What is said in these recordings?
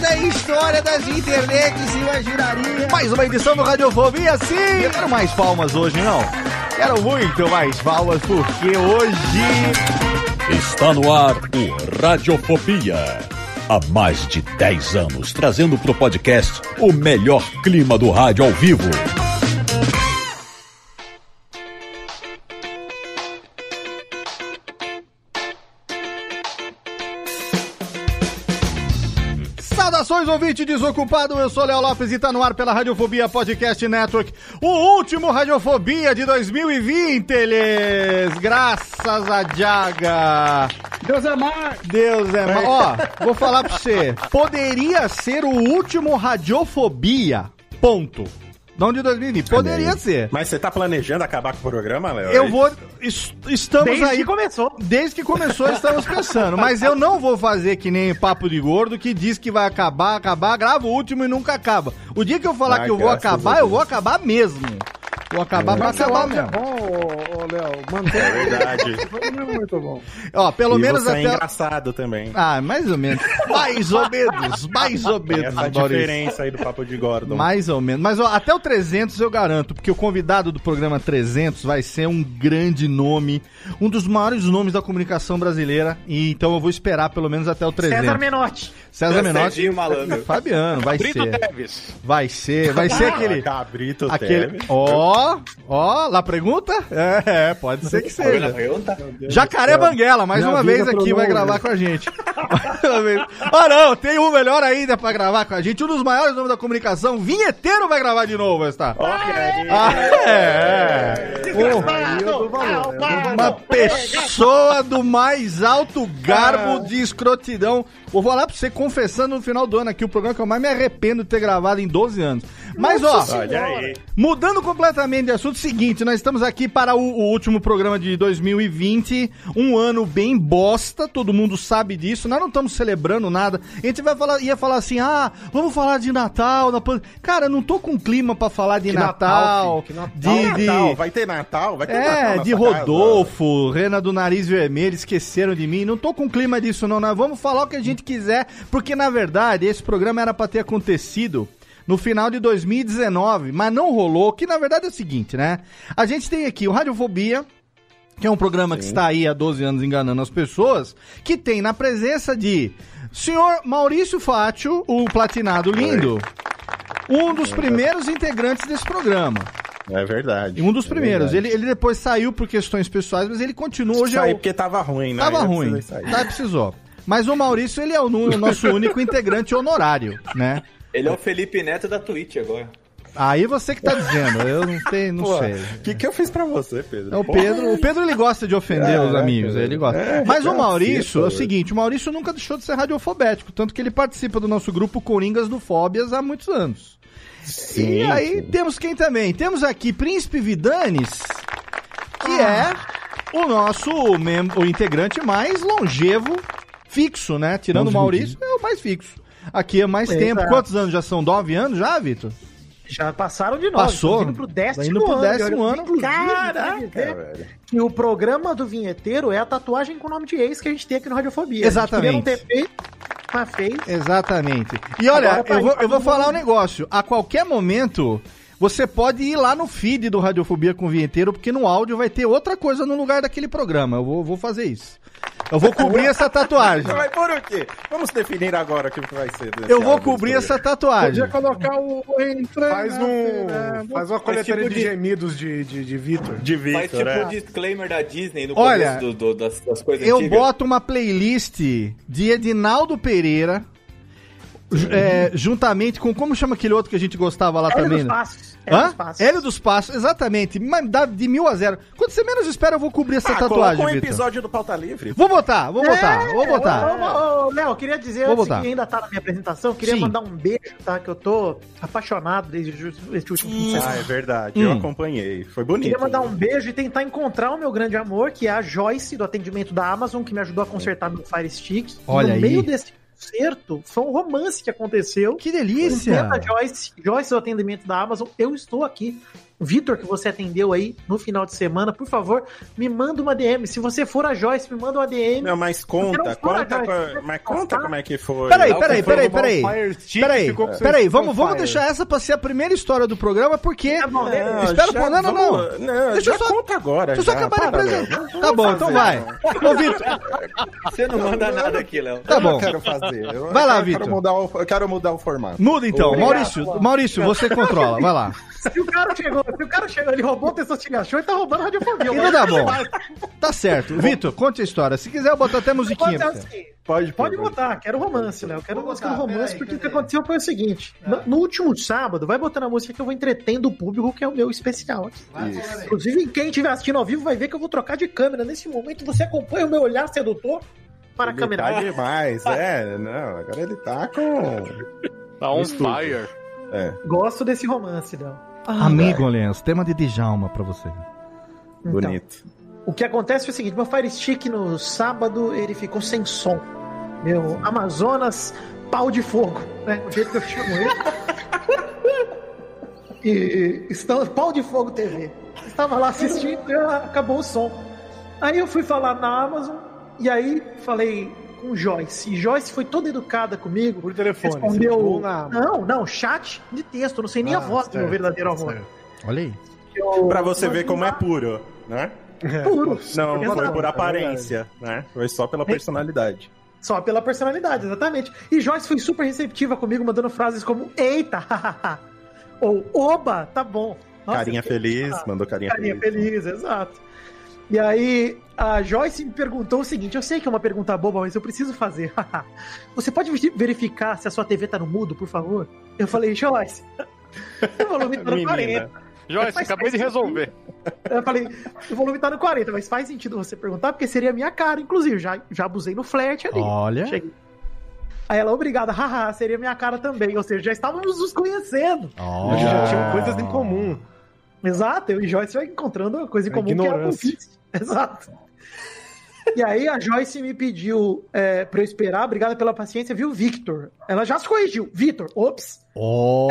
da história das internets se imaginaria. Mais uma edição do Radiofobia, sim! Eu quero mais palmas hoje, não? Quero muito mais palmas, porque hoje... Está no ar o Radiofobia. Há mais de 10 anos, trazendo pro podcast o melhor clima do rádio ao vivo. Saudações, ouvinte desocupado, eu sou Léo Lopes e tá no ar pela Radiofobia Podcast Network, o último Radiofobia de 2020, eles! Graças a Jaga! Deus é mar! Deus é ma- Ó, vou falar pra você, poderia ser o último Radiofobia, ponto. Não de 2020, poderia ser. Mas você tá planejando acabar com o programa, Léo? Eu vou. es- Estamos Desde aí. que começou. Desde que começou, estamos pensando. Mas eu não vou fazer que nem papo de gordo que diz que vai acabar, acabar, grava o último e nunca acaba. O dia que eu falar Ai, que eu vou acabar, eu vou acabar mesmo. Vou acabar seu acabar é mesmo. bom, ô, ô, Léo. Mantém. É verdade. É muito bom. Ó, pelo e menos é até. engraçado também. Ah, mais ou menos. Mais ou menos. Mais ou menos, essa Maurício. diferença aí do papo de Gordon. Mais ou menos. Mas ó, até o 300 eu garanto, porque o convidado do programa 300 vai ser um grande nome, um dos maiores nomes da comunicação brasileira. E então eu vou esperar pelo menos até o 300. César Menotti. César Menotti. Malandro. Fabiano, vai Brito ser. Teves. Vai ser, vai ser aquele. Cabrito Aquele. Teves. Ó, ó, lá pergunta? É, é, pode ser que seja. Jacaré Banguela, mais Me uma vez aqui vai gravar com a gente. Mais uma vez. Ah, não, tem um melhor ainda pra gravar com a gente. Um dos maiores nomes da comunicação, Vinheteiro, vai gravar de novo, está. Ah, é. Valor. Uma pessoa do mais alto garbo de escrotidão. Vou falar pra você, confessando no final do ano aqui, o programa que eu mais me arrependo de ter gravado em 12 anos. Mas, ó, Olha aí. Mudando completamente de assunto, seguinte, nós estamos aqui para o, o último programa de 2020, um ano bem bosta, todo mundo sabe disso, nós não estamos celebrando nada, a gente vai falar, ia falar assim, ah, vamos falar de Natal, na pan- cara, eu não tô com clima para falar de Que Natal, filho, que Natal. de, de- Natal, Vai ter Natal? Vai ter Natal é, de Rodolfo, Rena do Nariz Vermelho, esqueceram de mim. Não tô com clima disso, não. Nós vamos falar o que a gente quiser, porque na verdade esse programa era pra ter acontecido no final de 2019, mas não rolou. Que na verdade é o seguinte, né? A gente tem aqui o Radiofobia. Que é um programa que está aí há 12 anos enganando as pessoas, que tem na presença de senhor Maurício Fátio, o platinado lindo, um dos primeiros integrantes desse programa. É verdade. Um dos É primeiros. verdade. Ele, ele depois saiu por questões pessoais, mas ele continua hoje. É Saiu o... porque tava ruim, né? Tava ruim. Tá, precisou. Mas o Maurício, ele é o, o nosso único integrante honorário, né? Ele é o Felipe Neto da Twitch agora. Aí você que tá dizendo, eu não sei, não Pô, sei. o que, que eu fiz pra você, Pedro? É o Pedro, o Pedro ele gosta de ofender É, os é, amigos, cara. ele gosta. É, Mas o é Maurício, é o seguinte, o Maurício nunca deixou de ser radiofobético, tanto que ele participa do nosso grupo Coringas do Fóbias há muitos anos. Sim, e aí sim. temos quem também? Temos aqui Príncipe Vidanes, que é o nosso o integrante mais longevo, fixo, né? Tirando o Maurício, é o mais fixo. Aqui é mais tempo. Quantos anos já são? Nove anos já, Vitor? Já passaram de nove. Passou? Indo pro décimo Indo pro ano. décimo ano. Inclusive, Caraca, que o programa do vinheteiro é a tatuagem com o nome de ex que a gente tem aqui no Radiofobia. Exatamente. A gente queria não ter feito, mas fez. Exatamente. E olha, Agora tá eu vou, pra eu vou falar um negócio. A qualquer momento, você pode ir lá no feed do Radiofobia com o Vinheteiro, porque no áudio vai ter outra coisa no lugar daquele programa. Eu vou, vou fazer isso. Eu vou cobrir essa tatuagem. Você vai pôr o quê? Vamos definir agora o que vai ser. desse Eu vou cobrir essa tatuagem. Podia colocar o. Faz, um, faz uma coletaria tipo de de- gemidos de, de, de Vitor. De Faz Victor, tipo é. o disclaimer da Disney no Olha, começo do, do- das, das coisas Eu antigas. boto uma playlist de Edinaldo Pereira. É, juntamente com. Como chama aquele outro que a gente gostava lá Hélio também? dos né? Passos. Hélio Hã? dos Passos. Hélio dos Passos, exatamente. Dá de mil a zero. Quando você menos espera, eu vou cobrir essa Ah, tatuagem, um Vitor. episódio do Pauta Livre. Vou botar, vou botar, É, vou botar. ô, Léo, eu queria dizer, Vou antes botar. que ainda tá na minha apresentação, eu queria Sim. mandar um beijo, tá? Que eu tô apaixonado desde este último fim Ah, é verdade. Eu Hum. acompanhei. Foi bonito. Queria mandar um beijo e tentar encontrar o meu grande amor, que é a Joyce, do atendimento da Amazon, que me ajudou a consertar meu Fire Stick. E Olha no aí. meio desse concerto, foi um romance que aconteceu. Que delícia! Joyce, Joyce do atendimento da Amazon, eu estou aqui. Vitor, que você atendeu aí no final de semana, por favor, me manda uma DM. Se você for a Joyce, me manda uma DM. Não, mas conta, conta, Joyce. mas conta como é que foi. Peraí, peraí, peraí, peraí. Peraí, peraí, vamos, vamos deixar essa pra ser a primeira história do programa, porque. Tá bom, né? Não, Espera, já não, não, não. vamos- não. Deixa eu só- conta agora. Deixa eu só acabar de apresentar. Tá bom, então vai. Ô, Vitor, Você não manda nada aqui, Léo. tá Eu bom. quero fazer. Eu, Vai lá, Vitor. Eu quero mudar o formato. Muda então. Maurício, Maurício, você controla. Vai lá. Se o cara chegou, se o cara chegou, ele roubou o Testostiga Show e tá roubando a radiofobia. E não dá bom. Tá certo. Vitor, conte a história. Se quiser, eu boto até musiquinha. Pode, assim, Pode, pode botar, quero romance, Léo. Quero música do romance, peraí, porque o que aconteceu foi o seguinte: no, no último sábado, vai botando a música que eu vou entretendo o público, que é o meu especial aqui. Inclusive, quem estiver assistindo ao vivo vai ver que eu vou trocar de câmera. Nesse momento, você acompanha o meu olhar sedutor para a Ele câmera. tá demais, é. Não, agora ele tá com. Tá on fire. É, Gosto desse romance, Léo. Ah, Amigo, Lenço, tema de Djalma pra você. então, bonito. O que acontece foi o seguinte: meu Fire Stick no sábado ele ficou sem som. Meu Amazonas pau de fogo, né? O jeito que eu chamo ele. e estão pau de fogo TV. Estava lá assistindo e acabou o som. Aí eu fui falar na Amazon e aí falei com Joyce. E Joyce foi toda educada comigo. Por telefone. Respondeu. na- Não, não, chat de texto. Não sei nem a Ah, voz do meu certo, verdadeiro amor. certo. Olha aí. Eu- Pra você ver como é puro, né? Puro. Não, foi Exato. por aparência, né? Foi só pela personalidade. Só pela personalidade, exatamente. E Joyce foi super receptiva comigo, mandando frases como Eita! Ou Oba, tá bom. Nossa, carinha feliz, ah, mandou carinha, Carinha feliz. feliz, exato. E aí, a Joyce me perguntou o seguinte: eu sei que é uma pergunta boba, mas eu preciso fazer. Você pode verificar se a sua TV tá no mudo, por favor? Eu falei, Joyce. O volume tá no Menina. 40. Joyce, Mas acabei de resolver. Eu falei, o volume tá no 40, mas faz sentido você perguntar, porque seria a minha cara, inclusive. Já, já abusei no flerte ali. Olha. Cheguei. Aí ela, obrigada, haha, seria minha cara também. Ou seja, já estávamos nos conhecendo. Ó. Já tinham coisas em comum. Exato, eu e Joyce já encontrando uma coisa em comum que era ignorância. Exato. E aí a Joyce me pediu é, pra eu esperar, obrigada pela paciência, viu, Victor? Ela já se corrigiu. Vitor, ops. Ó.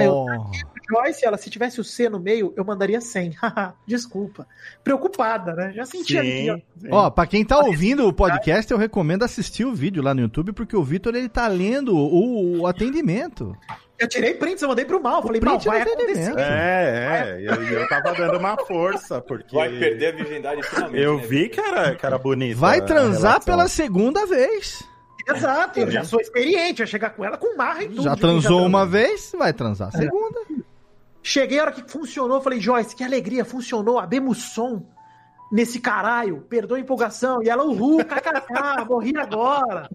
Joyce, ela, se tivesse o C no meio, eu mandaria 100. Haha, Desculpa. Preocupada, né? Já senti ali. ó. Sim. Ó, pra quem tá ouvindo o podcast, eu recomendo assistir o vídeo lá no YouTube, porque o Vitor, ele tá lendo o, o atendimento. Eu tirei prints, eu mandei pro mal. Falei, O mal, print vai acontecer. É, é, eu, eu tava dando uma força, porque. Vai perder a virgindade finalmente. Eu né? vi que era, que era bonito. Vai transar pela segunda vez. Exato, eu já sou experiente, eu chegar com ela com marra e tudo. Já transou. uma vez, vai transar a segunda. Cheguei a hora que funcionou, falei, Joyce, que alegria, funcionou, abemos som nesse caralho, perdoa a empolgação. E ela, uhul, kkk, morri agora.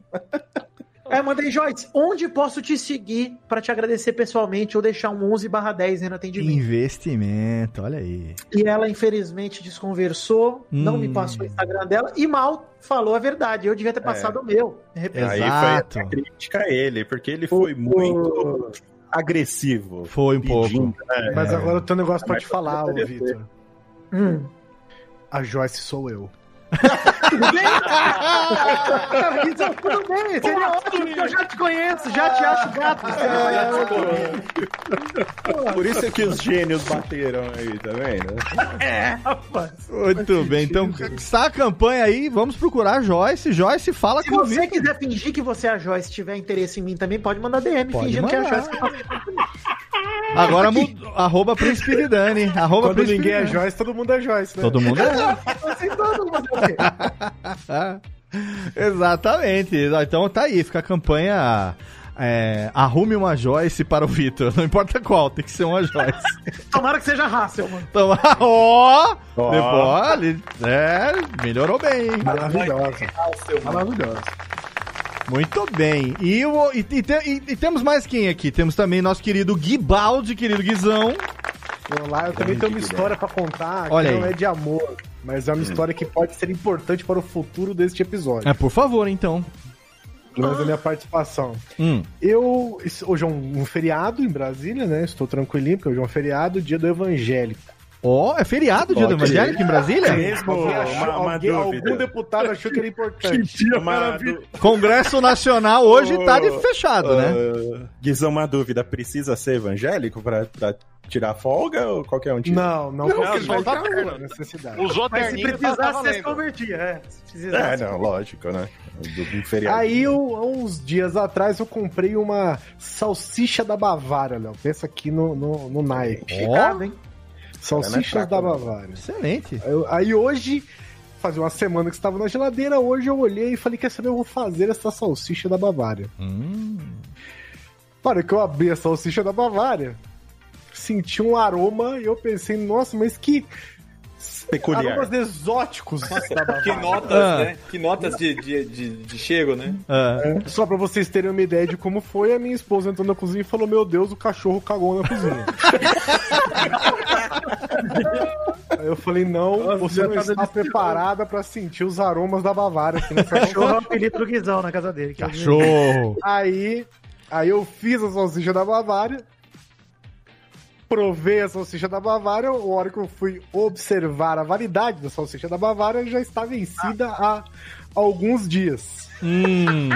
Aí eu mandei, Joyce, onde posso te seguir pra te agradecer pessoalmente ou deixar um 11 barra 10 aí no atendimento? Investimento, olha aí. E ela, infelizmente, desconversou, não Hum. me passou o Instagram dela e mal falou a verdade. Eu devia ter passado o meu. Aí foi a crítica a ele, porque ele foi muito agressivo. Foi um pouco. pedindo, né? Mas É. agora eu tenho um negócio pra te falar, ô Vitor. Hum. A Joyce sou eu. Tudo bem? Cara, isso, tudo bem, seria ótimo, porque eu já te conheço, já te acho gato. Por isso é que os gênios bateram aí, tá vendo? É, rapaz. Muito bem, então está a campanha aí, vamos procurar a Joyce. Joyce, fala Se com o você quiser fingir que você é a Joyce, tiver interesse em mim também, pode mandar DM Pode fingindo que é a mandar. Joyce. Agora, mu- arroba Príncipe de Dani. Arroba Quando Príncipe ninguém é. Joyce, todo mundo é Joyce, né? Todo mundo é. Exatamente. Então tá aí, fica a campanha. é, arrume uma Joyce para o Vitor. Não importa qual, tem que ser uma Joyce. Tomara que seja Hassel, mano. Então, ó! Ó. Depois, é, melhorou bem. Maravilhosa. Maravilhosa. Muito bem. E, o, e, e te- e- e temos mais quem aqui? Temos também nosso querido Guibaldi, querido Guizão. Olá, eu também tenho uma história pra contar Olha que aí. não é de amor, mas é uma história que pode ser importante para o futuro deste episódio. É, por favor, então. Pelo menos a minha participação. Hum. Eu. Hoje é um, um feriado em Brasília, né? Estou tranquilinho, porque hoje é um feriado, dia do evangélico. Ó, é feriado dia do. Evangélico em Brasília? Mesmo Alguém achou- uma, uma alguém- dúvida. algum deputado achou que era importante. Uma Congresso Nacional hoje tá de fechado, né? Ah, Guizão, uma dúvida. Precisa ser evangélico pra, pra tirar folga ou qualquer um tira? Não, não, Não, porque só tá vai vendo. necessidade. Usou Mas se tá, tá você se valendo. convertia, é. Se É, não, lógico, né? Do, do feriado. Aí, eu, há uns dias atrás, eu comprei uma salsicha da Bavária, Léo. Pensa aqui no, no, no naipe. Ó, Salsichas fraco, da né? Bavária. excelente. Eu- aí hoje, fazia uma semana que estava na geladeira, hoje eu olhei e falei, quer saber, eu vou fazer essa salsicha da Bavária. Hum. Para que eu abri a salsicha da Bavária, senti um aroma e eu pensei, nossa, mas que Peculiar. aromas exóticos da Que notas, Ah. né? Que notas de, de, de, de chego, né? Ah, Só pra vocês terem uma ideia de como foi, a minha esposa entrou na cozinha e falou, meu Deus, o cachorro cagou na cozinha. Aí eu falei, não, Nossa, você não tá está preparada pra sentir os aromas da Bavária aqui nessa Cachorro é o apelido Guizão na casa dele. é cachorro. Aí, aí eu fiz a salsicha da Bavária, provei a salsicha da Bavária, a hora que eu fui observar a validade da salsicha da Bavária já está vencida há alguns dias. Hum.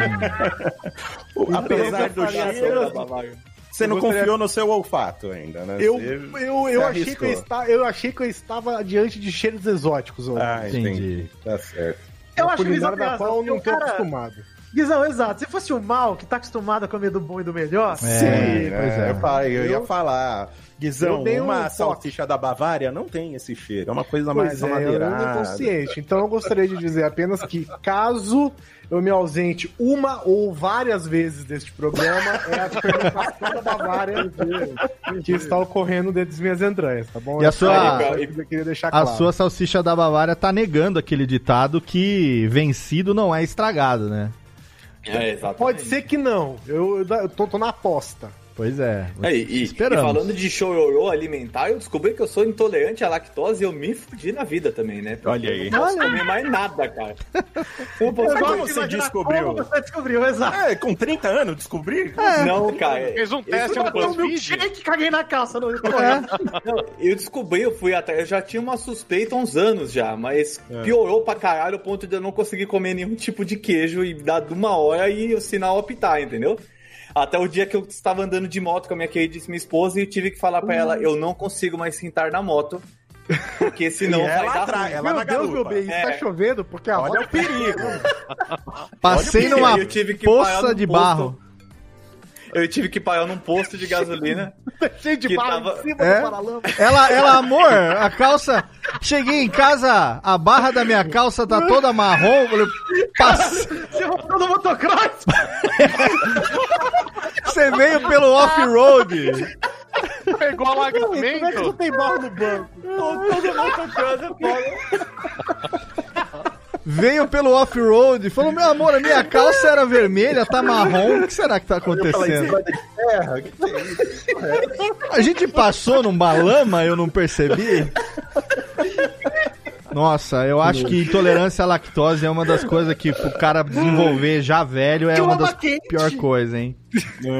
Apesar do cheiro, da Bavária. você não gostaria- confiou no seu olfato ainda, né? Eu, Você- eu, eu, achei que eu, está, eu achei que eu estava diante de cheiros exóticos. ó. Ah, entendi. Entendi. Tá certo. Eu Uma acho que da qual eu não o cara- acostumado. Guizão, exato. Se fosse o mal, que tá acostumado a comer do bom e do melhor, É. Sim, pois né? é. Eu, falei, eu ia Eu- falar. Guizão, um uma toque. salsicha da Bavária não tem esse cheiro. É uma coisa Pois mais é, amadeirada. consciente. Então eu gostaria de dizer apenas que, caso eu me ausente uma ou várias vezes deste programa, é a fermentação da Bavária que está ocorrendo dentro das minhas entranhas, tá bom? E a sua- é coisa que eu queria deixar A claro. sua salsicha da Bavária tá negando aquele ditado que vencido não é estragado, né? É, exatamente. Pode ser que não. Eu, eu tô, tô na aposta. Pois é. É, e, e falando de chororô alimentar, eu descobri que eu sou intolerante à lactose e eu me fudi na vida também, né? Porque Olha aí. Eu não posso comer mais nada, cara. Eu posso de você descobriu? Como você descobriu, exato. É, com 30 anos descobri? Não, cara. Fez um teste Eu no um BuzzFeed. e caguei na calça. No... Não, eu descobri, eu fui atrás, eu já tinha uma suspeita há uns anos já, mas piorou pra caralho ao ponto de eu não conseguir comer nenhum tipo de queijo e dar de uma hora e o sinal apitar, entendeu? Até o dia que eu estava andando de moto com a minha queridíssima esposa e eu tive que falar pra ela, eu não consigo mais sentar na moto, porque senão E vai ela dar atrás, ruim. ela Meu na Deus, meu bem, É. tá chovendo porque a Olha roda o perigo. Passei numa perigo, eu tive que parar poça no de barro. Eu tive que parar num posto de gasolina. cheio de que barro tava- em cima É? do paralama. Ela, ela, amor, a calça. Cheguei em casa, a barra da minha calça tá toda marrom. eu Falei, "Passe- Você voltou no motocross? Você veio pelo off-road. Pegou Como é que tu alagamento. tem barro no banco? Veio pelo off-road. Falou, meu amor, a minha calça era vermelha, tá marrom. O que será que tá acontecendo? É isso? A gente passou numa lama, eu não percebi. Nossa, eu acho que intolerância à lactose é uma das coisas que o cara desenvolver já velho é uma das pior coisas, hein?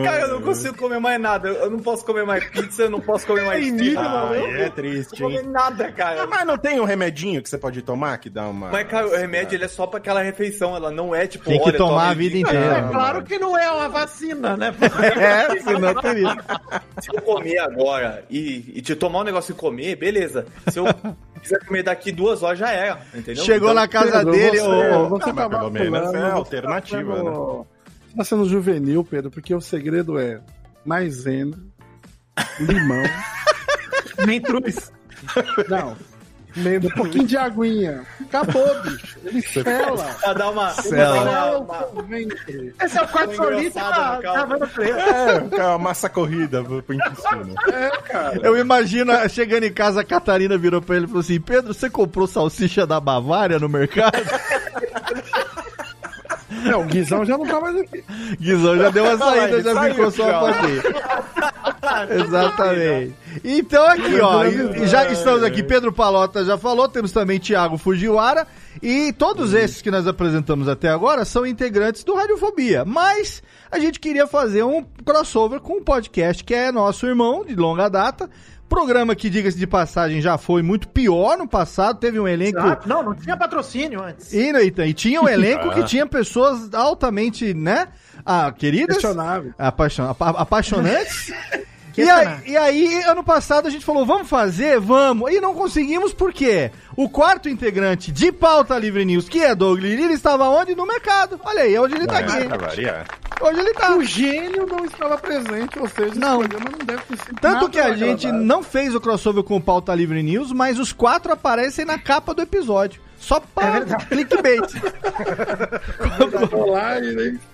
Cara, eu não consigo comer mais nada. Eu não posso comer mais pizza, eu não posso comer mais nível, Não Ah, é triste, posso comer nada, cara. Mas não tem um remedinho que você pode tomar que dá uma. Mas, cara, o remédio ele é só pra aquela refeição, ela não é tipo. Tem que olha, tomar toma a vida inteira. É claro que não é uma vacina, né? É, senão teria. Se eu comer agora e, e te tomar um negócio e comer, beleza. Se eu quiser comer daqui duas horas, já era, entendeu? Chegou Então, na casa dele, você- ô, você Ah, mas tá pelo menos é você alternativa, tá né? Tá sendo juvenil, Pedro, porque o segredo é maisena, limão. Nem truz. Não. Um pouquinho de aguinha. Acabou, bicho. Ele sela. Pra dar uma. Cela. dar uma- uma- Ventre. Esse é o quarto da no caldo. Cavando Preto. É, uma massa corrida pro intestino. Eu imagino, chegando em casa, a Catarina virou pra ele e falou assim: Pedro, você comprou salsicha da Bavária no mercado? É, o Guizão já não tá mais aqui. Guizão já deu uma saída, já saiu, ficou só já. a patinha. Exatamente. Então aqui, ó, já estamos aqui, Pedro Palota já falou, temos também Thiago Fujiwara, e todos esses que nós apresentamos até agora são integrantes do Radiofobia, mas a gente queria fazer um crossover com um podcast que é nosso irmão de longa data, programa que, diga-se de passagem, já foi muito pior no passado, teve um elenco... Ah, Não, não tinha patrocínio antes. E, e, e tinha um elenco que tinha pessoas altamente, né? Ah, queridas. Questionável. Apaixon, apa- apaixonantes. E aí, e aí, ano passado, a gente falou, vamos fazer? Vamos. E não conseguimos, por quê? O quarto integrante de Pauta Livre News, que é Doug Lili, ele estava onde? No mercado. Olha aí, hoje ele tá Ah, pra aqui. Hoje ele tá. O gênio não estava presente, ou seja, Não. esse programa não deve ter sido Tanto nada que a gente agradável. não fez o crossover com o Pauta Livre News, mas os quatro aparecem na capa do episódio. Só para clickbait.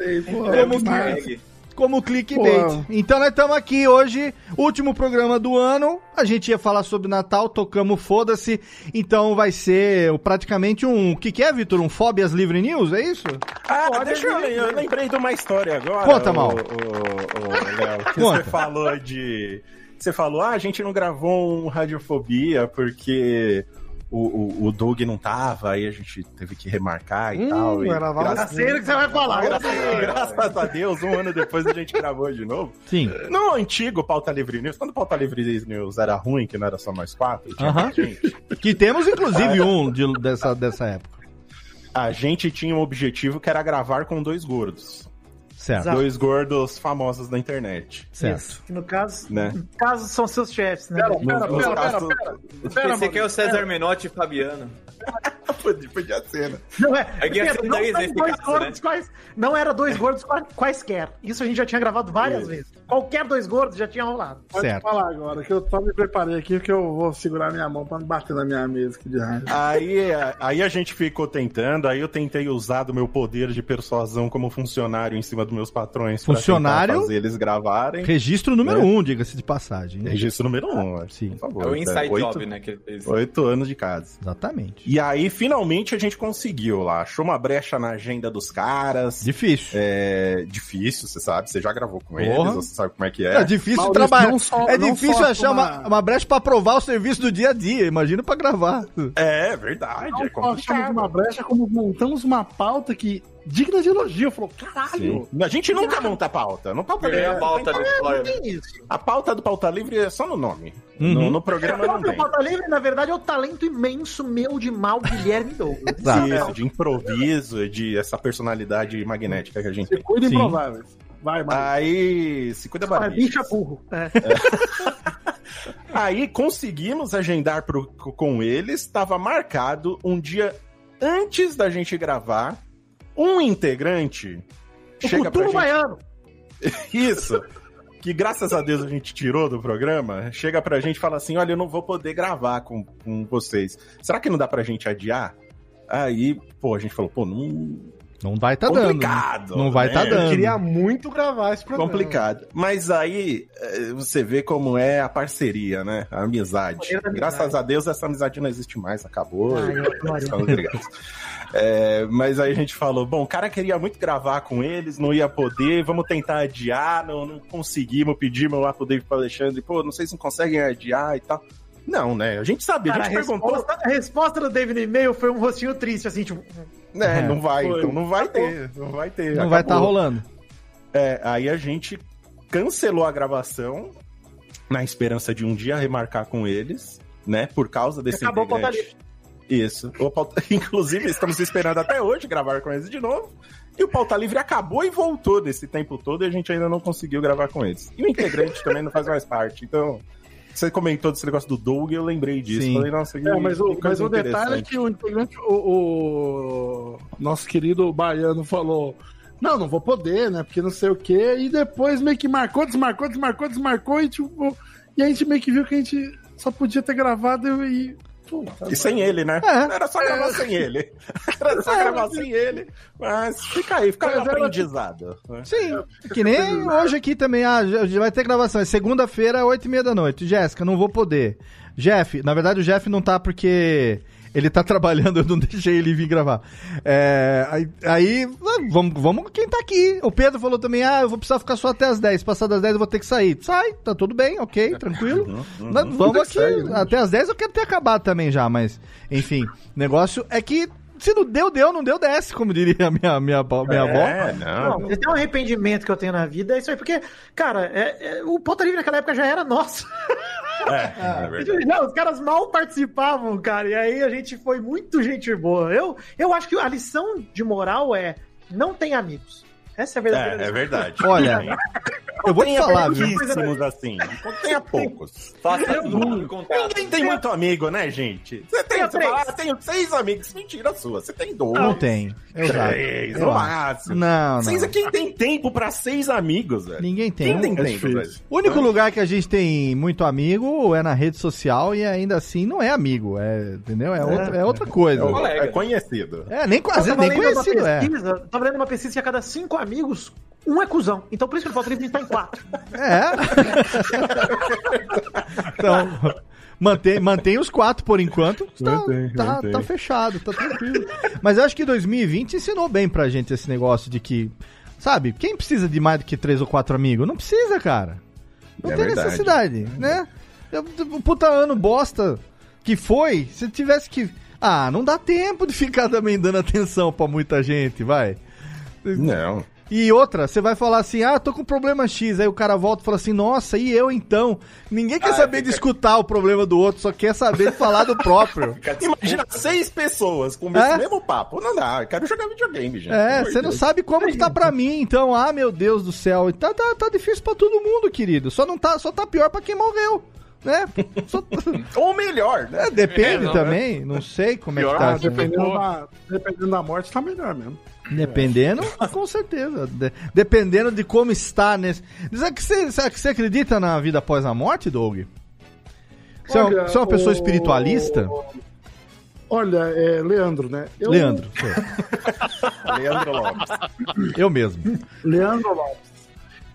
É, Como demais. que- como clickbait. Pô. Então nós estamos aqui hoje, último programa do ano. A gente ia falar sobre Natal, tocamos foda-se. Então vai ser praticamente um. O que, que é, Vitor? Um Fóbias Livre News? É isso? Ah, deixa eu, eu lembrei de uma história agora. Conta, o- Mal. O, o, o Léo, que Conta. você falou de. Você falou, ah, a gente não gravou um Radiofobia porque o, o, o Doug não tava, aí a gente teve que remarcar e Hum, tal. E graças, que você vai falar. graças, graças a Deus, um ano depois a gente gravou de novo. Sim. No antigo Pauta Livre News, quando o Pauta Livre News era ruim, que não era só nós quatro, tinha Aham. mais gente. Que temos, inclusive, um de- dessa, dessa época. A gente tinha um objetivo que era gravar com dois gordos. Certo. Dois gordos famosos da internet. Certo. Isso. Que no caso, Né? no caso são seus chefes, né? Pera, pera, pera, pera, casos- pera. Pensei que é o César Menotti e Fabiano. Podia, podia ser, né? Não é. É que um não, dois caso, gordos quais, não era dois gordos qua- quaisquer. Isso a gente já tinha gravado várias vezes. Qualquer dois gordos já tinha rolado. Pode Certo. falar agora, que eu só me preparei aqui, que eu vou segurar minha mão pra não bater na minha mesa aqui de rádio. Aí, aí a gente ficou tentando, aí eu tentei usar do meu poder de persuasão como funcionário em cima dos meus patrões Funcionário? fazer eles gravarem. Registro número É. um, diga-se de passagem. Registro número um, acho, Sim. por favor. É o inside Oito- job, né? Que ele fez. Oito anos de casa. Exatamente. E aí, finalmente, a gente conseguiu lá. Achou uma brecha na agenda dos caras. Difícil. É difícil, você sabe. Você já gravou com Porra. eles, você sabe como é que É, é. difícil Maurício, trabalhar. só- é difícil achar uma, uma- uma brecha pra provar o serviço do dia a dia. Imagina pra gravar. É, verdade. Não é achamos uma brecha, como montamos uma pauta que digna de elogio. Falou, caralho. Sim. A gente nunca monta pauta. No pauta Primeira livre, pauta história. né? Tem isso. A pauta do pauta livre é só no nome. Uhum. No, no programa não O tem. Pauta Livre, na verdade, é o talento imenso meu de mal Guilherme Douglas. Isso, de improviso, de essa personalidade magnética que a gente Você tem. cuida improváveis. Vai, vai. Aí, se cuida É barbicha. bicha burro. É. Aí conseguimos agendar pro- com eles, estava marcado um dia antes da gente gravar, um integrante O chega pra Futuro gente... Baiano. Isso. Que graças a Deus a gente tirou do programa, chega pra gente e fala assim: olha, eu não vou poder gravar com, com vocês. Será que não dá pra gente adiar? Aí, pô, a gente falou, pô, não. Não vai tá dando. complicado. Não vai né? tá Eu dando. queria muito gravar esse programa. Complicado. Mas aí eh, você vê como é a parceria, né? A amizade. Da amizade. Graças a Deus essa amizade não existe mais, acabou. Ai, eu. Estamos ligados. É, mas aí a gente falou, bom, o cara queria muito gravar com eles, não ia poder, vamos tentar adiar, não, não conseguimos, pedimos lá pro David e pro Alexandre, pô, não sei se não conseguem adiar e tal. Não, né? A gente sabia, Cara, a a, gente perguntou, resposta, a resposta do David no e-mail foi um rostinho triste, assim, tipo. né? É, não vai, foi. então não vai ter, não vai ter. Não vai estar acabou. rolando. É, aí a gente cancelou a gravação na esperança de um dia remarcar com eles, né? Por causa desse Acabou integrante. Isso. O pauta... Inclusive, estamos esperando até hoje gravar com eles de novo. E o Pauta Livre acabou e voltou desse tempo todo e a gente ainda não conseguiu gravar com eles. E o integrante também não faz mais parte. Então, você comentou desse negócio do Doug e eu lembrei disso. Sim. Falei, nossa, que, É, mas o, mas o detalhe é que o integrante, o, o nosso querido baiano falou. Não, não vou poder, né? Porque não sei o quê. E depois meio que marcou, desmarcou, desmarcou, desmarcou. E tipo. E a gente meio que viu que a gente só podia ter gravado e. Puta, E sem ele, né? É. Era só gravar sem ele. Era só gravar sem ele. Mas fica aí, fica aí aprendizado. né? Sim, que nem hoje aqui também, ah, vai ter gravação, é segunda-feira, oito e meia da noite. Jéssica, não vou poder. Jeff, na verdade o Jeff não tá porque ele tá trabalhando, eu não deixei ele vir gravar. É, aí, aí, ah, vamos, vamos quem tá aqui. O Pedro falou também, ah, eu vou precisar ficar só até as 10, passar das 10 eu vou ter que sair. Sai, tá tudo bem, ok, tranquilo. Nós vamos aqui, até as 10 eu quero ter acabado também já, mas, enfim, negócio é que se não deu, deu, não deu, desce, como diria a minha, minha, avó- minha avó. É, não. Não, se tem um arrependimento que eu tenho na vida, é isso aí. Porque, cara, é- é- o Ponta Livre naquela época já era nosso. É, é verdade. Não, os caras mal participavam, cara. E aí a gente foi muito gente boa. Eu, eu acho que a lição de moral é não tem amigos. Essa é a verdadeira É, é verdade. Olha, eu vou te falar, viu? assim. Tenha poucos. Faça tudo no contato. Ninguém tem muito amigo, né, gente? Você tem, você três. fala, ah, tenho seis amigos. Mentira sua. Você tem dois. Não tem. Três, no máximo. Não, Seis não. é quem tem tempo pra seis amigos, velho. Ninguém tem. Quem tem É tempo, velho? O único lugar que a gente tem muito amigo é na rede social e ainda assim não é amigo, é, entendeu? É, outra, é outra coisa. É, é conhecido. É, nem Eu quase tava nem conhecido, é. pesquisa, Tava lendo uma pesquisa que a cada cinco amigos, um é cuzão. Então por isso que o Ponta Livre tá em quatro. É. então, mantém, mantém os quatro por enquanto. Tá, Mantém, tá, mantém. tá fechado, tá tranquilo. Mas eu acho que 2020 ensinou bem pra gente esse negócio de que, sabe, quem precisa de mais do que três ou quatro amigos? Não precisa, cara. Não É tem verdade. necessidade, né? Um puta ano bosta que foi, se tivesse que. Ah, não dá tempo de ficar também dando atenção pra muita gente, vai. Não. E outra, você vai falar assim, ah, tô com problema X, aí o cara volta e fala assim, nossa, e eu então? Ninguém quer Ah, saber fica- de escutar o problema do outro, só quer saber de falar do próprio. Imagina seis pessoas com É? esse mesmo papo. Não dá, eu quero jogar videogame, gente. É, você não sabe como que tá pra mim, então, ah, meu Deus do céu, tá, tá, tá difícil pra todo mundo, querido, só não tá, só tá pior pra quem morreu, né? Só- Ou melhor, né? É, depende É, não, também, não sei como é que Pior, tá. Ah, assim. dependendo, da, dependendo da morte, tá melhor mesmo. Dependendo, com certeza. De- dependendo de como está nesse. Será que você, será que você acredita na vida após a morte, Doug? Você, é, uma- Olha, você é uma pessoa o- espiritualista? Olha, é, Leandro, né? Eu- Leandro, Leandro Lopes. eu mesmo. Leandro Lopes.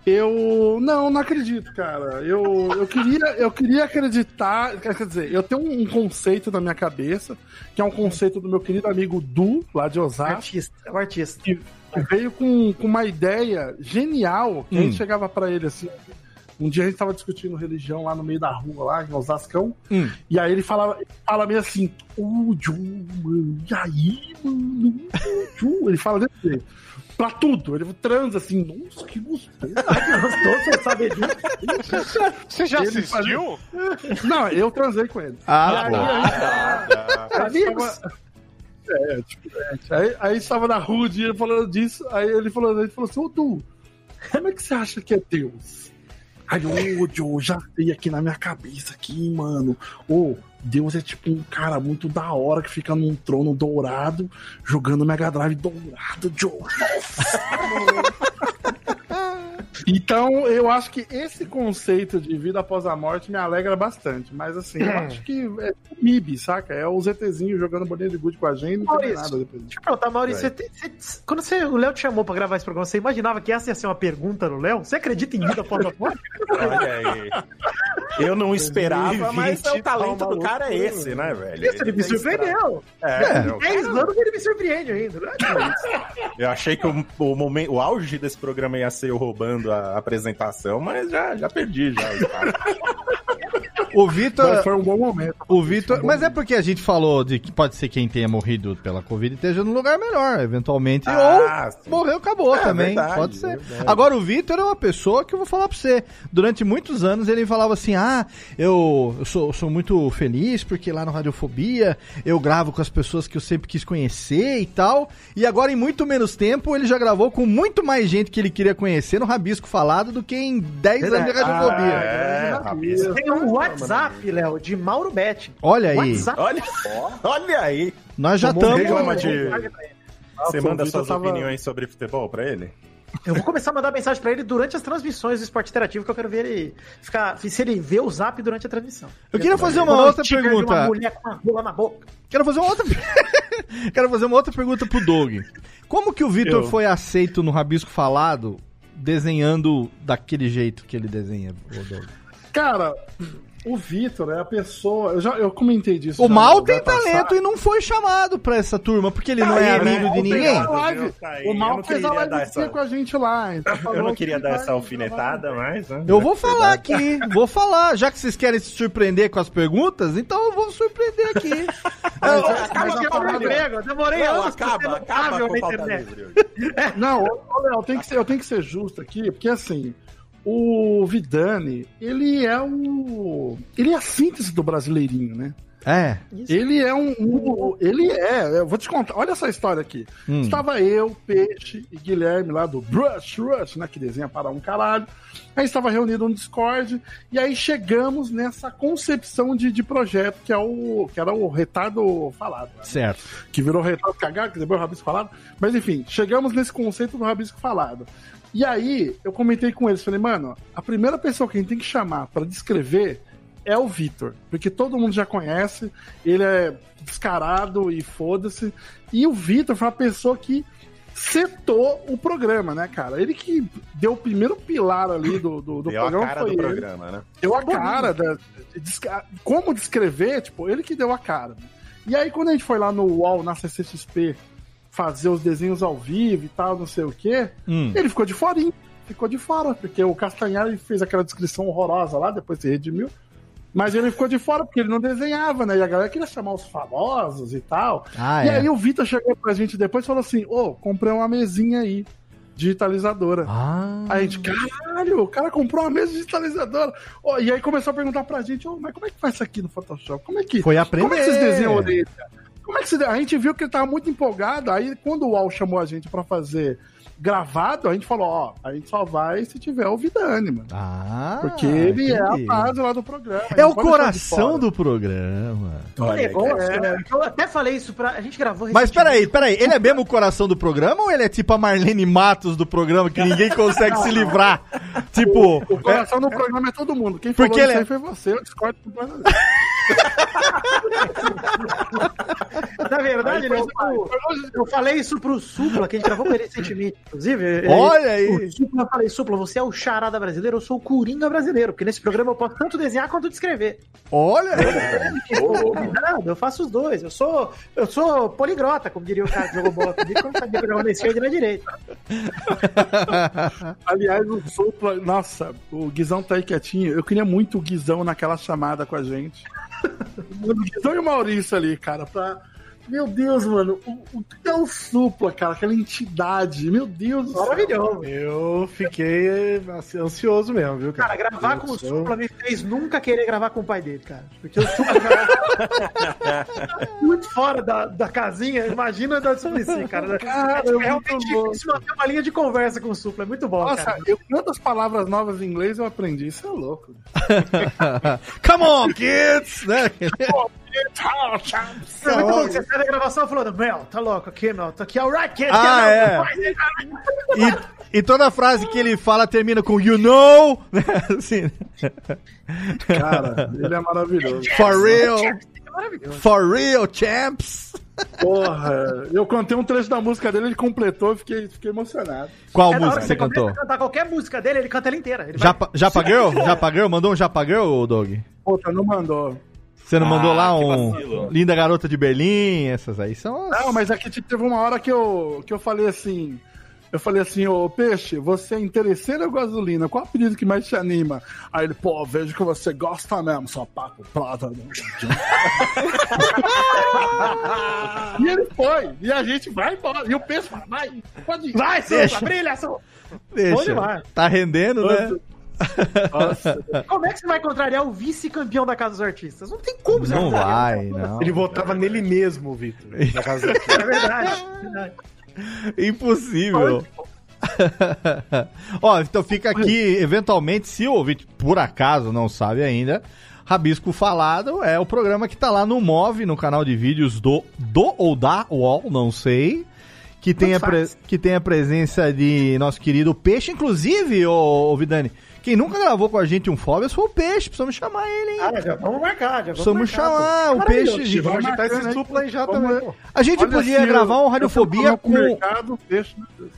Eu não, não acredito, cara. Eu, eu, queria, eu queria acreditar. Quer dizer, eu tenho um conceito na minha cabeça, que é um conceito do meu querido amigo Du, lá de Osasco, Artista, é um artista. que veio com, com uma ideia genial. Que a Hum. gente chegava pra ele assim. Um dia a gente tava discutindo religião lá no meio da rua, lá em Osascão. Hum. E aí ele falava, ele fala meio assim, ô, Ju, mano, e aí, mano? Ju?" Ele fala desse jeito. Pra tudo. Ele transa assim, nossa, que gostoso. Você sabe disso? Você já Ele assistiu? Não, eu transei com ele. Ah, aí, pô. aí, estava- É, tipo, é, aí, aí estava na rua dia falando disso, aí ele falou, ele falou assim, ô Du, como é que você acha que é Deus? Ô, Joe, já veio aqui na minha cabeça aqui, mano. Ô, Deus é tipo um cara muito da hora que fica num trono dourado, jogando Mega Drive dourado, Joe. Então, eu acho que esse conceito de vida após a morte me alegra bastante. Mas, assim, eu acho que é o MIB, saca? É o ZTzinho jogando bolinha de gude com a gente, não nada depois. Deixa eu perguntar, Maurício, você tem- você- quando você- o Léo te chamou pra gravar esse programa, você imaginava que essa ia ser uma pergunta no Léo? Você acredita em vida após a morte? Olha aí. Eu não esperava, mas é o 2020 talento do cara é esse, né, velho? Isso, ele me tem surpreendeu. É, eu- 10 anos ele me surpreende ainda. né? Eu achei que o, o, momento, o auge desse programa ia ser eu roubando a apresentação, mas já, já perdi já. O Mas Vitor. foi um bom momento. O Vitor. Mas é porque a gente falou de que pode ser quem tenha morrido pela Covid e esteja num lugar melhor, eventualmente. Ah, ou sim. morreu, acabou É, também. verdade, pode ser. verdade. Agora, o Vitor é uma pessoa que eu vou falar pra você. Durante muitos anos ele falava assim: ah, eu, eu sou, sou muito feliz porque lá no Radiofobia eu gravo com as pessoas que eu sempre quis conhecer e tal. E agora, em muito menos tempo, ele já gravou com muito mais gente que ele queria conhecer no Rabisco Falado do que em 10 anos de. Radiofobia. É, Rabisco. Tem um WhatsApp, Léo, de Mauro Betti. Olha aí, WhatsApp. Olha, olha aí. nós já estamos. Nossa, Você manda suas tava- opiniões sobre futebol pra ele? Eu vou começar a mandar mensagem pra ele durante as transmissões do Esporte Interativo, que eu quero ver ele ficar. Se ele vê o zap durante a transmissão. Eu queria fazer uma Quando outra pergunta. Uma mulher com uma rola na boca. Quero fazer uma outra. Quero fazer uma outra pergunta pro Doug. Como que o Vitor Eu. foi aceito no Rabisco Falado desenhando daquele jeito que ele desenha, o Doug? Cara, o Vitor é a pessoa. Eu, já, eu comentei disso. O já Mal tem talento e não foi chamado pra essa turma, porque ele não é Aí, né? amigo de ninguém. live. O eu Mal não fez a queria dar live essa- com a gente lá. Então Eu não que queria dar essa alfinetada, mas. né, Eu vou falar aqui, vou falar. Já que vocês querem se surpreender com as perguntas, então eu vou surpreender aqui. Mas, Acaba mas emprego. Eu demorei Não, acaba, acaba com internet. hoje. Não, Léo, tem que ser, eu tenho que ser justo aqui, porque assim, o Vidani, ele é o. Ele é a síntese do brasileirinho, né? É. Ele é um, um- Ele é. Eu vou te contar. Olha essa história aqui. Hum. Estava eu, Peixe e Guilherme lá do Brush Rush, né? Que desenha para um caralho. Aí estava reunido no Discord. E aí chegamos nessa concepção de, de projeto que é o. que era o retardo falado. né? Certo. que virou retrato cagado, que depois o Rabisco falado. Mas enfim, chegamos nesse conceito do Rabisco falado. E aí, eu comentei com eles, falei, mano, a primeira pessoa que a gente tem que chamar pra descrever é o Vitor. Porque todo mundo já conhece, ele é descarado e foda-se. E o Vitor foi a pessoa que setou o programa, né, cara? Ele que deu o primeiro pilar ali do, do, do Deu a programa. cara foi do ele programa, né? deu a cara. Da, como descrever, tipo, ele que deu a cara. E aí, quando a gente foi lá no UOL, na CCXP, fazer os desenhos ao vivo e tal, não sei o quê, Hum. ele ficou de fora. Ficou de fora, porque o Castanhari fez aquela descrição horrorosa lá, depois se redimiu. Mas ele ficou de fora porque ele não desenhava, né? E a galera queria chamar os famosos e tal. Ah, e é. aí o Vitor chegou pra gente depois e falou assim: Ô, comprei uma mesinha aí, digitalizadora. Ah. Aí a gente, caralho, o cara comprou uma mesa digitalizadora. Ó, e aí começou a perguntar pra gente, ô, mas como é que faz isso aqui no Photoshop? Como é que. Foi aprender. Como é que vocês desenham a orelha? Como é que você... A gente viu que ele tava muito empolgado, aí quando o UOL chamou a gente pra fazer gravado, a gente falou, ó, a gente só vai se tiver o Vidani, mano. Ah, Porque ele é a entendi. base lá do programa. É o coração do programa. Olha, cara. né? Eu até falei isso pra. A gente gravou Mas peraí, peraí, ele é mesmo o coração do programa ou ele é tipo a Marlene Matos do programa que ninguém consegue se livrar? Tipo, O coração do programa é todo mundo. Quem Porque falou ele isso é- aí foi você, eu discordo completamente. Na verdade, Aí né, eu, eu falei isso pro Supla, que a gente gravou com ele recentemente, inclusive. Olha aí. O Supla, eu falei, Supla, você é o charada brasileiro, eu sou o Coringa brasileiro, porque nesse programa eu posso tanto desenhar quanto descrever. olha. Não, eu faço os dois. Eu sou, eu sou poligrota, como diria o cara que jogou bola comigo, quando sabia jogar na esquerda e na direita. Aliás, o Supla, nossa, o Guizão tá aí quietinho. Eu queria muito o Guizão naquela chamada com a gente. O Guizão e Maurício ali, cara, pra. Meu Deus, mano, o, o que é o Supla, cara? Aquela entidade, meu Deus do céu. Maravilhoso. Eu fiquei assim, ansioso mesmo, viu, cara? Cara, gravar Eu com o Supla me fez nunca querer gravar com o pai dele, cara. Porque o Supla já muito fora da, da casinha. Imagina da Suplicy, cara. Cara, é é realmente difícil manter uma linha de conversa com o Supla. É muito bom, Nossa, cara. eu, quantas palavras novas em inglês eu aprendi? Isso é louco. Come on, kids! Né? Foi muito bom que você sai da gravação falando, Mel, tá louco aqui, Mel, tá aqui, alright, kid, Ah, é. vai, E, e toda frase que ele fala termina com you know, né? assim, Cara, ele é maravilhoso. for real, É for real, champs. Porra, eu cantei um trecho da música dele, ele completou fiquei, fiquei emocionado. Qual É música que você cantou? cantar qualquer música dele, ele canta ela inteira. Ele vai- Japa, Japa Girl? Japa Girl? Mandou um Japa Girl, Doug? Puta, não mandou. Você não mandou Ah, lá que um vacilo. Linda Garota de Berlim? Essas aí são as... Não, mas aqui tipo, teve uma hora que eu, que eu falei assim. Eu falei assim, ô Peixe, você é interesseiro ou gasolina? Qual apelido que mais te anima? Aí ele, pô, vejo que você gosta mesmo, só papo prata. e ele foi, e a gente vai embora. E o Peixe fala, vai, pode ir. Vai. Supla, brilha, Supla. Deixa. Tá rendendo, né? Nossa, Como é que você vai contrariar o vice-campeão da Casa dos Artistas? Não tem como você Não vai, não. Ele votava nele mesmo, Vitor. Na casa dele. É verdade. é verdade. Impossível. Ó, então fica aqui, eventualmente, se o ouvinte por acaso não sabe ainda, Rabisco Falado é o programa que tá lá no Move, no canal de vídeos do, do ou da UOL, não sei. que tem, a que tem a presença de nosso querido Peixe, inclusive, ô, ô Vidani. Quem nunca gravou com a gente um Fóbias foi o Peixe, precisamos chamar ele, hein? Ah, já vamos marcar, já vamos Precisamos marcar. chamar o Maravilhoso. Peixe. Vamos agitar esse né? supla aí já Vamos- também. pô. A gente Olha podia assim, gravar um Radiofobia com. mercado, peixe?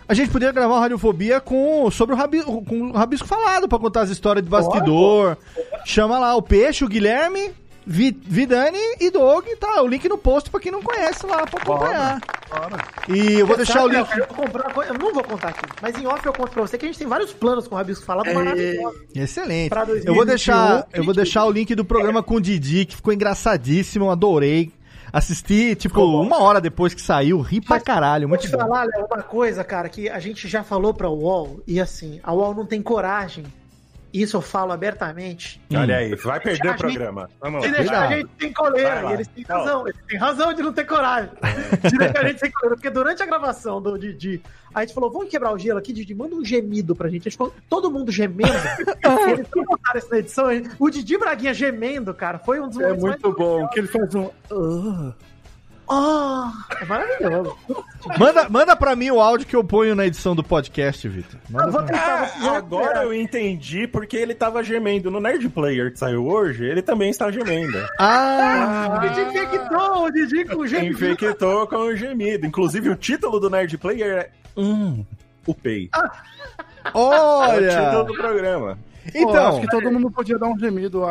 A gente poderia gravar um Radiofobia com, sobre o, rabi, com o Rabisco Falado, pra contar as histórias de bastidor. Chama lá o Peixe, o Guilherme, Vi- Vidani e Doug. Tá, o link no post pra quem não conhece lá, pra acompanhar. E eu vou Você deixar o sabe, link. Léo, Eu, vou comprar eu não vou contar aqui, mas em off eu conto pra você que a gente tem vários planos com o Rabisco Falado maravilhosos. Excelente. Eu vou 2021, deixar, eu vou deixar o link do programa com o Didi, que ficou engraçadíssimo, adorei. Assisti, tipo, uma hora depois que saiu, ri pra caralho, Vou muito te bom. falar, Léo, uma coisa, cara, que a gente já falou pra UOL, e assim, a UOL não tem coragem. Isso eu falo abertamente. Olha aí, vai perder A o programa. Vamos De lá. deixar a gente sem coleira. E eles têm razão. Eles têm razão de não ter coragem. De deixar a gente sem coleira. Porque durante a gravação do Didi, a gente falou: vamos quebrar o gelo aqui, Didi, manda um gemido pra gente. A gente ficou todo mundo gemendo. eles não botaram isso na edição. O Didi Braguinha gemendo, cara, foi um dos É muito bom, que ele faz um... Ah, é maravilhoso. Manda, manda pra mim o áudio que eu ponho na edição do podcast, Vitor. Ah, vou- agora eu entendi porque ele tava gemendo. No Nerd Player que saiu hoje, ele também está gemendo. Ah, O Didi infectou o Didi com gemido. Infectou com o gemido. Inclusive, o título do Nerd Player é Hum, o Pei. É o título olha! do programa. Pô, Então, acho que todo mundo podia dar um gemido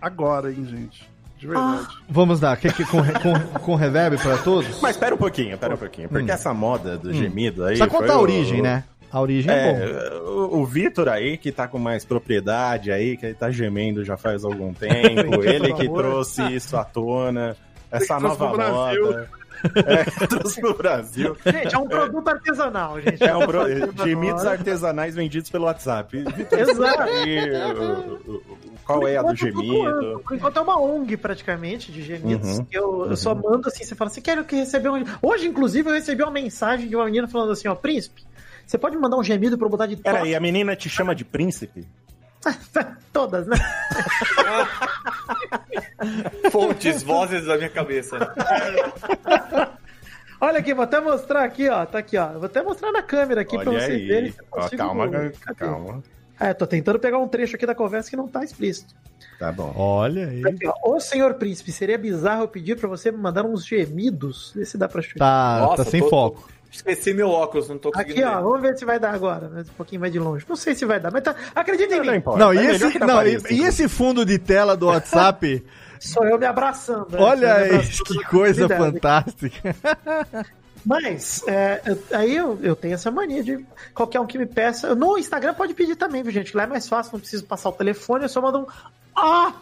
agora, hein, gente. De verdade. vamos dar. Quer que com, com, com reverb pra todos? Mas pera um pouquinho, pera um pouquinho. Porque Hum. essa moda do gemido aí. Foi contar a o- origem, né? A origem é, bom. É, o, o Vitor aí, que tá com mais propriedade aí, que ele tá gemendo já faz algum tempo, ele que trouxe isso à tona, essa nova moda. É, trouxe pro Brasil. Gente, é um produto artesanal, gente. É um pro... Gemidos artesanais vendidos pelo WhatsApp. Exato. e, o- o- o- qual é a do gemido? Por enquanto é uma ONG, praticamente, de gemidos. Uhum, que eu, eu só mando assim, você fala, você quer que receber um... Hoje, inclusive, eu recebi uma mensagem de uma menina falando assim, ó, príncipe, você pode me mandar um gemido pra eu botar de toque? Peraí, a menina te chama de príncipe? Todas, né? Fontes, vozes da minha cabeça. Olha aqui, vou até mostrar aqui, ó. Tá aqui, ó. Vou até mostrar na câmera aqui pra Olha vocês aí. verem. Ó, calma, Cadê? calma. É, tô tentando pegar um trecho aqui da conversa que não tá explícito. Tá bom. Olha aí. Aqui, ó. Ô, senhor príncipe, seria bizarro eu pedir pra você me mandar uns gemidos? Vê se dá pra chutar. Tá, Nossa, tá sem tô- foco. Esqueci meu óculos, não tô conseguindo Aqui, ó, ver. vamos ver se vai dar agora. Mas um pouquinho mais de longe. Não sei se vai dar, mas tá. Acredita em Não mim. importa. Não, é e esse, não não, e, apareça, e esse fundo de tela do WhatsApp? Sou eu me abraçando. né? Olha me aí, abraçando que coisa fantástica. Mas, é, eu- aí eu, eu tenho essa mania de qualquer um que me peça. No Instagram pode pedir também, viu, gente? Lá é mais fácil, não preciso passar o telefone, eu só mando um. Ah!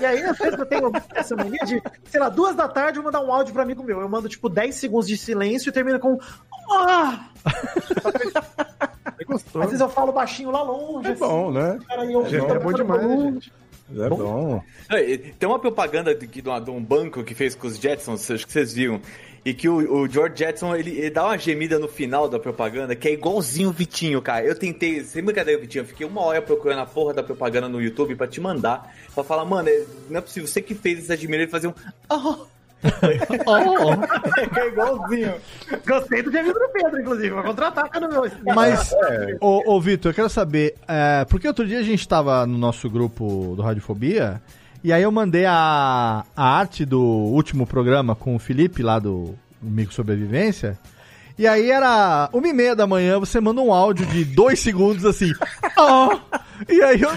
E aí, às vezes eu tenho essa mania de, sei lá, duas da tarde eu mandar um áudio pro amigo meu. Eu mando, tipo, 10 segundos de silêncio e termina com. Ah! É gostoso. Às vezes eu falo baixinho lá longe. É bom, né? assim, cara, eu- É eu- bom demais, gente? É bom. É, Tem uma propaganda de, de, de um banco que fez com os Jetsons, acho que vocês viram. E que o, o George Jetson, ele, ele dá uma gemida no final da propaganda, que é igualzinho o Vitinho, cara. Eu tentei, sem brincadeira, Vitinho, eu fiquei uma hora procurando a porra da propaganda no YouTube pra te mandar. Pra falar, mano, é- não é possível, você que fez essa gemida, ele fazia um... é igualzinho. Gostei do gemido do Pedro, inclusive. Vou contratar no meu. Mas, É. ô, ô Vitor, eu quero saber, é, porque outro dia a gente tava no nosso grupo do Radiofobia, e aí eu mandei a, a arte do último programa com o Felipe, lá do Mico Sobrevivência, e aí era uma e meia da manhã, você manda um áudio de dois segundos assim, "Ah", e aí eu...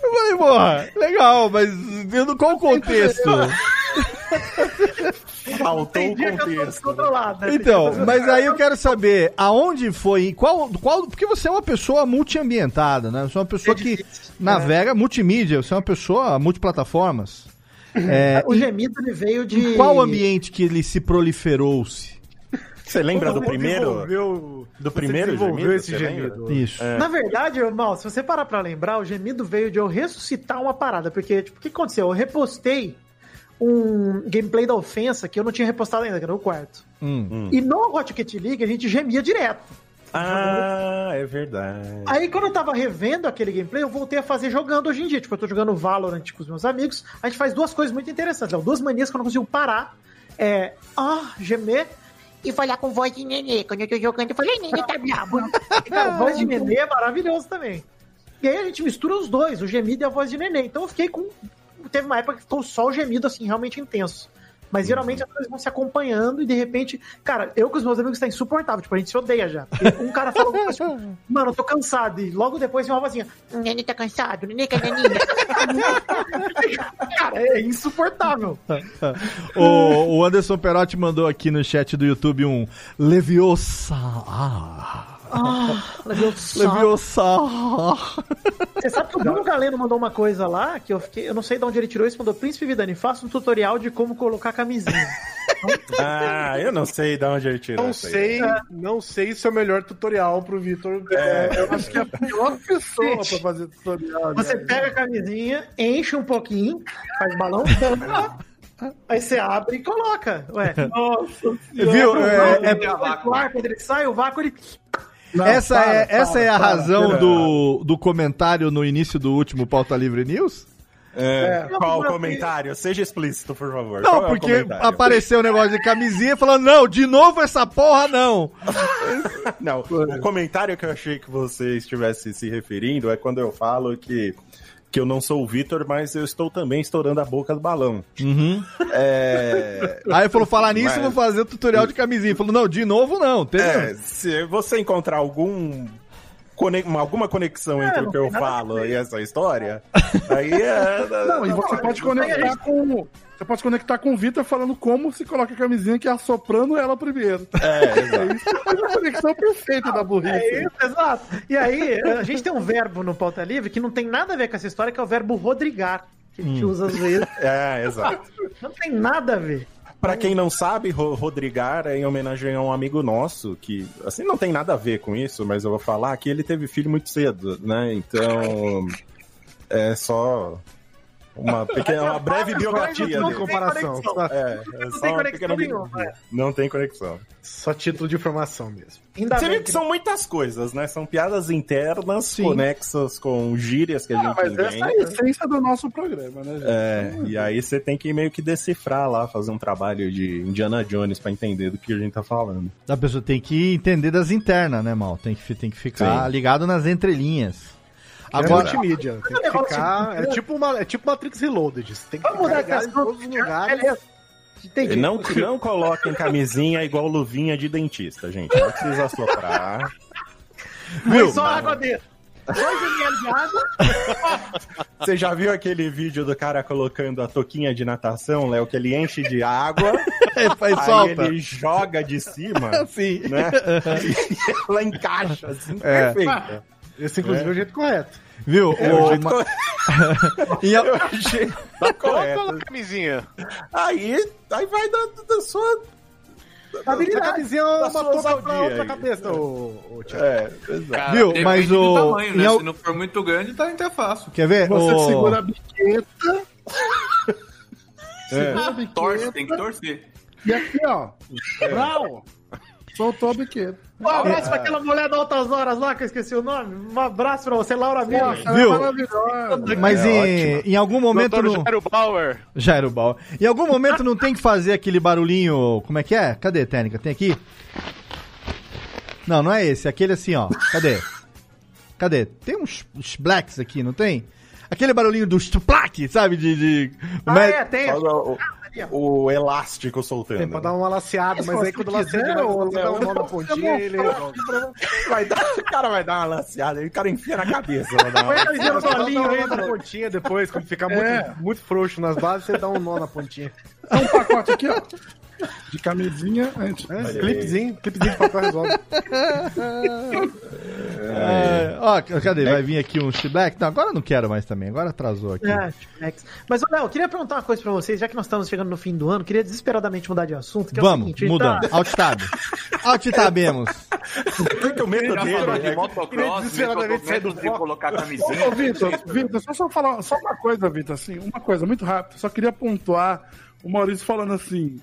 Eu falei, porra, legal, mas vendo qual o contexto? Faltou o contexto. descontrolado, né? Então, mas aí eu quero saber aonde foi, qual, qual, porque você é uma pessoa multiambientada, né? Você é uma pessoa que navega multimídia, você é uma pessoa multiplataformas. É, O em- gemido ele veio de. em qual ambiente que ele se proliferou-se? Você lembra do primeiro? Do primeiro gemido, esse gemido. lembra? Isso. É. Na verdade, irmão, se você parar pra lembrar, o gemido veio de eu ressuscitar uma parada. Porque, tipo, o que aconteceu? Eu repostei um gameplay da ofensa que eu não tinha repostado ainda, que era o quarto. Hum. E no Rocket League a gente gemia direto. Ah, é verdade. Aí quando eu tava revendo aquele gameplay, eu voltei a fazer jogando hoje em dia. Tipo, eu tô jogando Valorant com os meus amigos. A gente faz duas coisas muito interessantes. Léo. Duas manias que eu não consigo parar. É, ah, gemer. e falar com voz de nenê. Quando eu tô jogando, eu falo, "Ai, nenê tá brabo. Cara, voz de nenê é maravilhoso também. E aí a gente mistura os dois, o gemido e a voz de nenê. Então eu fiquei com. Teve uma época que ficou só o gemido, assim, realmente intenso. Mas geralmente as coisas vão se acompanhando e de repente, cara, eu com os meus amigos tá insuportável, tipo, a gente se odeia já. Um cara coisa, tipo, mano, eu tô cansado. E logo depois vem uma vozinha, nenê tá cansado, nenê quer naninha. cara, é insuportável. o, o Anderson Perotti mandou aqui no chat do YouTube um Leviosa. Ah, Ah, Leviosa. Leviosa. Você sabe que o Bruno Galeno mandou uma coisa lá, que eu fiquei, eu não sei de onde ele tirou isso, mandou Príncipe Vidani, faça um tutorial de como colocar camisinha. Ah, eu não sei de onde ele tirou Não sei, não sei se é o melhor tutorial pro Vitor. É, eu acho que é a pior pessoa pra fazer tutorial. Você né? pega a camisinha, enche um pouquinho, faz balão, aí você abre e coloca. Ué. Nossa Viu? É- é- o ar, quando ele sai, o vácuo, ele. Não, essa para, é, essa para, é a para, razão para. do, do comentário no início do último Pauta Livre News? É, É. qual o comentário? Seja explícito, por favor. Qual Não, é o porque comentário? apareceu o negócio de camisinha falando, não, de novo essa porra não. Não, o comentário que eu achei que você estivesse se referindo é quando eu falo que, que eu não sou o Vitor, mas eu estou também estourando a boca do balão. Uhum. É, Aí ele falou, falar nisso, Mas- vou fazer o tutorial de camisinha. Ele falou, não, de novo não, entendeu? é, se você encontrar algum cone- uma- alguma conexão entre o que eu falo e essa história, aí é. Não, e você pode conectar com. Você pode conectar com o Vitor falando como se coloca a camisinha, que é assoprando ela primeiro. É, exato. É isso é a conexão perfeita da burrice. É isso, exato. E aí, a gente tem um verbo no Pauta Livre que não tem nada a ver com essa história, que é o verbo rodrigar, que a gente usa às vezes. É, exato. Não tem nada a ver. Pra quem não sabe, Ro- Rodrigar é em homenagem a um amigo nosso que, assim, não tem nada a ver com isso, mas eu vou falar que ele teve filho muito cedo, né? Então, é só uma pequena, uma breve biografia de dele. comparação. É, é só tem uma conexão nenhuma, biografia. Não tem conexão. só título de informação mesmo. Ainda Você vê que são muitas coisas, né? São piadas internas, Sim. conexas com gírias que a Ah, gente mas essa é a inventa. essência do nosso programa, né, gente? É, e aí você tem que meio que decifrar lá, fazer um trabalho de Indiana Jones pra entender do que a gente tá falando. A pessoa tem que entender das internas, né, mal? Tem que, tem que ficar Sim. ligado nas entrelinhas. Agora, é multimídia. Tem que ficar. de- É tipo, uma, é tipo Matrix Reloaded. Você tem que Vamos ficar mudar em todos os assunto. lugares. Beleza. Entendi. Não, não coloquem camisinha igual luvinha de dentista, gente. Não precisa assoprar. Foi só água dentro. 2 ml de água. Você já viu aquele vídeo do cara colocando a toquinha de natação, Léo, que ele enche de água, faz aí solta. ele joga de cima, Sim. né? E ela encaixa assim, É. perfeita. Esse, inclusive, é o jeito correto. Viu? É, o O- jeito ma- correto. e a- tá correto. Coloca a camisinha. Aí, aí vai da, da sua. A camisinha é uma Da touca pra outra aí. cabeça, ô, ô Thiago. É, exato. Viu? depende Mas o- tamanho, né? al- Se não for muito grande, tá até fácil. Quer ver? Você O- segura a biqueta. É. Segura a biqueta. Torce, tem que torcer. E aqui, ó. Brau. Soltou a biqueta. Um abraço pra aquela mulher da Altas Horas lá, que eu esqueci o nome. Um abraço pra você, Laura Miller. Viu? é maravilhosa. Mas É em, em algum momento. Doutor Não... Jairo Bauer. Jairo Bauer. Em algum momento não tem que fazer aquele barulhinho. Como é que é? Cadê, técnica? Tem aqui? Não, não é esse. Aquele assim, ó. Cadê? Cadê? Tem uns, uns blacks aqui, não tem? Aquele barulhinho do stuplac, sabe? De. de... Ah, Mas- é, tem. O, o elástico soltando. Tem pra dar uma laceada, mas aí quando ô, você dá um nó na pontinha ele. Vai dar, o cara vai dar uma laceada, aí o cara enfia na cabeça. Vai dar uma... Põe solinho nó aí, na pontinha depois, quando ficar É. muito, muito frouxo nas bases, você dá um nó na pontinha. É um pacote aqui, ó. De camisinha. A gente... É, clipezinho, clipezinho de papel resolve. É, ó, cadê? Vai vir aqui um Black? Não, agora eu não quero mais também. Agora atrasou aqui. É. Mas, Léo, eu queria perguntar uma coisa pra vocês, já que nós estamos chegando no fim do ano, queria desesperadamente mudar de assunto, que é o Vamos, seguinte, mudando. tá- Alt tab. Alt tabemos. Porque o medo dele de é que- motocross, desesperadamente sair do foco. colocar camisinha. Ô, Vitor, Vitor, só, só falar só uma coisa, Vitor, assim, uma coisa muito rápida. Só queria pontuar o Maurício falando assim.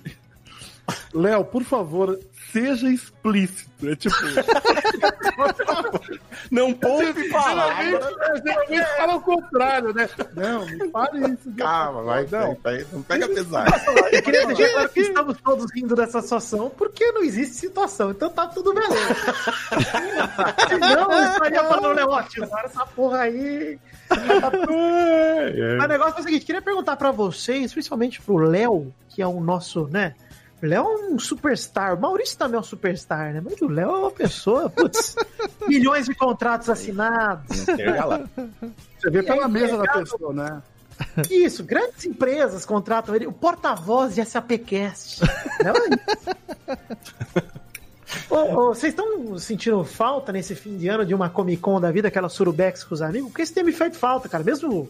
Léo, por favor, seja explícito. É tipo. Não poupe palavras. Geralmente, geralmente fala o contrário, né? Não, não fale isso. Calma, vai, Não. vai, não pega pesado. Eu queria deixar claro que estamos todos rindo dessa situação porque não existe situação, então tá tudo beleza. Senão eu estaria falando, Léo, agora essa porra aí. Mas o negócio é o seguinte, queria perguntar pra vocês, principalmente pro Léo, que é o nosso, né? O Léo é um superstar. O Maurício também é um superstar, né? Mas o Léo é uma pessoa, putz, milhões de contratos assinados. Você vê pela mesa da pessoa, né? Isso, grandes empresas contratam ele, o porta-voz de SAPcast. Não é isso? Ô, ô, Vocês estão sentindo falta nesse fim de ano de uma Comic Con da vida, aquela surubex com os amigos? Porque isso tem me feito falta, cara. Mesmo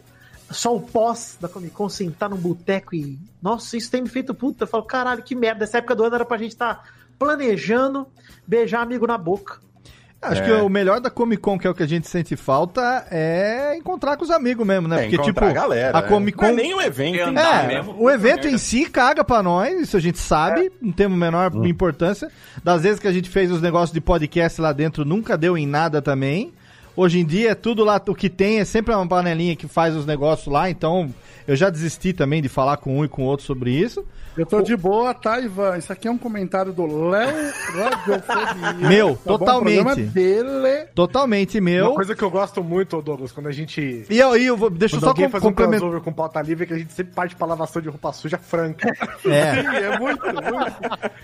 só o pós da Comic Con, sentar num boteco e. Nossa, isso tem me feito puta. Eu falo, caralho, que merda. Essa época do ano era pra gente estar planejando beijar amigo na boca. Acho É. que o melhor da Comic Con, que é o que a gente sente falta, é encontrar com os amigos mesmo, né? É, Porque, tipo, a galera, a né? Comic Não Con. é nem o evento. É, É, mesmo, o evento em si caga pra nós, isso a gente sabe, não temos a menor importância. Das vezes que a gente fez os negócios de podcast lá dentro, nunca deu em nada também. Hoje em dia, é tudo lá, o que tem é sempre uma panelinha que faz os negócios lá, então eu já desisti também de falar com um e com outro sobre isso. Eu tô de boa, tá, Ivan? Isso aqui é um comentário do Léo Radiofobia. Meu, tá bom? O totalmente. programa dele. Totalmente meu. Uma coisa que eu gosto muito, Douglas, quando a gente. E eu, e eu vou, deixa eu só com, um complementar. crossover com pauta livre, é que a gente sempre parte pra lavação de roupa suja franca. É, Sim, é muito, muito.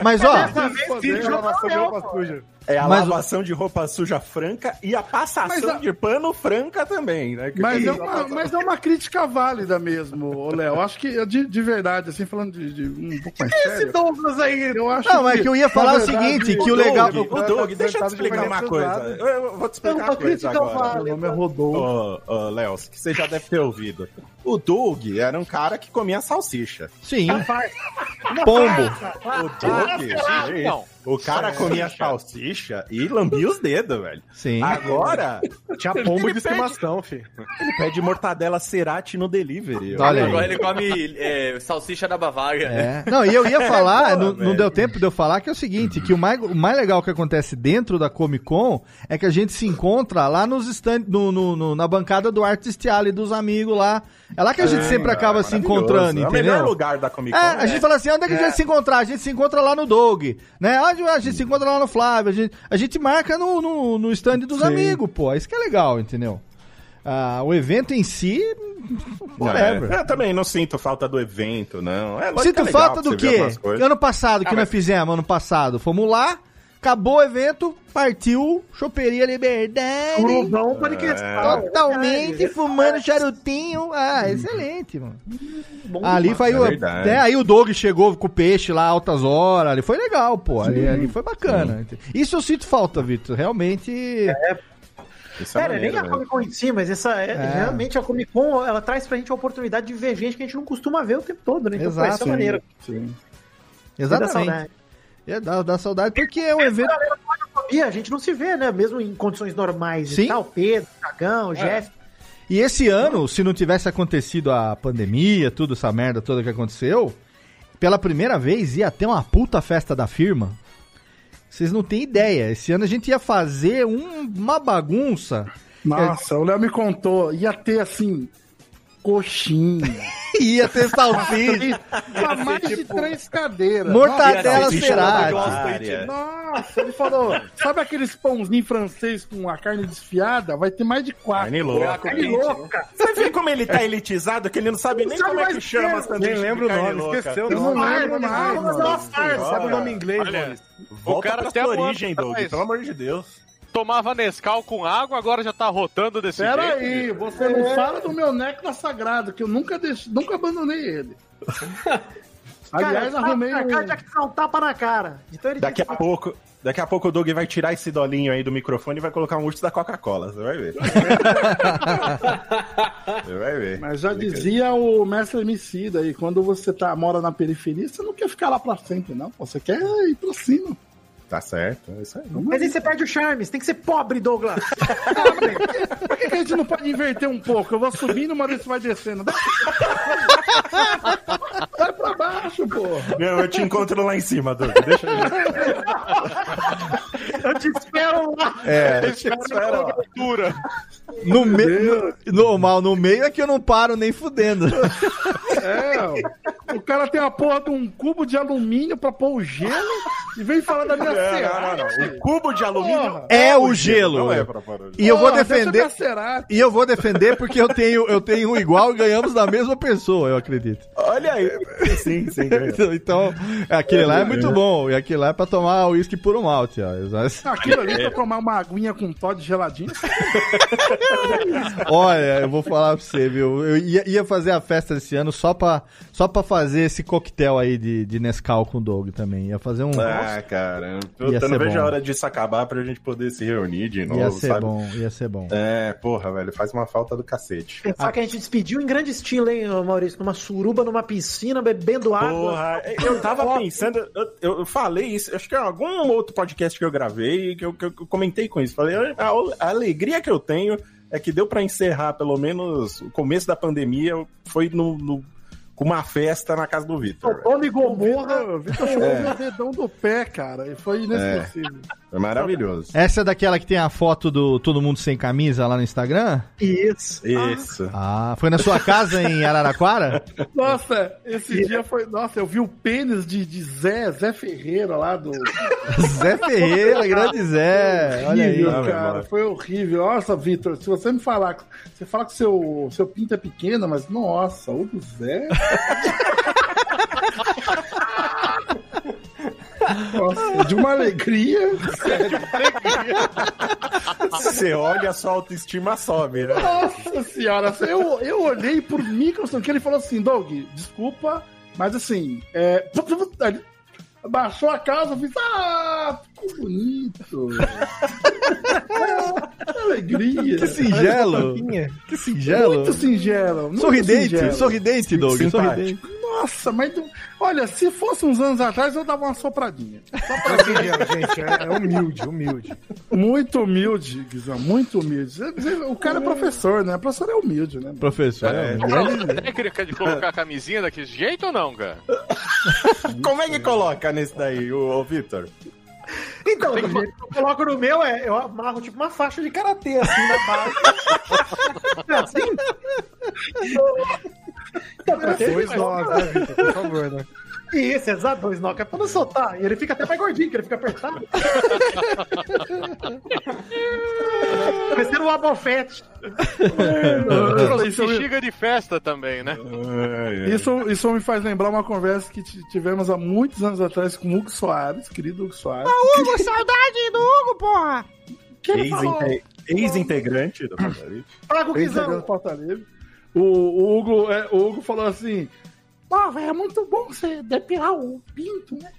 mas ó, Dessa vez, Sim, lavação de roupa suja. É a Mas- lavação de roupa suja franca e a passação a- de pano franca também, né? Que- Mas é, uma, mas é uma crítica válida mesmo, ô Léo. Acho que, de, de verdade, assim, falando de, de um pouco mais Esse sério, Douglas aí. eu acho Não, mas que eu ia falar na o seguinte, que o Doug, legal- O Doug, deixa eu te explicar uma coisa. Eu, eu vou te explicar uma coisa agora. Meu nome é Rodolfo. Ô, ô, Léo, que você já deve ter ouvido. O Doug era um cara que comia salsicha. sim, pombo. O Doug, Não. o cara comia salsicha e lambia os dedos, velho. Sim. Agora, Tinha pombo Ele de estimação, filho. ele pede mortadela cerati no delivery. Olha aí. Agora ele come é, salsicha da Bavária. É. Não, e eu ia falar, não, não deu tempo de eu falar, que é o seguinte, que o mais, o mais legal que acontece dentro da Comic Con é que a gente se encontra lá nos stand, no, no- no- na bancada do Artist Alley dos amigos lá. É lá que a gente sempre acaba se encontrando, É o melhor entendeu? lugar da Comic É, Con. a gente fala assim, onde é que a gente vai se encontrar? A gente se encontra lá no Doug, né? Onde a gente se encontra lá no Flávio, a gente, a gente marca no, no, no stand dos amigos, pô. Isso que é legal, entendeu? Ah, o evento em si, whatever. É, eu também não sinto falta do evento, não. É, Sinto é falta do quê? Ano passado, que Ah, nós mas- fizemos, ano passado. Fomos lá, acabou o evento, partiu, Choperia Liberdade. Surubão podcast. Totalmente fumando charutinho. Ah, excelente, mano. ali foi É o. verdade. né, aí o Doug chegou com o peixe lá altas horas. Ali foi legal, pô. Ali, ali foi bacana. Isso eu sinto falta, Vitor. Realmente. É Cara, nem a velho. Comic Con em si, mas essa é, É. realmente a Comic Con ela traz pra gente a oportunidade de ver gente que a gente não costuma ver o tempo todo, né? Então, Exato. é maneiro. Sim. Exatamente. É, dá, dá saudade porque é um evento. E a gente não se vê, né? Mesmo em condições normais Sim. e tal. Pedro, Cagão, Jeff. E esse ano, se não tivesse acontecido a pandemia, tudo essa merda toda que aconteceu, pela primeira vez ia ter uma puta festa da firma. Vocês não têm ideia. Esse ano a gente ia fazer um- uma bagunça. Nossa, o Léo me contou, ia ter assim, coxinha. ia ter salsicha, Pra mais de três cadeiras. mortadela. Vária. Nossa, ele falou, sabe aqueles pãozinhos francês com a carne desfiada? Vai ter mais de quatro. Carne louca. Carne louca. Você vê como ele tá elitizado, que ele não sabe nem sabe como é que chama sanduíche Nem de lembra o nome, esqueceu o não nome. lembro mais. Sabe o nome em inglês? Volta cara pra ano origem, Doug, pelo amor de Deus. Tomava Nescau com água, agora já tá rotando desse Pera jeito. aí, você não fala do meu néctar sagrado, que eu nunca deixei, nunca abandonei ele. Aliás, Cara, arrumei tapa na cara, um... que dar um tapa na cara. Então ele Daqui a pouco, daqui a pouco o Doug vai tirar esse dolinho aí do microfone e vai colocar um urso da Coca-Cola, você vai ver. você vai ver. Mas já dizia o mestre Emicida aí, quando você tá, mora na periferia, você não quer ficar lá pra sempre, não. Você quer ir pra cima. Tá certo, é isso aí. Mas aí você perde o charme, você tem que ser pobre, Douglas. Por que, que a gente não pode inverter um pouco? Eu vou subindo, uma vez você vai descendo. Pra baixo, porra. Não, eu te encontro lá em cima, Doug. Deixa eu Eu te espero lá. É. Espera lá. Altura. No meio. Normal, no meio é que eu não paro nem fudendo. É, o cara tem a porra de um cubo de alumínio pra pôr o gelo e vem falar da minha Não, não, não, não. O cubo de alumínio Porra. É o gelo. Não é pra parar. E eu vou Porra, deixa defender. E eu vou defender porque eu tenho, eu tenho um igual e ganhamos da mesma pessoa, eu acredito. Olha aí. Sim, sim. ganhou. Então, aquele lá é muito bom. E aquele lá é pra tomar uísque puro malte, ó. Aquilo ali pra tomar uma aguinha com Todd geladinho. Olha, eu vou falar pra você, viu? Eu ia, ia fazer a festa esse ano só pra, só pra fazer esse coquetel aí de, de Nescau com o Doug também. Ia fazer um. Ah, caramba. Eu Ia não vejo bom. a hora disso acabar pra gente poder se reunir de novo, ia ser sabe? bom, ia ser bom. É, porra, velho, faz uma falta do cacete. Pensar que a gente despediu em grande estilo, hein, Maurício? Numa suruba, numa piscina, bebendo água. Porra, eu tava pensando, eu, eu falei isso, acho que em algum outro podcast que eu gravei, que eu, que eu comentei com isso. Falei, a, a alegria que eu tenho é que deu pra encerrar pelo menos o começo da pandemia, foi no, no- com uma festa na casa do Vitor. Tome Gomorra. O Vitor chegou no dedão do pé, cara. E foi inesquecível. Foi maravilhoso. Essa é daquela que tem a foto do Todo Mundo Sem Camisa lá no Instagram? Isso. Isso. Ah, foi na sua casa em Araraquara? Nossa, esse dia foi. Nossa, eu vi o pênis de, de Zé, Zé Ferreira lá do. Zé Ferreira, grande Zé. Olha aí. Horrível, Ah, meu cara. Foi horrível. Nossa, Vitor, se você me falar. Você fala que seu, seu pinto é pequeno, mas nossa, o do Zé. Nossa, de uma alegria. Sério. Você olha, a sua autoestima sobe, né? Nossa senhora, eu, eu olhei por Mickelson que ele falou assim, Doug, desculpa, mas assim, é, baixou a casa, eu fiz, ah, ficou bonito. alegria. Que singelo. Que singelo. Muito singelo. muito Sorridente, singelo. sorridente, Doug. Simpático. Sorridente. Nossa, mas olha, se fosse uns anos atrás, eu dava uma sopradinha. gente, é, é humilde, humilde. Muito humilde, Guizão, muito humilde. O cara é professor, né? O professor é humilde, né? Professor, é, Não, grande... técnica de colocar a camisinha daquele jeito ou não, cara? Como é que coloca nesse daí, o, o Vitor? Então, jeito que eu coloco no meu, é, eu amarro tipo uma faixa de karatê, assim, na base. É assim? Então, karatê, Dois nós, né, Vitor? Por favor, né? Isso, exato, dois nó, que é pra não soltar. E ele fica até mais gordinho, que ele fica apertado. Parecendo um abofete. Eu falei, isso, me- Bexiga de festa também, né? isso, isso me faz lembrar uma conversa que tivemos há muitos anos atrás com o Hugo Soares, querido Hugo Soares. Hugo, saudade do Hugo, porra! Ex-integrante do Patarito. Paga o Ex-integrante Livre. O, o, Hugo, é, o Hugo falou assim: Pô, velho, é muito bom você depilar o pinto, né?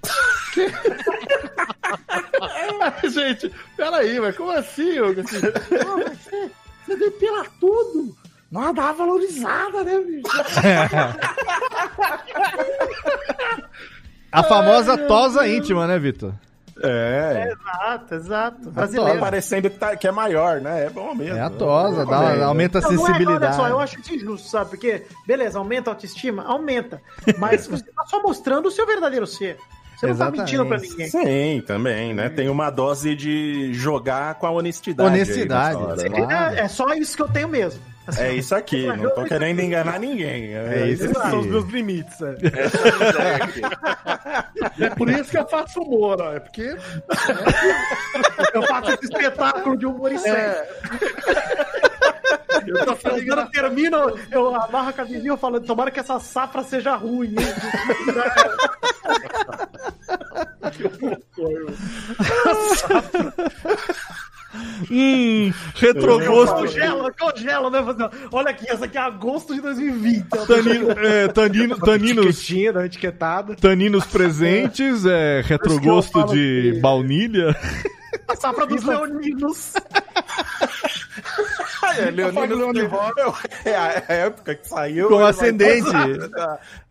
Ai, Gente, peraí, mas como assim, Hugo? Assim, você, você depila tudo. Não dá valorizada, né, bicho? A famosa tosa íntima, né, Vitor? É, Exato, exato. tá Brasileiro. parecendo que, tá- que é maior, né? É bom mesmo. É a tosa, dá, Recomendo. aumenta a Não, não é, sensibilidade. olha só, eu acho isso injusto, sabe? Porque, beleza, aumenta a autoestima? Aumenta. Mas você tá só mostrando o seu verdadeiro ser. Você não tá mentindo pra ninguém. Sim, também, né? Tem uma dose de jogar com a honestidade. aí Honestidade, hora? Claro. É, é só isso que eu tenho mesmo. É isso aqui, não tô querendo enganar ninguém. É isso Esses são os aqui. meus limites, é. É por isso que eu faço humor, ó. É porque. Eu faço esse espetáculo de humor e sério. É. Eu tô Quando eu termino, eu amarro a camisinha falando, tomara que essa safra seja ruim. hein? Hum, retrogosto. Congela, congela, né? Olha aqui, essa aqui é agosto de 2020. Tanino, é, tanino, taninos, Etiquetinha, da etiquetada. taninos presentes, é, retrogosto de que- baunilha. A safra dos leoninos. É, Leonino Leone Rock. É a época que saiu. Com vai ascendente.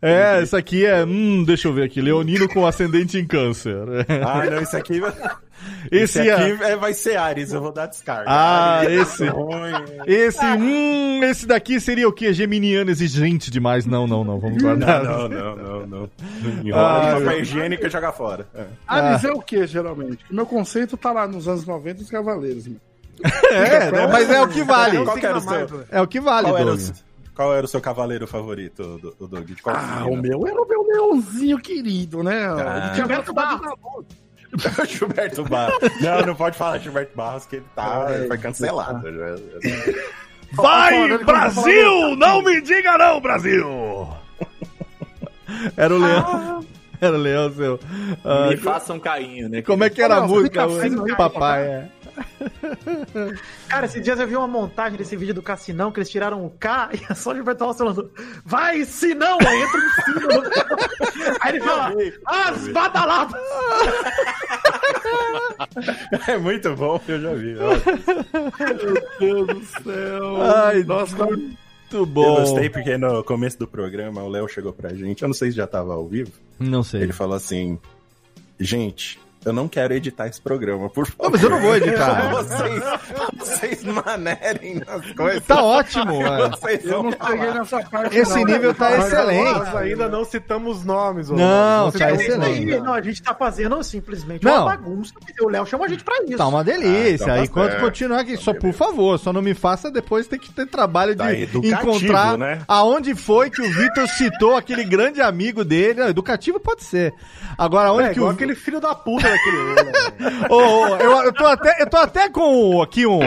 É, essa aqui é. Hum, deixa eu ver aqui. Leonino com ascendente em câncer. Ah, não, isso aqui. Esse, Esse aqui é. é, vai ser Ares, eu vou dar descarga. Ah, Ares, esse. ruim. Esse, hum, esse daqui seria o quê? Geminiano exigente demais. Não, não, não. Vamos guardar. Não, não, não, não. Ah, Enrola de papel higiênico e joga fora. É. Ares é o que, geralmente? O meu conceito tá lá nos anos 90 dos Cavaleiros, mano. É, né? mas é o que vale. Qual que era o seu, É o que vale, qual era o, Doug. qual era o seu cavaleiro favorito, do? De qual Ah, o meu era o meu leãozinho querido, né? Ah. Ele tinha Gilberto Barros. Gilberto Barros. Não, não pode falar Gilberto Barros, que ele, tá, ele foi cancelado. já. Vai, Brasil! Não me diga não, Brasil! Era o leão. Era o leão seu. Ah, Me faça um carinho, né? como é que era a música? assim, o cara. papai, é. Cara, esses dias eu vi uma montagem desse vídeo do Cassinão, que eles tiraram o K e é só o Gilberto Barros falando, vai, se não! Aí entra um sino. Aí ele fala, as badaladas! É muito bom, eu já vi. Meu Deus do céu. Ai, Nossa, muito Eu bom. gostei porque no começo do programa o Léo chegou pra gente, eu não sei se já tava ao vivo, Não sei. ele falou assim, gente, eu não quero editar esse programa, por favor. Não, mas eu não vou editar. vocês, vocês manerem nas coisas. Tá ótimo, mano. Vocês eu vão não cheguei nessa parte. Esse não, nível né? tá Mas excelente. Nós ainda não citamos nomes. Não, Você tá excelente. Não, a gente tá fazendo simplesmente Não. uma bagunça. O Léo chamou a gente pra isso. Tá uma delícia. Ah, tá Enquanto certo. continuar aqui, só por favor, só não me faça depois ter que ter trabalho de Tá educativo, encontrar né? aonde foi que o Vitor citou aquele grande amigo dele. Não, educativo pode ser. Agora, onde É, que o. aquele filho da puta ô, eu, eu tô até, eu tô até com aqui um.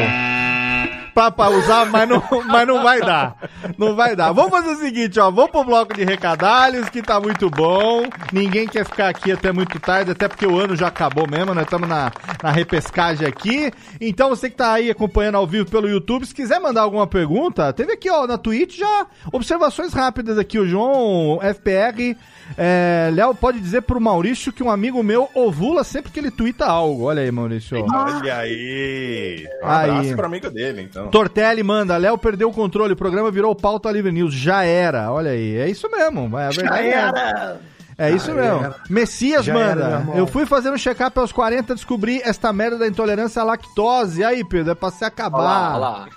Pra, pra usar, mas não, mas não vai dar. Não vai dar. Vamos fazer o seguinte, ó. Vamos pro bloco de recadalhos, que tá muito bom. Ninguém quer ficar aqui até muito tarde, até porque o ano já acabou mesmo. Nós estamos na, na repescagem aqui. Então, você que tá aí acompanhando ao vivo pelo YouTube, se quiser mandar alguma pergunta, teve aqui, ó, na Twitch já observações rápidas aqui. O João FPR. É, Léo pode dizer pro Maurício que um amigo meu ovula sempre que ele twitta algo. Olha aí, Maurício. Olha aí. Um Aí. abraço pro amigo dele, então. Tortelli manda, Léo perdeu o controle, o programa virou pauta livre news. Já era, olha aí. É isso mesmo, é a verdade. era. É isso mesmo. Messias Já manda. era, eu fui fazer um check-up aos 40, descobri esta merda da intolerância à lactose. Aí, Pedro, é pra se Olha lá, acabar. olha lá.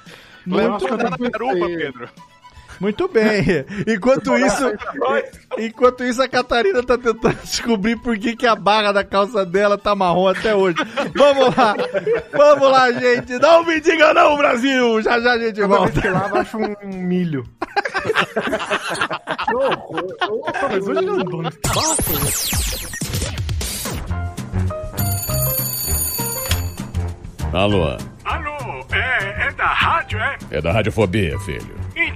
Muito, eu Tá não na garupa, pensei. Pedro. Muito bem. Enquanto isso, enquanto isso, a Catarina tá tentando descobrir por que, que a barra da calça dela tá marrom até hoje. Vamos lá. Vamos lá, gente. Não me diga não, Brasil. Já já a gente vez volta. que lava, acho um milho. Que horror. Ô, Mas hoje não dou Alô, Alô, é, é da rádio, é? é da Radiofobia, filho.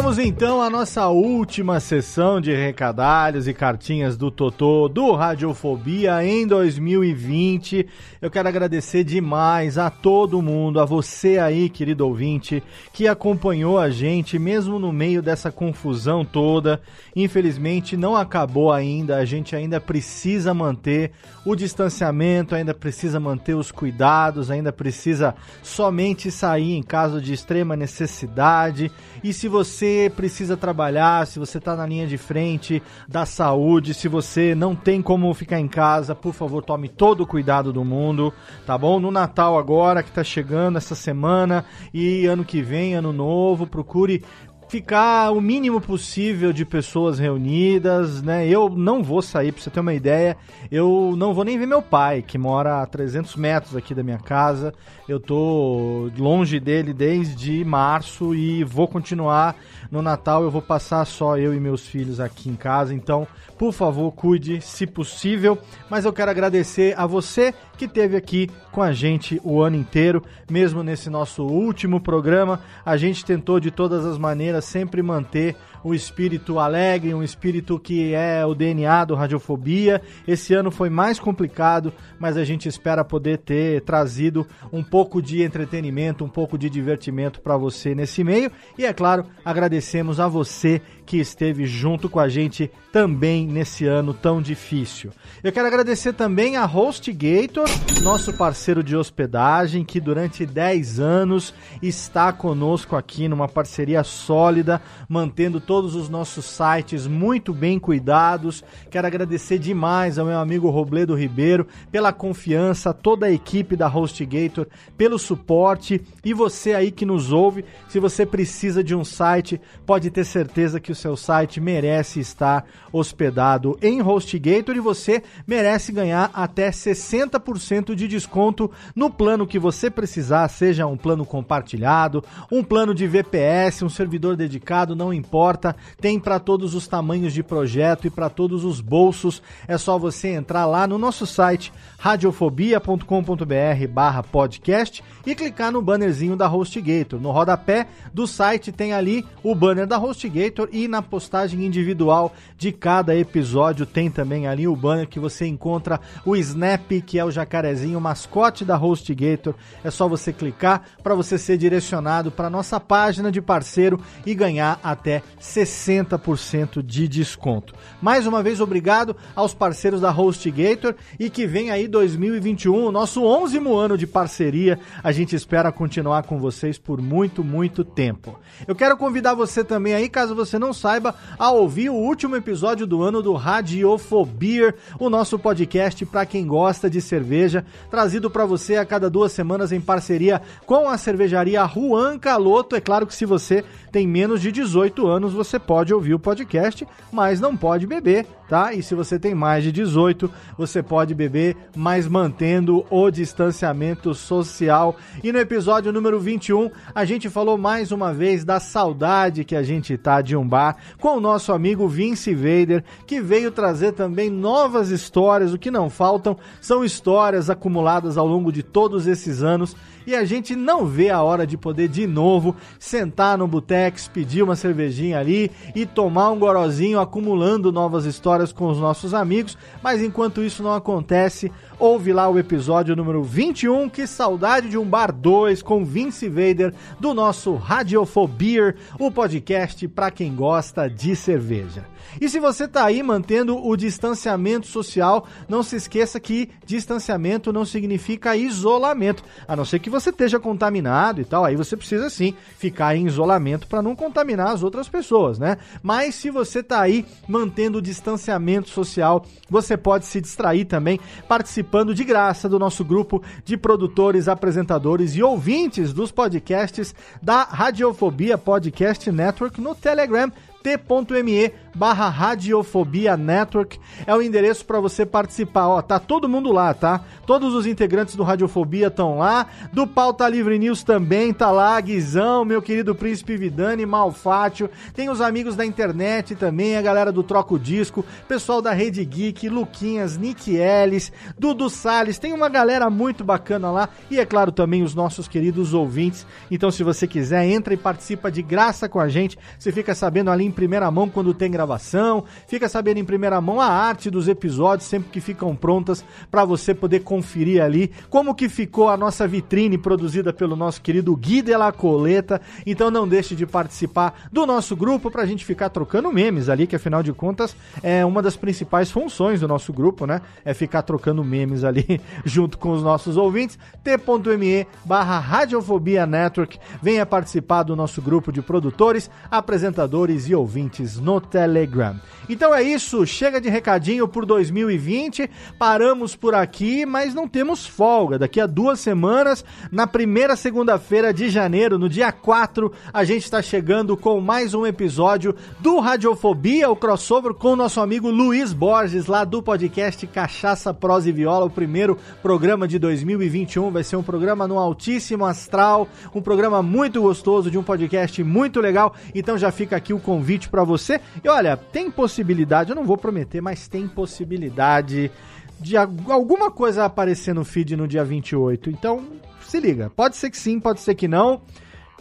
Chegamos então à nossa última sessão de recadalhos e cartinhas do Totô do Radiofobia em 2020. Eu quero agradecer demais a todo mundo, a você aí, querido ouvinte, que acompanhou a gente mesmo no meio dessa confusão toda. Infelizmente não acabou ainda, a gente ainda precisa manter o distanciamento, ainda precisa manter os cuidados, ainda precisa somente sair em caso de extrema necessidade. E se você precisa trabalhar, se você está na linha de frente da saúde, se você não tem como ficar em casa, por favor, tome todo o cuidado do mundo, tá bom? No Natal agora, que está chegando essa semana, e ano que vem, ano novo, procure ficar o mínimo possível de pessoas reunidas, né? Eu não vou sair, pra você ter uma ideia, eu não vou nem ver meu pai, que mora a 300 metros aqui da minha casa. Eu tô longe dele desde março e vou continuar no Natal. Eu vou passar só eu e meus filhos aqui em casa, então, por favor, cuide, se possível. Mas eu quero agradecer a você que esteve aqui com a gente o ano inteiro, mesmo nesse nosso último programa. A gente tentou de todas as maneiras sempre manter o espírito alegre, um espírito que é o DNA do Radiofobia. Esse ano foi mais complicado, mas a gente espera poder ter trazido um pouco de entretenimento, um pouco de divertimento para você nesse meio. E é claro, agradecemos a você que esteve junto com a gente também nesse ano tão difícil. Eu quero agradecer também a HostGator, nosso parceiro de hospedagem, que durante 10 anos está conosco aqui numa parceria sólida, mantendo todos os nossos sites muito bem cuidados. Quero agradecer demais ao meu amigo Robledo Ribeiro pela confiança, toda a equipe da HostGator pelo suporte e você aí que nos ouve, se você precisa de um site, pode ter certeza que o seu site merece estar hospedado em HostGator e você merece ganhar até 60% de desconto no plano que você precisar, seja um plano compartilhado, um plano de VPS, um servidor dedicado, não importa, tem para todos os tamanhos de projeto e para todos os bolsos. É só você entrar lá no nosso site radiofobia.com.br barra podcast e clicar no bannerzinho da HostGator. No rodapé do site tem ali o banner da HostGator e na postagem individual de cada episódio tem também ali o banner que você encontra o Snap, que é o jacarezinho mascote da HostGator. É só você clicar para você ser direcionado para nossa página de parceiro e ganhar até 60% de desconto. Mais uma vez obrigado aos parceiros da HostGator e que vem aí 2021, nosso 11 ano de parceria. A gente espera continuar com vocês por muito, muito tempo. Eu quero convidar você também aí, caso você não saiba, a ouvir o último episódio do ano do Radiofobia, o nosso podcast para quem gosta de cerveja, trazido para você a cada duas semanas em parceria com a cervejaria Juan Caloto. É claro que se você tem menos de 18 anos, você pode ouvir o podcast, mas não pode beber, tá? E se você tem mais de 18, você pode beber, mas mantendo o distanciamento social. E no episódio número 21, a gente falou mais uma vez da saudade que a gente tá de um bar com o nosso amigo Vince Vader, que veio trazer também novas histórias. O que não faltam são histórias acumuladas ao longo de todos esses anos e a gente não vê a hora de poder de novo sentar no Butex, pedir uma cervejinha ali e tomar um gorozinho acumulando novas histórias com os nossos amigos. Mas enquanto isso não acontece, ouve lá o episódio número 21, que saudade de um bar 2 com Vince Vader do nosso Radiofobia, o podcast para quem gosta de cerveja. E se você tá aí mantendo o distanciamento social, não se esqueça que distanciamento não significa isolamento, a não ser que você esteja contaminado e tal, aí você precisa sim ficar em isolamento para não contaminar as outras pessoas, né? Mas se você tá aí mantendo o distanciamento social, você pode se distrair também participando de graça do nosso grupo de produtores, apresentadores e ouvintes dos podcasts da Radiofobia Podcast Network no Telegram t.me barra Radiofobia Network é o endereço para você participar. Ó, tá todo mundo lá, tá? Todos os integrantes do Radiofobia estão lá. Do Pauta Livre News também tá lá. Guizão, meu querido Príncipe Vidani, Malfátio. Tem os amigos da internet também, a galera do Troco Disco, pessoal da Rede Geek, Luquinhas, Nick Ellis, Dudu Salles. Tem uma galera muito bacana lá. E é claro também os nossos queridos ouvintes. Então, se você quiser, entra e participa de graça com a gente. Você fica sabendo ali em primeira mão quando tem gravação, fica sabendo em primeira mão a arte dos episódios sempre que ficam prontas para você poder conferir ali como que ficou a nossa vitrine produzida pelo nosso querido Gui de la Coleta. Então não deixe de participar do nosso grupo pra gente ficar trocando memes ali, que afinal de contas é uma das principais funções do nosso grupo, né? É ficar trocando memes ali junto com os nossos ouvintes. t.me barra Radiofobia Network. Venha participar do nosso grupo de produtores, apresentadores e ouvintes no Telegram. Então é isso, chega de recadinho por 2020, paramos por aqui, mas não temos folga. Daqui a duas semanas, na primeira segunda-feira de janeiro, no dia 4, a gente está chegando com mais um episódio do Radiofobia, o crossover com o nosso amigo Luiz Borges, lá do podcast Cachaça, Prosa e Viola, o primeiro programa de 2021. Vai ser um programa no altíssimo astral, um programa muito gostoso, de um podcast muito legal. Então já fica aqui o convite para você. E olha, tem possibilidade, eu não vou prometer, mas tem possibilidade de alguma coisa aparecer no feed no dia 28. Então, se liga. Pode ser que sim, pode ser que não.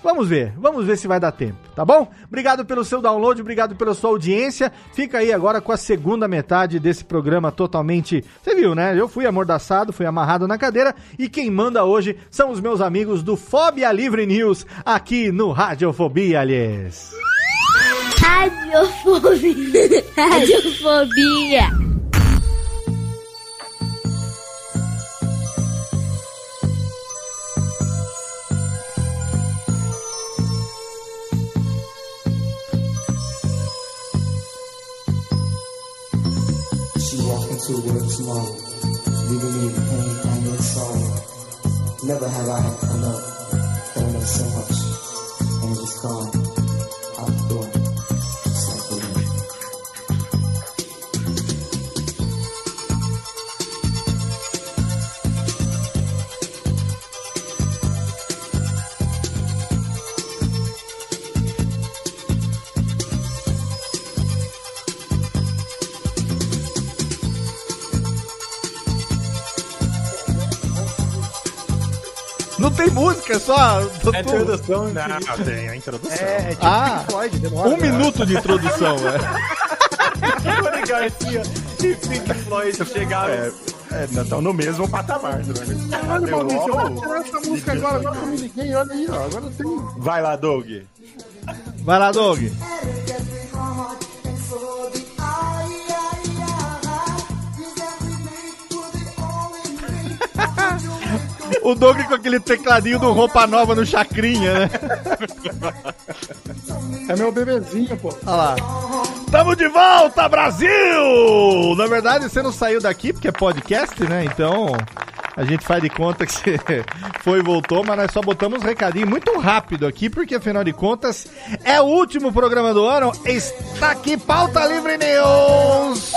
Vamos ver, vamos ver se vai dar tempo, tá bom? Obrigado pelo seu download, obrigado pela sua audiência. Fica aí agora com a segunda metade desse programa totalmente. Você viu, né? Eu fui amordaçado, fui amarrado na cadeira e quem manda hoje são os meus amigos do Fobia Livre News aqui no Radiofobia, aliás. Radiofobia. Radiofobia. She walked into work tomorrow, leaving me in pain, anger, and sorrow. Never have I had enough, but I love so much. And it's gone, é só. É introdução. Não, tem a introdução. É, é tipo Ah, Floyd, demora. um minuto de introdução, é. Tony Garcia e Pink Floyd chegaram. É, é, estão no mesmo patamar. Né? Olha, Deu Maurício, eu vou tirar essa música agora, agora que eu me liguei, olha aí, ó. Agora tem. Vai lá, Doug. Vai lá, Doug. O Doug com aquele tecladinho do roupa nova no chacrinha, né? É meu bebezinho, pô. Olha lá. Tamo de volta, Brasil! Na verdade, você não saiu daqui porque é podcast, né? Então, a gente faz de conta que você foi e voltou, mas nós só botamos um recadinho muito rápido aqui, porque afinal de contas, é o último programa do ano. Está aqui Pauta Livre News!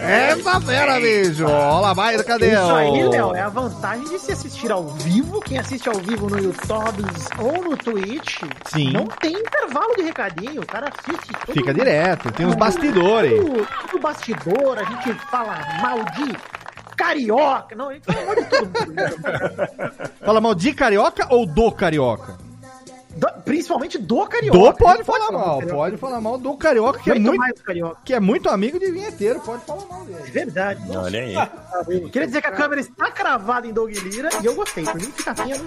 Essa fera, bicho! Olha lá, vai, cadê? Isso aí, Léo, é a vantagem de se assistir ao vivo. Quem assiste ao vivo no YouTube ou no Twitch, Sim. não tem intervalo de recadinho. O cara assiste. todo Fica direto, tem uns bastidores. Tudo, tudo bastidor, a gente fala mal de carioca. Não, gente fala mal de todo mundo. Fala mal de carioca ou do carioca? Do- principalmente do carioca. Do pode gente falar mal, pode falar mal do carioca, que é Muito carioca. que é muito amigo de vinheteiro, pode falar mal dele. Verdade. Olha aí. Queria dizer que a câmera está cravada em Doug Lira e eu gostei. Por mim fica assim, eu não-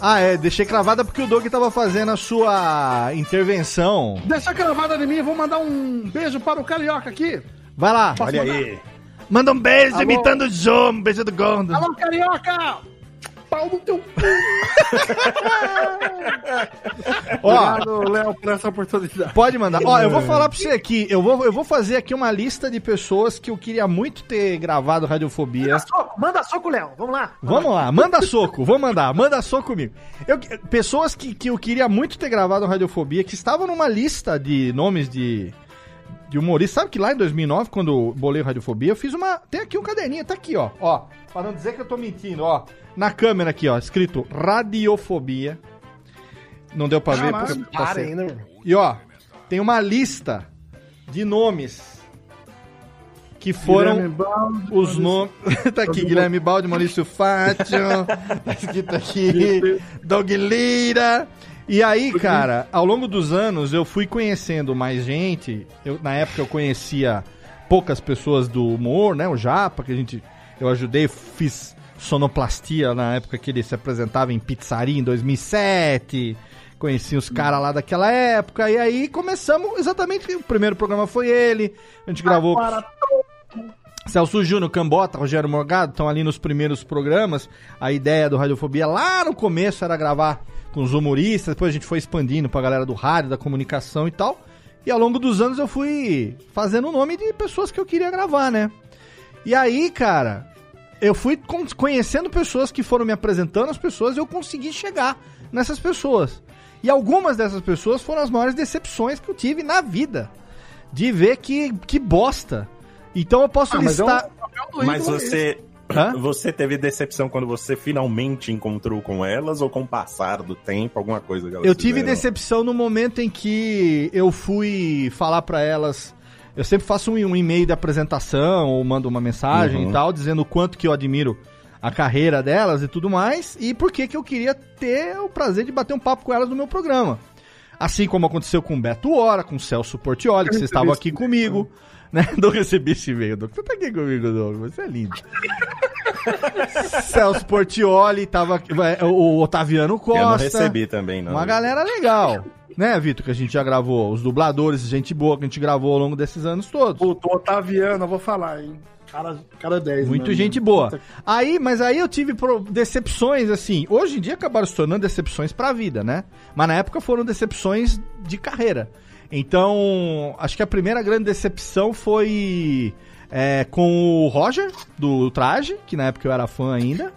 Ah, é, deixei cravada porque o Doug tava fazendo a sua intervenção. Deixa a gravada de mim, vou mandar um beijo para o Carioca aqui. Vai lá. Posso Olha mandar? aí. Manda um beijo Alô? imitando o João, um beijo do Gordo. Alô, Carioca! Pau no teu cu! Ó, Obrigado, Léo, por essa oportunidade. pode mandar. Ó, eu vou falar pra você aqui, eu vou, eu vou fazer aqui uma lista de pessoas que eu queria muito ter gravado Radiofobia. Manda soco, manda soco, Léo. Vamos lá. Vamos lá, manda soco, vou mandar, manda soco comigo. Eu, pessoas que, que eu queria muito ter gravado Radiofobia, que estavam numa lista de nomes de, de humoristas. Sabe que lá em 2009, quando eu bolei o Radiofobia, eu fiz uma. Tem aqui um caderninho, tá aqui, ó. Ó, pra não dizer que eu tô mentindo, ó. Na câmera aqui, ó, escrito Radiofobia. Não deu pra ver porque eu para passei. ainda. E ó, tem uma lista de nomes que foram Baldi, os nomes. tá aqui Guilherme Baldi, Maurício Fátio. tá escrito aqui Doug Lira. E aí, cara, ao longo dos anos eu fui conhecendo mais gente. Eu, na época eu conhecia poucas pessoas do humor, né? O Japa, que a gente. Eu ajudei, fiz sonoplastia na época que ele se apresentava em pizzaria em 2007. Conheci os caras lá daquela época. E aí começamos exatamente. O primeiro programa foi ele. A gente gravou. Celso Júnior, Cambota, Rogério Morgado estão ali nos primeiros programas. A ideia do Radiofobia lá no começo era gravar com os humoristas, depois a gente foi expandindo pra galera do rádio, da comunicação e tal. E ao longo dos anos eu fui fazendo o nome de pessoas que eu queria gravar, né? E aí, cara, eu fui con- conhecendo pessoas que foram me apresentando as pessoas e eu consegui chegar nessas pessoas. E algumas dessas pessoas foram as maiores decepções que eu tive na vida. De ver que, que bosta. Então eu posso Ah, mas é um listar. Mas você. Hã? Você teve decepção quando você finalmente encontrou com elas ou com o passar do tempo, alguma coisa Eu tive fizeram? decepção no momento em que eu fui falar pra elas. Eu sempre faço um, e-mail de apresentação ou mando uma mensagem Uhum. e tal, dizendo o quanto que eu admiro a carreira delas e tudo mais, e por que que eu queria ter o prazer de bater um papo com elas no meu programa. Assim como aconteceu com o Beto Hora, com o Celso Portioli, que vocês estavam aqui comigo. Né? Não recebi esse e-mail, Doug. Você tá aqui comigo, Doug. Você é lindo. Celso Portioli, tava aqui, vai, o Otaviano Costa. Eu não recebi também, não. Uma galera legal. Né, Vitor, que a gente já gravou. Os dubladores, gente boa que a gente gravou ao longo desses anos todos. Puta, o Otaviano, eu vou falar, hein? Cara, cara 10. Muito mano. gente boa. Aí, mas aí eu tive decepções, assim. Hoje em dia acabaram se tornando decepções pra vida, né? Mas na época foram decepções de carreira. Então, acho que a primeira grande decepção foi é, com o Roger, do Traje, que na época eu era fã ainda.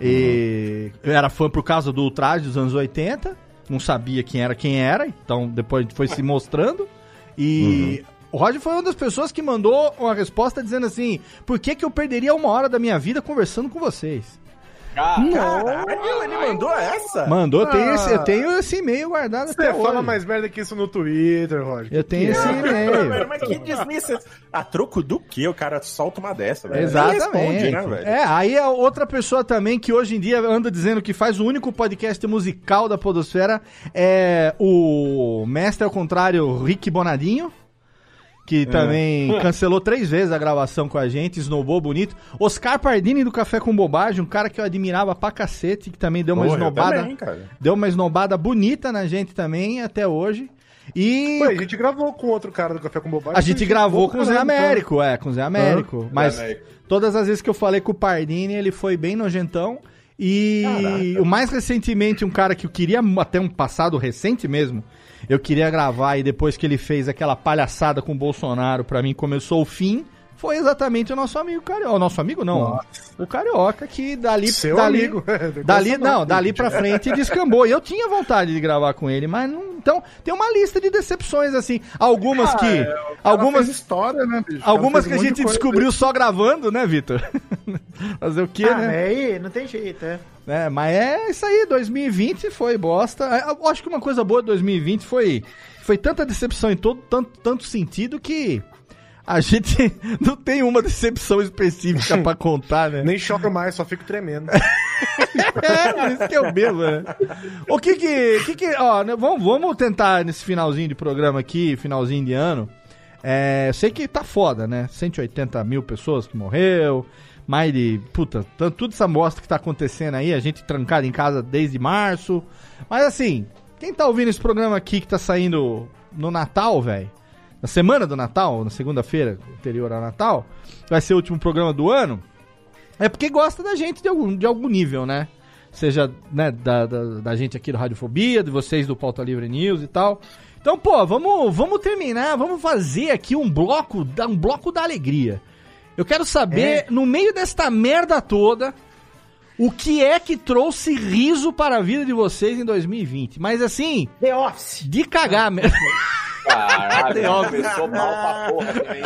E eu era fã por causa do Traje dos anos 80. Não sabia quem era quem era, então depois foi se mostrando. E o Roger foi uma das pessoas que mandou uma resposta dizendo assim: por que, que eu perderia uma hora da minha vida conversando com vocês? Caralho, ele mandou essa? Mandou, eu tenho Ah. esse, eu tenho esse e-mail guardado Você até fala hoje. mais merda que isso no Twitter, Roger. Eu tenho esse e-mail. Mas que desnecessário. A troco do que? O cara solta uma dessa, velho. Exatamente. responde, né, velho? é, aí é outra pessoa também que hoje em dia anda dizendo que faz o único podcast musical da Podosfera é o mestre ao contrário, Rick Bonadinho. Que também cancelou três vezes a gravação com a gente, snowbou bonito. Oscar Pardini do Café com Bobagem, um cara que eu admirava pra cacete, que também deu uma Porra, esnobada. também, cara. Deu uma esnobada bonita na gente também, até hoje. E Pô, a gente gravou com outro cara do Café com Bobagem. a gente gravou com o Zé cara. Américo, é, com o Zé Américo. Mas Américo. todas as vezes que eu falei com o Pardini, ele foi bem nojentão. E o mais recentemente, um cara que eu queria, até um passado recente mesmo, eu queria gravar e depois que ele fez aquela palhaçada com o Bolsonaro, pra mim começou o fim, foi exatamente o nosso amigo Carioca. O nosso amigo não, o Carioca que dali... Seu dali, amigo. Dali, não, dali pra frente descambou. E eu tinha vontade de gravar com ele, mas não. Então, tem uma lista de decepções, assim. Algumas que. Cara algumas história, né, bicho? algumas que a gente descobriu só gravando, né, Vitor? Fazer o quê, Ah, né? mas aí não tem jeito, é. É, mas é isso aí, 2020 foi bosta. É, Eu acho que uma coisa boa de 2020 foi, foi tanta decepção em todo tanto, tanto sentido que a gente não tem uma decepção específica pra contar, né? Nem choro mais, só fico tremendo. É, isso que é o mesmo, né? O que que, que, que ó, né, vamos, vamos tentar nesse finalzinho de programa aqui, finalzinho de ano. É, sei que tá foda, né? 180 mil pessoas que morreu, mais de, puta, tanto, tudo essa mostra que tá acontecendo aí, a gente trancado em casa desde março. Mas assim, quem tá ouvindo esse programa aqui que tá saindo no Natal, velho, na semana do Natal, na segunda-feira anterior ao Natal, vai ser o último programa do ano, é porque gosta da gente de algum, de algum nível, né? Seja né, da, da, da gente aqui do Radiofobia, de vocês do Pauta Livre News e tal. Então, pô, vamos, vamos terminar, vamos fazer aqui um bloco, um bloco da alegria. Eu quero saber, no meio desta merda toda, o que é que trouxe riso para a vida de vocês em 2020. Mas assim, The Office. de cagar mesmo. Caralho, mal pra porra também.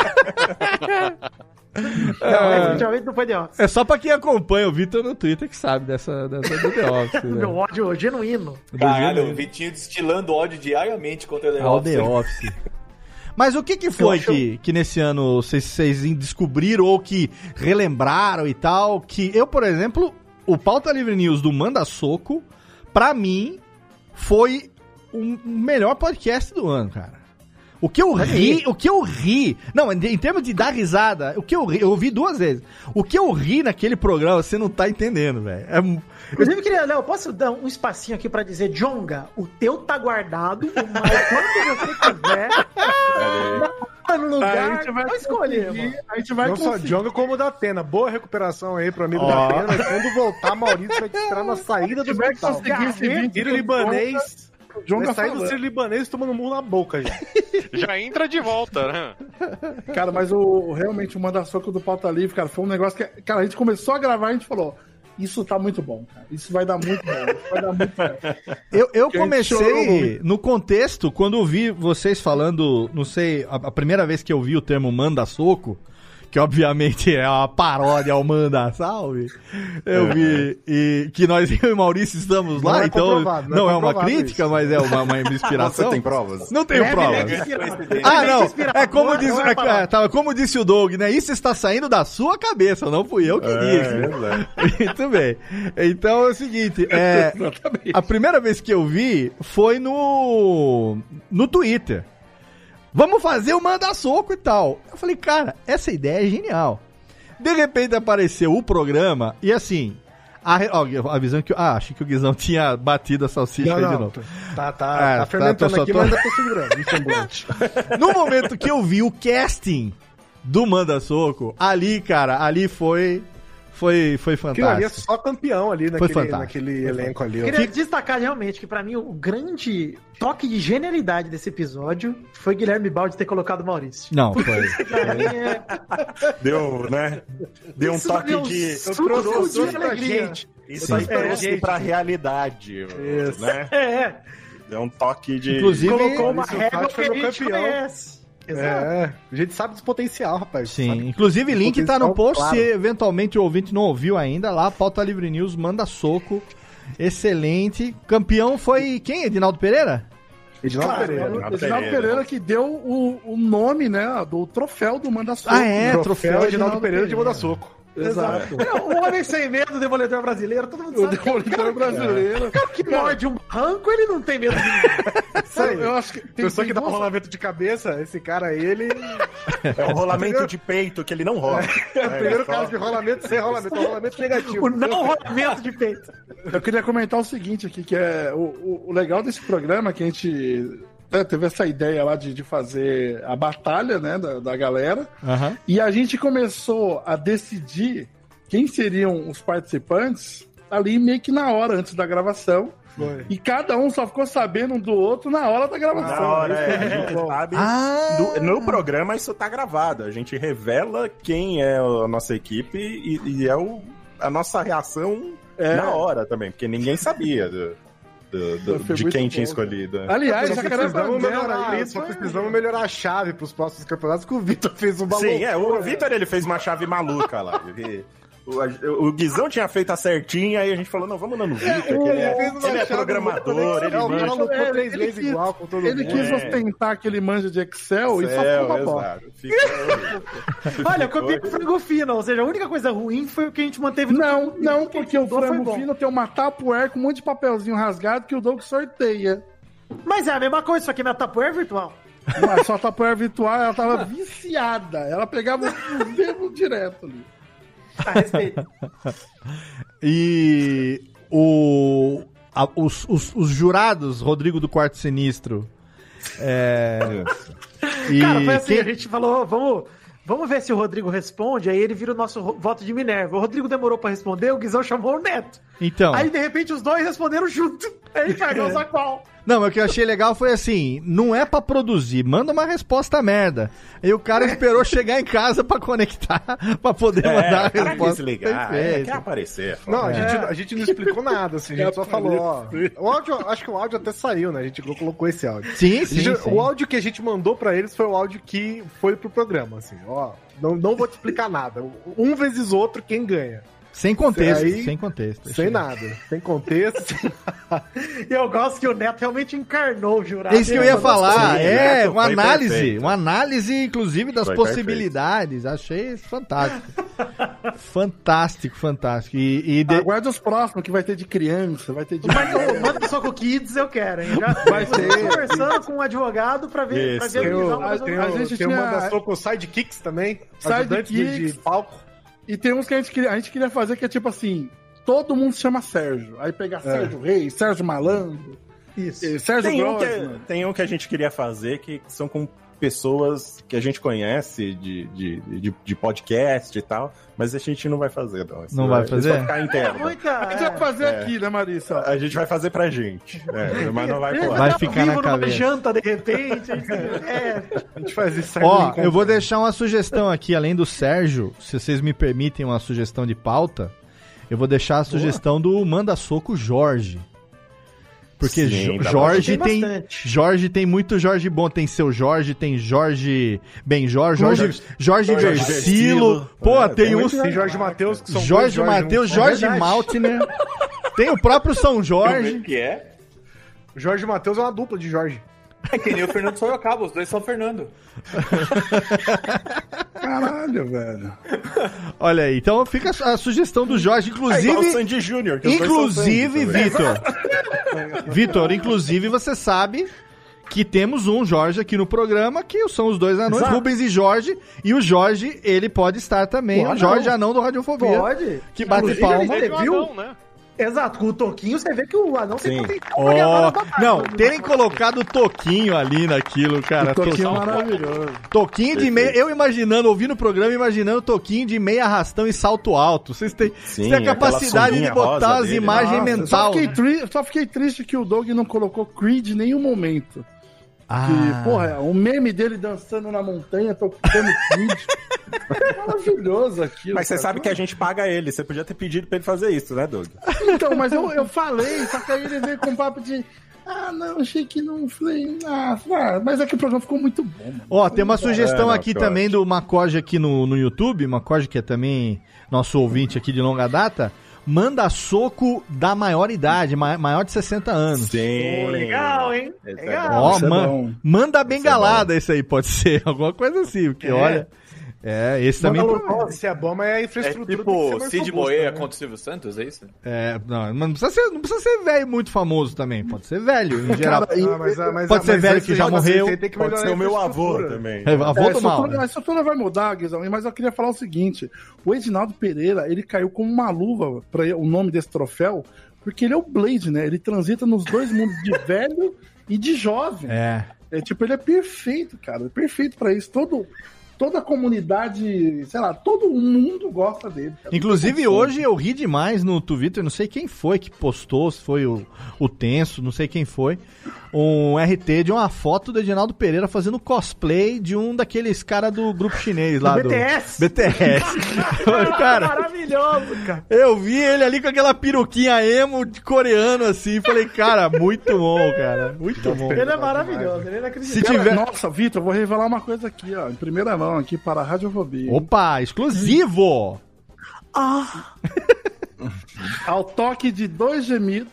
Não, definitivamente não foi The Office. É só pra quem acompanha o Vitor no Twitter que sabe dessa, dessa do The Office. né? Meu ódio genuíno. Caralho, o Vitinho destilando ódio diariamente contra The Ao Office. The Office. Mas o que que foi acho- que, que nesse ano vocês, vocês descobriram ou que relembraram e tal? Que eu, por exemplo, o Pauta Livre News do Manda Soco, pra mim, foi o melhor podcast do ano, cara. O que eu ri, o que eu ri, não, em em termos de dar risada, o que eu ri, eu ouvi duas vezes. O que eu ri naquele programa, você não tá entendendo, velho. É Inclusive, eu queria, Léo, posso dar um espacinho aqui pra dizer, Jonga, o teu tá guardado, mas quando você quiser, tá no A lugar, gente vai escolher. A gente vai Não só. Jonga como o da Atena. Boa recuperação aí pro amigo Ó. da Atena. Quando voltar, Maurício vai te esperar na saída do hospital. conseguir esse vídeo libanês. O John Vai sair do ser libanês tomando murro na boca já. Já entra de volta, né? Cara, mas o, realmente o Manda Soco do Pauta Livre, cara, foi um negócio que. Cara, a gente começou a gravar e a gente falou: Isso tá muito bom, cara. Isso vai dar muito bom. Isso vai dar muito bom. Eu, eu comecei no contexto, quando eu vi vocês falando, não sei, a, a primeira vez que eu vi o termo manda soco, que obviamente é uma paródia ao manda salve, eu vi e que nós, eu e Maurício, estamos Não lá, é então não, não é é uma crítica, isso. mas é uma, uma inspiração. Você tem provas? Não tenho Leve, provas. inspiração. Ah, não. É como, Não diz, é é, é, tava, como disse o Doug, né? Isso está saindo da sua cabeça, não fui eu que disse. Muito bem. Então é o seguinte, é, a primeira vez que eu vi foi no no Twitter. Vamos fazer o manda soco e tal. Eu falei, cara, essa ideia é genial. De repente apareceu o programa e assim, a, ó, avisando que ah, achei que o Guizão tinha batido a salsicha Não, aí de não. novo. Tá, tá, Ah, tá fermentando só- aqui, tô- mas ainda tô segurando. No momento que eu vi o casting do Manda Soco, ali, cara, ali foi foi foi Aquilo ali é fantástico. só campeão ali naquele, fantástico. naquele Foi elenco ali. ó. Queria destacar realmente que pra mim o grande toque de genialidade desse episódio foi Guilherme Balde ter colocado o Maurício. Não, foi. É Deu, né? Deu um Isso toque deu de. um trouxe- eu de trouxe pra alegria. gente. Isso aí É, trouxe gente. pra realidade. Isso. Né? É, Deu um toque de. Inclusive- colocou uma régua que a gente campeão. conhece. Exato. É, a gente sabe dos potencial, rapaz. Sim, Sabe? inclusive link tá no post, claro. se eventualmente o ouvinte não ouviu ainda, lá, Pauta Livre News, Manda Soco, excelente. Campeão foi quem? Edinaldo Pereira? Edinaldo Cara, Pereira. o Renato Edinaldo Pereira. Pereira que deu o, o nome, né, do troféu do Manda Soco. Ah, é? Troféu troféu Edinaldo Pereira de Manda Soco. Exato. Não, O homem sem medo, o demoledor brasileiro, todo mundo O sabe. é um Demolidor brasileiro. cara que morde um barranco, ele não tem medo de ninguém. Isso aí. Eu acho que tem, Pessoa que dá duas- rolamento de cabeça, esse cara, ele. É o rolamento de peito que ele não rola. É o primeiro só- caso de rolamento sem rolamento, é um rolamento negativo. O não rolamento de peito. Eu queria comentar o seguinte aqui, que é o, o- o legal desse programa é que a gente né, teve essa ideia lá de, de fazer a batalha, né, da, da galera, Aham. e a gente começou a decidir quem seriam os participantes ali meio que na hora, antes da gravação, Foi. e cada um só ficou sabendo um do outro na hora da gravação. Na hora, é, foi a gente sabe. Ah! do- no programa isso tá gravado. A gente revela quem é a nossa equipe e, e é o, a nossa reação É. na hora também, porque niném sabia do, do- de quem bom, tinha escolhido. Aliás, Só Jacaré precisamos melhorar, isso só precisamos melhorar a chave pros próximos campeonatos que o Vitor fez um balão. Sim, é, o Vitor ele fez uma chave maluca lá. Ele- o, o Guizão tinha feito a certinha, aí a gente falou, não, vamos lá no Vitor, que ele é, uma ele é chave programador, ele o manja. lutou É, três ele vezes quis- igual com todo Ele mundo. quis É. ostentar que ele manja de Excel, e só ficou uma Olha, eu copiei com o frango fino, ou seja, a única coisa ruim foi o que a gente manteve no Não, frango não, porque o frango fino tem uma tapuer com um monte de papelzinho rasgado que o Doug sorteia. Mas é a mesma coisa, só que minha tapoeira é virtual. Mas só a tapuer virtual, ela tava viciada. Ela pegava os dedos direto ali. A respeito. E o, a- os, os- os jurados, Rodrigo do Quarto Sinistro. É, e Cara, foi assim, quem- a gente falou, vamos, vamos ver se o Rodrigo responde, aí ele vira o nosso voto de Minerva. O Rodrigo demorou pra responder, o Guizão chamou o Neto. Então, Aí, de repente, os dois responderam junto. Aí vai usar qual? Não, mas o que eu achei legal foi assim: não é pra produzir, manda uma resposta merda. E o cara esperou chegar em casa pra conectar, pra poder mandar a É, o cara resposta. quis ligar, é, quer aparecer. Não, a, É. gente, a gente não explicou nada, assim, a gente só falou, ó. O áudio, acho que o áudio até saiu, né? A gente colocou esse áudio. Sim, A sim, gente- sim. O áudio que a gente mandou pra eles foi o áudio que foi pro programa, assim, ó. Não, não vou te explicar nada. Um vezes outro, quem ganha. Sem contexto, Aí- sem contexto. Sem nada. Sem contexto, sem E eu gosto que o Neto realmente encarnou o jurado. É isso que eu ia falar, é, Neto, uma análise, perfeito. uma análise, inclusive, das Foi possibilidades. Achei fantástico. fantástico, fantástico. E, e de- Aguarde os próximos, que vai ter de criança, vai ter de. Mas manda só com o Kids, eu quero, hein? Já Vai ter. conversando com um advogado pra ver, pra ver Tem a eu- a gente tem tinha- manda soco sidekicks também. Sidekicks. De palco. E tem uns que a gente, queria, a gente queria fazer que é tipo assim: todo mundo se chama Sérgio. Aí pegar Sérgio Reis, Sérgio Malandro, Isso. eh, Sérgio Tem um, que, Grossman. tem um que a gente queria fazer que são com pessoas que a gente conhece de, de, de, de podcast e tal, mas a gente não vai fazer, não. Isso Não vai isso fazer? vai ficar interno. Muita. A gente vai fazer É. aqui, né, Marissa? A gente vai fazer pra gente. é, mas não vai É, pro ar. Vai tá ficar na cabeça. janta de repente. É, A gente faz isso Ó, eu vou deixar uma sugestão aqui, além do Sérgio, se vocês me permitem uma sugestão de pauta, eu vou deixar a sugestão do Manda Soco Jorge. Porque Sim, Jorge tem, bastante. Jorge tem muito Jorge bom, tem seu Jorge, tem Jorge Benjor, Jorge, Jorge, Jorge Versilo, Versilo. pô, É, tem tem um Tem Jorge Matheus, que são Jorge Matheus, um. Jorge É. Maltner, tem o próprio São Jorge, que é? Jorge Matheus é uma dupla de Jorge. É que nem o Fernando Sorocaba, os dois são Fernando. Caralho, velho. olha aí, então fica a sugestão do Jorge, É igual o inclusive... Sandy Júnior. Inclusive. Vitor. Vitor, inclusive você sabe que temos um Jorge aqui no programa, que são os dois anões, Exato. Rubens e Jorge, e o Jorge, ele pode estar também, Pô, o Jorge anão. Anão do Radiofobia. Pode. Que bate Inclusive, palma. ele- Ele viu? viu? Né? Exato, com o Toquinho você vê que o anão tem ganhar na batata. não, terem colocado o Toquinho ali naquilo, cara. O Toquinho é To- maravilhoso. Toquinho de meia, eu imaginando, ouvindo o programa, imaginando Toquinho de meia arrastão e salto alto. Vocês têm, vocês Sim, têm a capacidade de botar as imagens. Nossa, eu mental. Só fiquei, né? tri- só fiquei triste que o Doug não colocou Creed em nenhum momento. Ah. Que, porra, o meme dele dançando na montanha, tocando Creed. É maravilhoso aquilo. Mas você cara. sabe que a gente paga ele. Você podia ter pedido pra ele fazer isso, né, Doug? Então, mas eu, eu falei, só que aí ele veio com papo de. Ah, não, achei que não. Falei, ah, mas é que o programa ficou muito bom. Mano. Ó, tem uma sugestão É, não, aqui que também do Macoge aqui no, no YouTube, Macoge que é também nosso ouvinte aqui de longa data, manda soco da maior idade, ma- maior de 60 anos. Sim. Pô, legal, hein? É Legal. Ó, Isso é man- manda a bengalada esse aí, pode ser, alguma coisa assim, porque olha... É, esse também... Se é bom, mas a É infraestrutura ser tipo Cid Moreira né? contra o Silvio Santos, é isso? É, não, mas não precisa, ser, não precisa ser velho muito famoso também, pode ser velho, em geral. Cara, e- Ah, mas- mas- Pode ser mas velho que já morreu. que Pode ser a o meu avô também. É, avô É, do mal, né? isso tudo vai mudar, Guizão, mas eu queria falar o seguinte: o Edinaldo Pereira, ele caiu como uma luva para o nome desse troféu, porque ele é o Blade, né? Ele transita nos dois mundos de velho e de jovem. É. É tipo, ele é perfeito, cara. é Perfeito pra isso. Todo, toda a comunidade, sei lá, todo mundo gosta dele. cara. Inclusive hoje eu ri demais no Twitter, não sei quem foi que postou, se foi o, o Tenso, não sei quem foi, um RT de uma foto do Edinaldo Pereira fazendo cosplay de um daqueles caras do grupo chinês lá do... BTS. BTS. cara, Maravilhoso, cara. eu vi ele ali com aquela peruquinha emo de coreano assim, falei, cara, muito bom, cara, muito bom. Ele é maravilhoso, ele é Se inacreditável. tiver... Nossa, Vitor, eu vou revelar uma coisa aqui, ó, em primeira mão aqui para a Radiofobia. Opa, exclusivo! Ao toque de dois gemidos.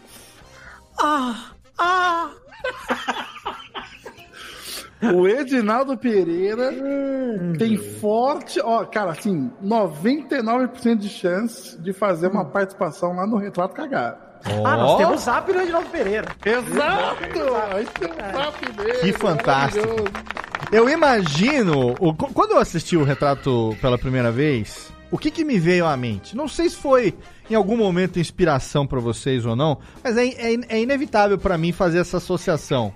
O Edinaldo Pereira tem forte, ó, cara, assim, 99% de chance de fazer uma participação lá no Retrato Cagado. Ah, nós temos o zap do Edinaldo Pereira. Exato! Papo dele, Que fantástico. Eu imagino, o- qu- quando eu assisti o retrato pela primeira vez, o que, que me veio à mente? Não sei se foi em algum momento inspiração pra vocês ou não, mas é, é, é inevitável pra mim fazer essa associação.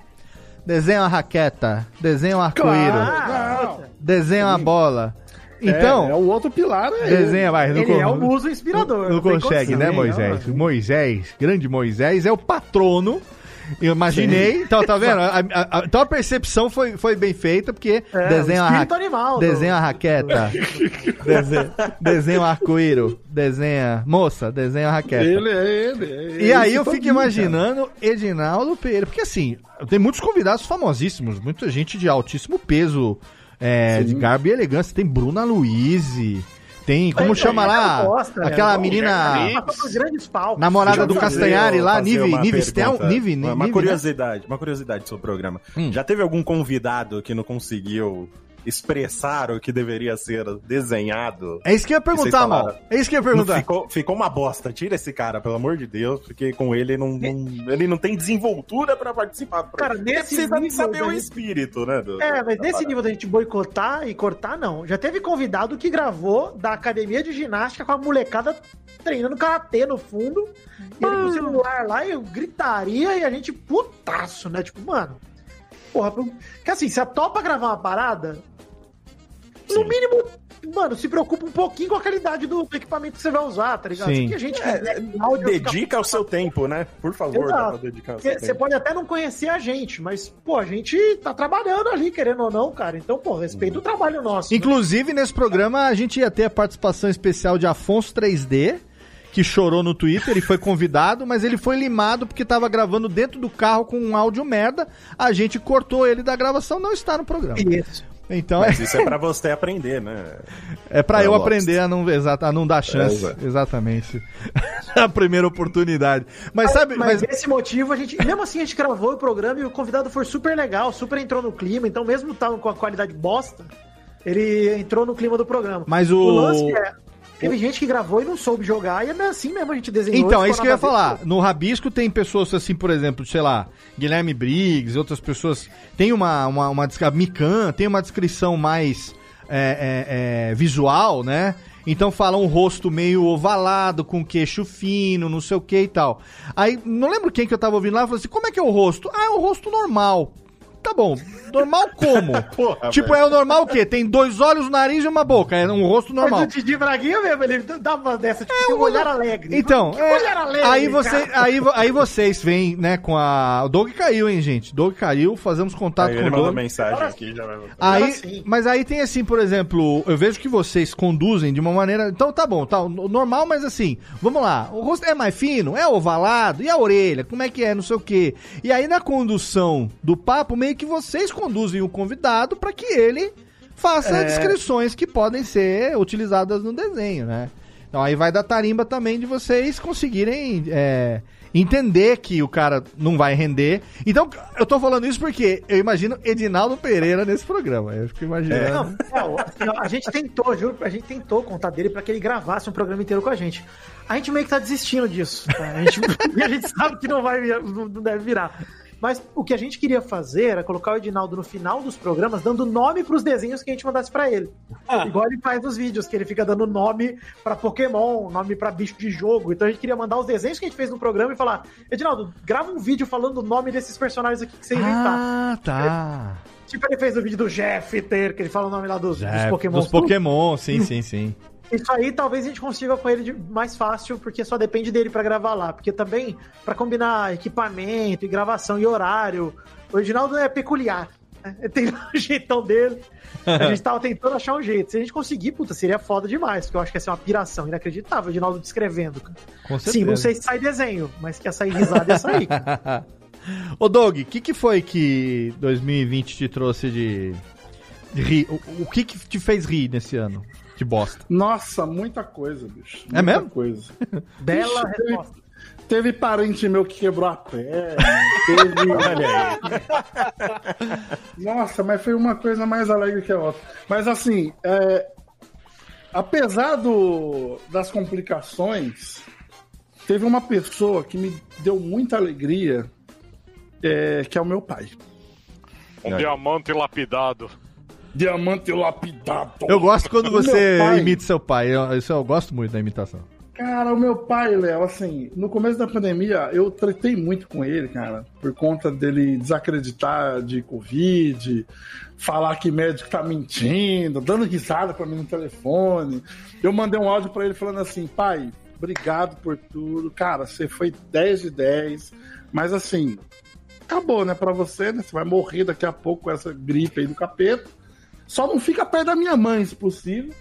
Desenha uma raqueta, desenha um arco-íris, Não, desenha uma bola. Então, é, é o outro pilar aí. desenha, vai. Não, Ele é o muso inspirador. não tem consegue, condição, né? Moisés? Moisés, grande Moisés, é o patrono. Eu imaginei, então tá vendo? A- a- a- então a percepção foi, foi bem feita, porque É, desenha o uma espírito ra- animal desenha uma raqueta, desenha, desenha um arco-íris, desenha. Moça, desenha uma raqueta. Ele é ele. é E aí esse eu fico imaginando Edinaldo Pereira, porque assim, tem muitos convidados famosíssimos, muita gente de altíssimo peso, é, de garbo e elegância. Tem Bruna Luiz, tem, como Tem, chama tem lá? aquela né? Menina, palcos. namorada do Castanhari lá, Nive, uma Nive Stel? Nive, Uma, Nive, uma né? curiosidade, uma curiosidade sobre o programa. Hum. Já teve algum convidado que não conseguiu expressar o que deveria ser desenhado? É isso que eu ia perguntar, falaram. mal. É isso que eu ia perguntar. Ficou, ficou uma bosta. Tira esse cara, pelo amor de Deus, porque com ele não, não- ele não tem desenvoltura pra participar Cara, nesse precisa nível saber o espírito, né? do- É, mas nesse parada. nível da gente boicotar e cortar, não. Já teve convidado que gravou da academia de ginástica com a molecada treinando karatê no fundo. E ele com o celular lá e eu gritaria e a gente putaço, né? Tipo, mano. Porra, que assim, você topa gravar uma parada, no mínimo, mano, se preocupa um pouquinho com a qualidade do equipamento que você vai usar, tá ligado? Sim. Que a gente É, fica- Dedica o seu tempo, né? Por favor, dá pra dedicar o Porque seu Você tempo. pode até não conhecer a gente, mas, pô, a gente tá trabalhando ali, querendo ou não, cara. Então, pô, respeita o trabalho nosso. né? Inclusive, nesse programa, a gente ia ter a participação especial de Afonso 3D, que chorou no Twitter e foi convidado, mas ele foi limado porque tava gravando dentro do carro com um áudio merda. A gente cortou ele da gravação, não está no programa. Isso. Então Mas é, isso é pra você aprender, né? é pra eu Eu aprender a não, exata, a não dar chance. É, exatamente. a primeira oportunidade. Mas sabe, Mas, mas, esse motivo, a gente. Mesmo assim, a gente gravou o programa e o convidado foi super legal, super entrou no clima. Então, mesmo tava com a qualidade bosta, ele entrou no clima do programa. Mas o- lance é. Teve gente que gravou e não soube jogar, e é assim mesmo a gente desenhou. Então, é isso que eu ia falar. No Rabisco tem pessoas assim, por exemplo, sei lá, Guilherme Briggs, outras pessoas. Tem uma, uma, uma Mikan, tem uma descrição mais é, é, é, visual, né? Então fala um rosto meio ovalado, com queixo fino, não sei o que e tal. Aí, não lembro quem que eu tava ouvindo lá, falou assim, como é que é o rosto? Ah, é um rosto normal. Tá bom, normal como? Porra, tipo, velho. é o normal o quê? Tem dois olhos, um nariz e uma boca, é um rosto normal. Mas o Didi Braguinha mesmo, ele dava dessa, tipo, tem um olhar alegre. Então, Que é, olhar alegre, aí, você, cara. aí, aí vocês vêm, né, com a. O Doug caiu, hein, gente? Doug caiu, fazemos contato Aí com ele o mandou Doug. mensagem aqui já vai. Aí, mas aí tem assim, por exemplo, eu vejo que vocês conduzem de uma maneira. Então tá bom, tá normal, mas assim, vamos lá. O rosto é mais fino, é ovalado, e a orelha, como é que é, não sei o quê. E aí na condução do papo, meio que vocês conduzem o convidado para que ele faça É. descrições que podem ser utilizadas no desenho, né? Então aí vai da tarimba também de vocês conseguirem é, entender que o cara não vai render. Então, eu tô falando isso porque eu imagino Edinaldo Pereira nesse programa. Eu fico imaginando. Não, é, assim, a gente tentou, juro, a gente tentou contar dele pra que ele gravasse um programa inteiro com a gente. A gente meio que tá desistindo disso. tá? A, gente, e a gente sabe que não vai não deve virar. Mas o que a gente queria fazer era colocar o Edinaldo no final dos programas, dando nome pros desenhos que a gente mandasse pra ele. Igual ele faz nos vídeos, que ele fica dando nome pra Pokémon, nome pra bicho de jogo. Então a gente queria mandar os desenhos que a gente fez no programa e falar: Edinaldo, grava um vídeo falando o nome desses personagens aqui que você inventar. Ah, tá. Tipo, ele fez o vídeo do Jeffter, que ele fala o nome lá dos, dos É, Pokémon. dos Pokémon, sim, sim, sim. Isso aí talvez a gente consiga com ele mais fácil, porque só depende dele pra gravar lá. Porque também, pra combinar equipamento e gravação e horário, o Reginaldo é peculiar. né? Tem o jeitão dele. A gente tava tentando achar um jeito. Se a gente conseguir, puta, seria foda demais, porque eu acho que ia ser uma piração inacreditável, o Reginaldo descrevendo. Sim, não sei se sai desenho, mas que ia sair risada ia sair. cara. Ô, Doug, o que, que foi que 2020 te trouxe de, de rir? O, o que, que te fez rir nesse ano? De bosta. Nossa, muita coisa, bicho. É Muita mesmo? coisa. Bela teve- resposta. Teve parente meu que quebrou a perna. Teve. Olha aí. Nossa, mas foi uma coisa mais alegre que a outra. Mas assim, é, apesar do, das complicações, teve uma pessoa que me deu muita alegria, é, que é o meu pai. Um diamante lapidado. Diamante lapidado. Eu gosto quando você pai- imita seu pai. Eu, isso eu gosto muito da imitação. Cara, o meu pai, Léo, assim, no começo da pandemia, eu tretei muito com ele, cara, por conta dele desacreditar de Covid, falar que médico tá mentindo, dando risada pra mim no telefone. Eu mandei um áudio pra ele falando assim, pai, obrigado por tudo, cara, você foi 10 de 10, mas assim, acabou, né, pra você, né, você vai morrer daqui a pouco com essa gripe aí do capeta. Só não fica perto da minha mãe, se possível.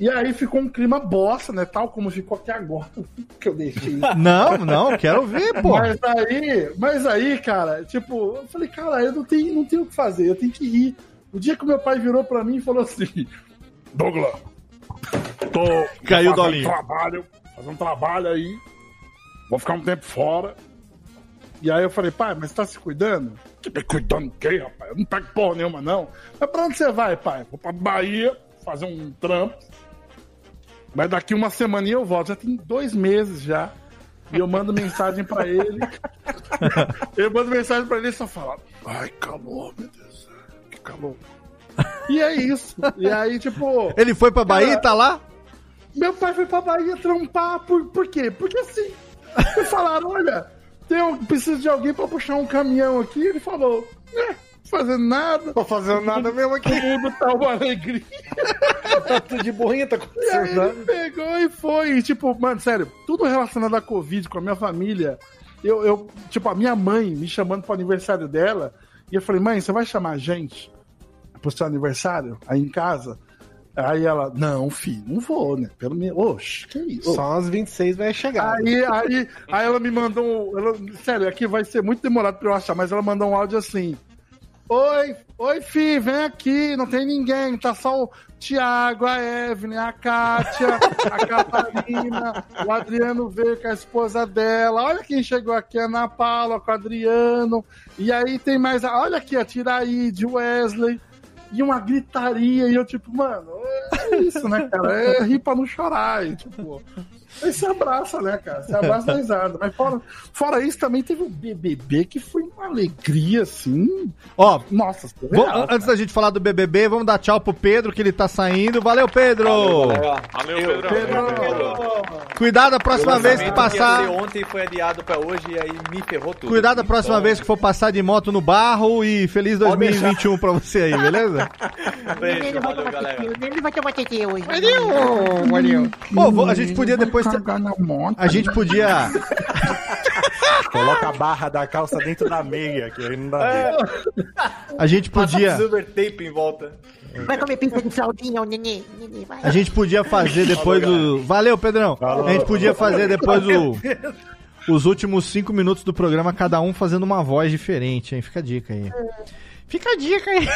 E aí ficou um clima bosta, né? Tal como ficou aqui agora, que eu deixei. Não, não, quero ouvir, pô. Mas aí, mas aí, cara, tipo, eu falei, cara, eu não tenho, não tenho o que fazer, eu tenho que rir. O dia que o meu pai virou pra mim e falou assim: Douglas, tô Caiu o fazendo dolinho. um trabalho, fazendo um trabalho aí, vou ficar um tempo fora. E aí eu falei, pai, mas você tá se cuidando? Que me cuidando do quê, rapaz? Eu não pego porra nenhuma, não. Mas pra onde você vai, pai? Vou pra Bahia fazer um trampo. Mas daqui uma semaninha eu volto. Já tem dois meses já. E eu mando mensagem pra ele. eu mando mensagem pra ele e só fala: Ai, calor, meu Deus. do céu, Que calor. E é isso. E aí, tipo. Ele foi pra Bahia e tá lá? Meu pai foi pra Bahia trampar. Por, por quê? Porque assim. Me falaram: olha, tem um, preciso de alguém pra puxar um caminhão aqui. Ele falou: é, fazendo nada. Tô fazendo nada mesmo aqui. O mundo tá uma alegria. tá tudo de boinha, tá E aí ele acontecendo. pegou e foi. E, tipo, mano, sério, tudo relacionado à Covid com a minha família. Eu, eu, tipo, a minha mãe me chamando pro aniversário dela. E eu falei, mãe, você vai chamar a gente pro seu aniversário aí em casa? Aí ela, não, filho, não vou, né? Pelo menos. Oxe, que isso? Só às 26 vai chegar. Aí, aí, aí ela me mandou. Ela, sério, aqui vai ser muito demorado pra eu achar, mas ela mandou um áudio assim. Oi, oi, Fi, vem aqui, não tem ninguém, tá só o Thiago, a Evelyn, a Kátia, a Catarina, o Adriano veio com a esposa dela, olha quem chegou aqui, a Ana Paula com o Adriano, e aí tem mais, a- olha aqui, a Tiraíde, o Wesley, e uma gritaria, e eu tipo, mano, é isso, né, cara, é rir pra não chorar, e tipo... Aí se abraça, né, cara? Se abraça da risada. Mas fora, fora isso, também teve o BBB, que foi uma alegria, assim. Ó, Nossa, Vamos- surreal, antes da gente falar do BBB, vamos dar tchau pro Pedro, que ele tá saindo. Valeu, Pedro! Valeu, Pedro. Cuidado a próxima vez que passar. ser ontem foi adiado pra hoje e aí me ferrou tudo. Cuidado a próxima Então, vez que for passar de moto no barro e feliz Pode 2021 pra você aí, beleza? Beijo, valeu, galera. Ele vai tomar TT hoje. Pô, vou- a gente podia depois. Cagar na moto. A gente podia. Coloca a barra da calça dentro da meia, que aí não dá É. A gente podia. Silver tape em volta. Vai comer pizza de fraldinha, ô nenê. Nenê, vai. A gente podia fazer depois do. Valeu, Pedrão! A gente podia fazer depois o. Os últimos cinco minutos do programa, cada um fazendo uma voz diferente, hein? Fica a dica aí. Fica a dica aí.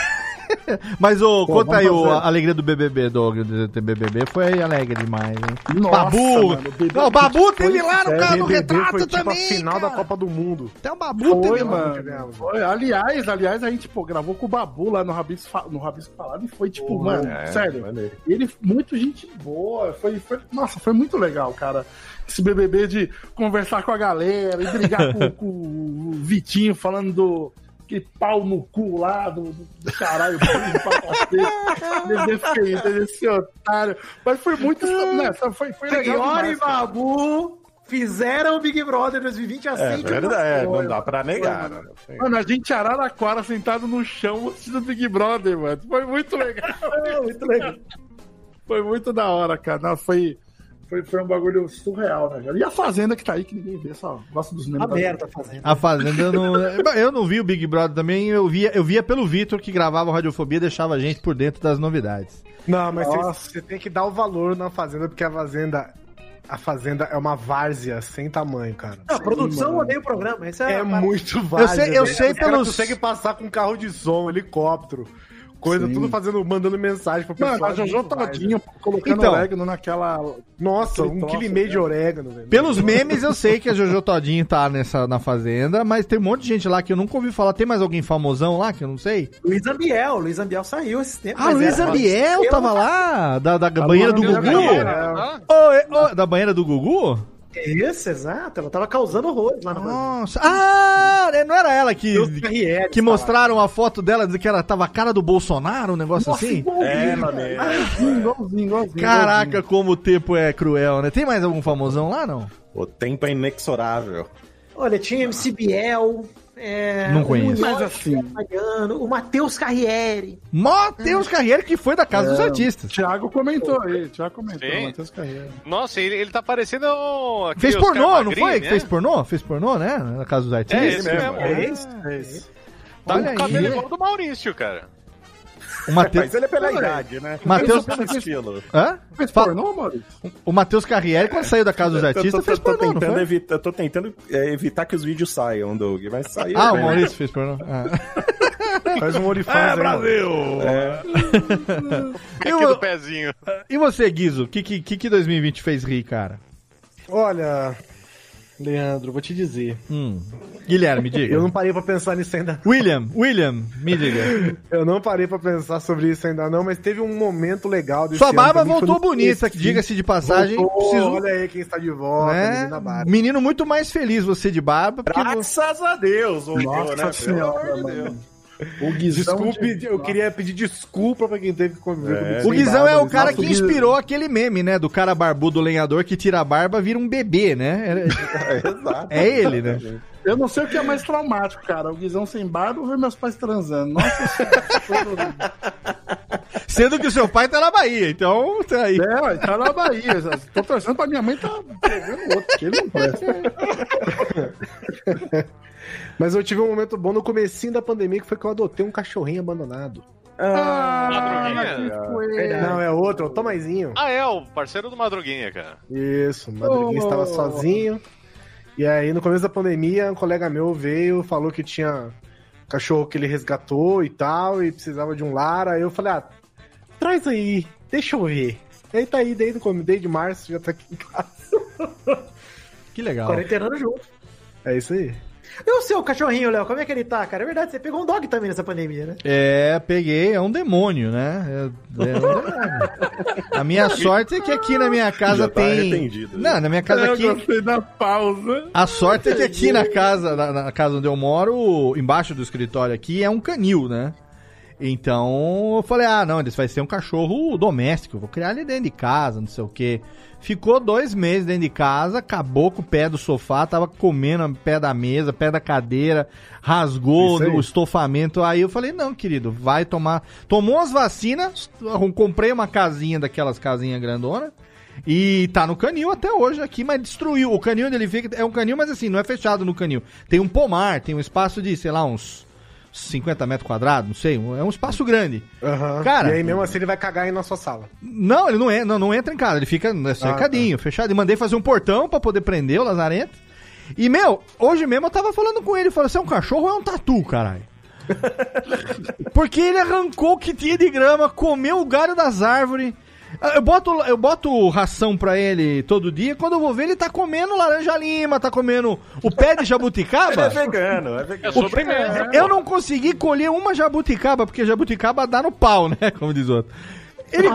Mas, ô, conta aí, fazer. a alegria do BBB, do BBB. Foi alegre demais, hein? Nossa, Babu! mano, o BBB Não, o Babu teve lá no, cara, no retrato foi tipo também. a final cara. da Copa do Mundo. Até o Babu Foi, teve mano. Foi. Aliás, aliás, a gente, pô, gravou com o Babu lá no Rabisco, no Rabisco Falado e foi, tipo, mano, é, sério. Ele, muito gente boa. Foi, foi, nossa, foi muito legal, cara. Esse BBB de conversar com a galera e brigar com, com o Vitinho falando do. Que pau no cu lá, do, do, do caralho, cacete, defeito, desse otário. Mas foi muito. Né, foi, foi legal. Prior e. Babu fizeram o Big Brother 2020 assim. É verdade, é, foi, não dá pra negar. Mano, né? Mano, a gente Araraquara sentado no chão assistindo Big Brother, mano. Foi muito legal. muito legal. Foi muito da hora, cara. Não, foi, foi, foi um bagulho surreal, né, cara? E a Fazenda que tá aí, que ninguém vê, só gosta dos memes. Aberta. A Fazenda, eu não, eu não vi o Big Brother também, eu via, eu via pelo Vitor que gravava o Radiofobia e deixava a gente por dentro das novidades. Não, mas você- tem que dar o valor na Fazenda, porque a Fazenda. A Fazenda é uma várzea sem tamanho, cara. Não, a produção mano. odeia o programa. Isso é, É muito várzea. sei- eu sei Os caras pelos- conseguem passar com carro de som, helicóptero, coisa, Sim. tudo fazendo, mandando mensagem pro pessoal. Mano, a é Jojo todinho colocando Então. orégano naquela. Nossa, um quilo e troço, meio de né? orégano, velho. Pelos memes eu sei que a Jojo Todinho tá nessa, na Fazenda, mas tem um monte de gente lá que eu nunca ouvi falar. Tem mais alguém famosão lá que eu não sei? Luiz Ambiel. Luiz Ambiel saiu esse tempo. Ah, Luiz era- Ambiel Eu- tava lá? Da, da banheira do Gugu? Da banheira do Gugu? Isso, exato. Ela tava causando horrores lá Fazenda. Nossa. Ah, é, não era ela que, Carriere, que mostraram a foto dela dizendo que ela tava a cara do Bolsonaro, um negócio assim? É, maneiro. Igualzinho, igualzinho, igualzinho. Caraca, como o tempo é cruel, né? Tem mais algum famosão lá, não? O tempo é inexorável. Olha, tinha MC Biel. É, Não conheço. O, Mas assim- Mariano, o Matheus Carriere. Matheus Carreira, que foi da Casa dos Artistas. Thiago comentou aí, Thiago comentou, Sim. Matheus Carreira. Nossa, ele, ele tá parecendo. Fez Oscar pornô, não Magrini, foi? né? Fez pornô? Fez pornô, né? Na Casa dos É Artistas. esse mesmo. É isso? É isso. Tá Olha com o cabelo aí. igual do Maurício, cara. O Matheus... Mas ele é pela idade, né? Mateus- Ele é pelo estilo. Hã? Fez pornô, Maurício? O Matheus Carriere, quando saiu da Casa dos tô, Artistas, tô- fez tô pornô, não tentando foi? evitar, eu tô tentando é, evitar que os vídeos saiam, Doug. Mas saiu. Ah, o. Maurício fez pornô. Ah. Faz um OnlyFans É, aí, Brasil! É. Aqui o- do pezinho. e você, Guizo? O que, que, que que 2020 fez rir, cara? Olha, Leandro, vou te dizer. Hum. Guilherme, diga. Eu não parei pra pensar nisso ainda. William, William, me diga. Eu não parei pra pensar sobre isso ainda não, mas teve um momento legal desse Sua ano barba foi voltou bonita, diga-se de passagem. Voltou, preciso- Olha aí quem está de volta, né? Menino muito mais feliz você de barba. Porque você- Graças a Deus, voltou, Nossa né? Senhora, Deus. mano. O Guizão Desculpe, de- eu queria pedir desculpa pra quem teve que conviver É. comigo. O sem Guizão é o cara que o Guizão- inspirou aquele meme, né? Do cara barbudo lenhador que tira a barba, vira um bebê, né? É, É, é ele, né? Eu não sei o que é mais traumático, cara. O Guizão sem barba ou ver meus pais transando. Nossa senhora. Sendo que o seu pai tá na Bahia, então tá aí. É, tá na Bahia. Tô torcendo pra minha mãe tá pegando outro, que ele não presta. Mas eu tive um momento bom no comecinho da pandemia, que foi que eu adotei um cachorrinho abandonado. Ah, Madruguinha? Não, é outro, é o Tomazinho. Ah, é, o parceiro do Madruguinha, cara. Isso, o Madruguinha Oh. estava sozinho. E aí, no começo da pandemia, um colega meu veio, falou que tinha cachorro que ele resgatou e tal, e precisava de um lar. Aí eu falei, ah, traz aí, deixa eu ver. Aí tá aí desde, desde março, já tá aqui em casa. Que legal. Quarentenando junto. É isso aí. E o seu cachorrinho, Léo, como é que ele tá, cara? É verdade, você pegou um dog também nessa pandemia, né? É, peguei, é um demônio, né? É, é um demônio. A minha sorte é que aqui na minha casa Já tá tem. arrependido, Não, na minha casa Eu aqui. gostei da pausa. A sorte é que aqui na casa, na, na casa onde eu moro, embaixo do escritório aqui, é um canil, né? Então eu falei, ah, não, eles vai ser um cachorro doméstico, vou criar ele dentro de casa, não sei o quê. Ficou dois meses dentro de casa, acabou com o pé do sofá, tava comendo o pé da mesa, pé da cadeira, rasgou o estofamento. Aí eu falei, não, querido, vai tomar. Tomou as vacinas, comprei uma casinha daquelas casinhas grandona. E tá no canil até hoje aqui, mas destruiu. O canil onde ele fica é um canil, mas assim, não é fechado no canil. Tem um pomar, tem um espaço de, sei lá, uns 50 metros quadrados, não sei. É um espaço grande. Aham. Cara- e aí mesmo assim ele vai cagar aí na sua sala. Não, ele não, é, não, não entra em casa, ele fica cercadinho, fechado. E mandei fazer um portão pra poder prender o lazarento. E, meu, hoje mesmo eu tava falando com ele, falou, você é um cachorro ou é um tatu, caralho? Porque ele arrancou o que tinha de grama, comeu o galho das árvores. Eu boto, eu boto ração pra ele todo dia, quando eu vou ver ele tá comendo laranja lima, tá comendo o pé de jabuticaba. é vegano, é vegano. É. Eu não consegui colher uma jabuticaba, porque jabuticaba dá no pau, né? Como diz o outro. Ele,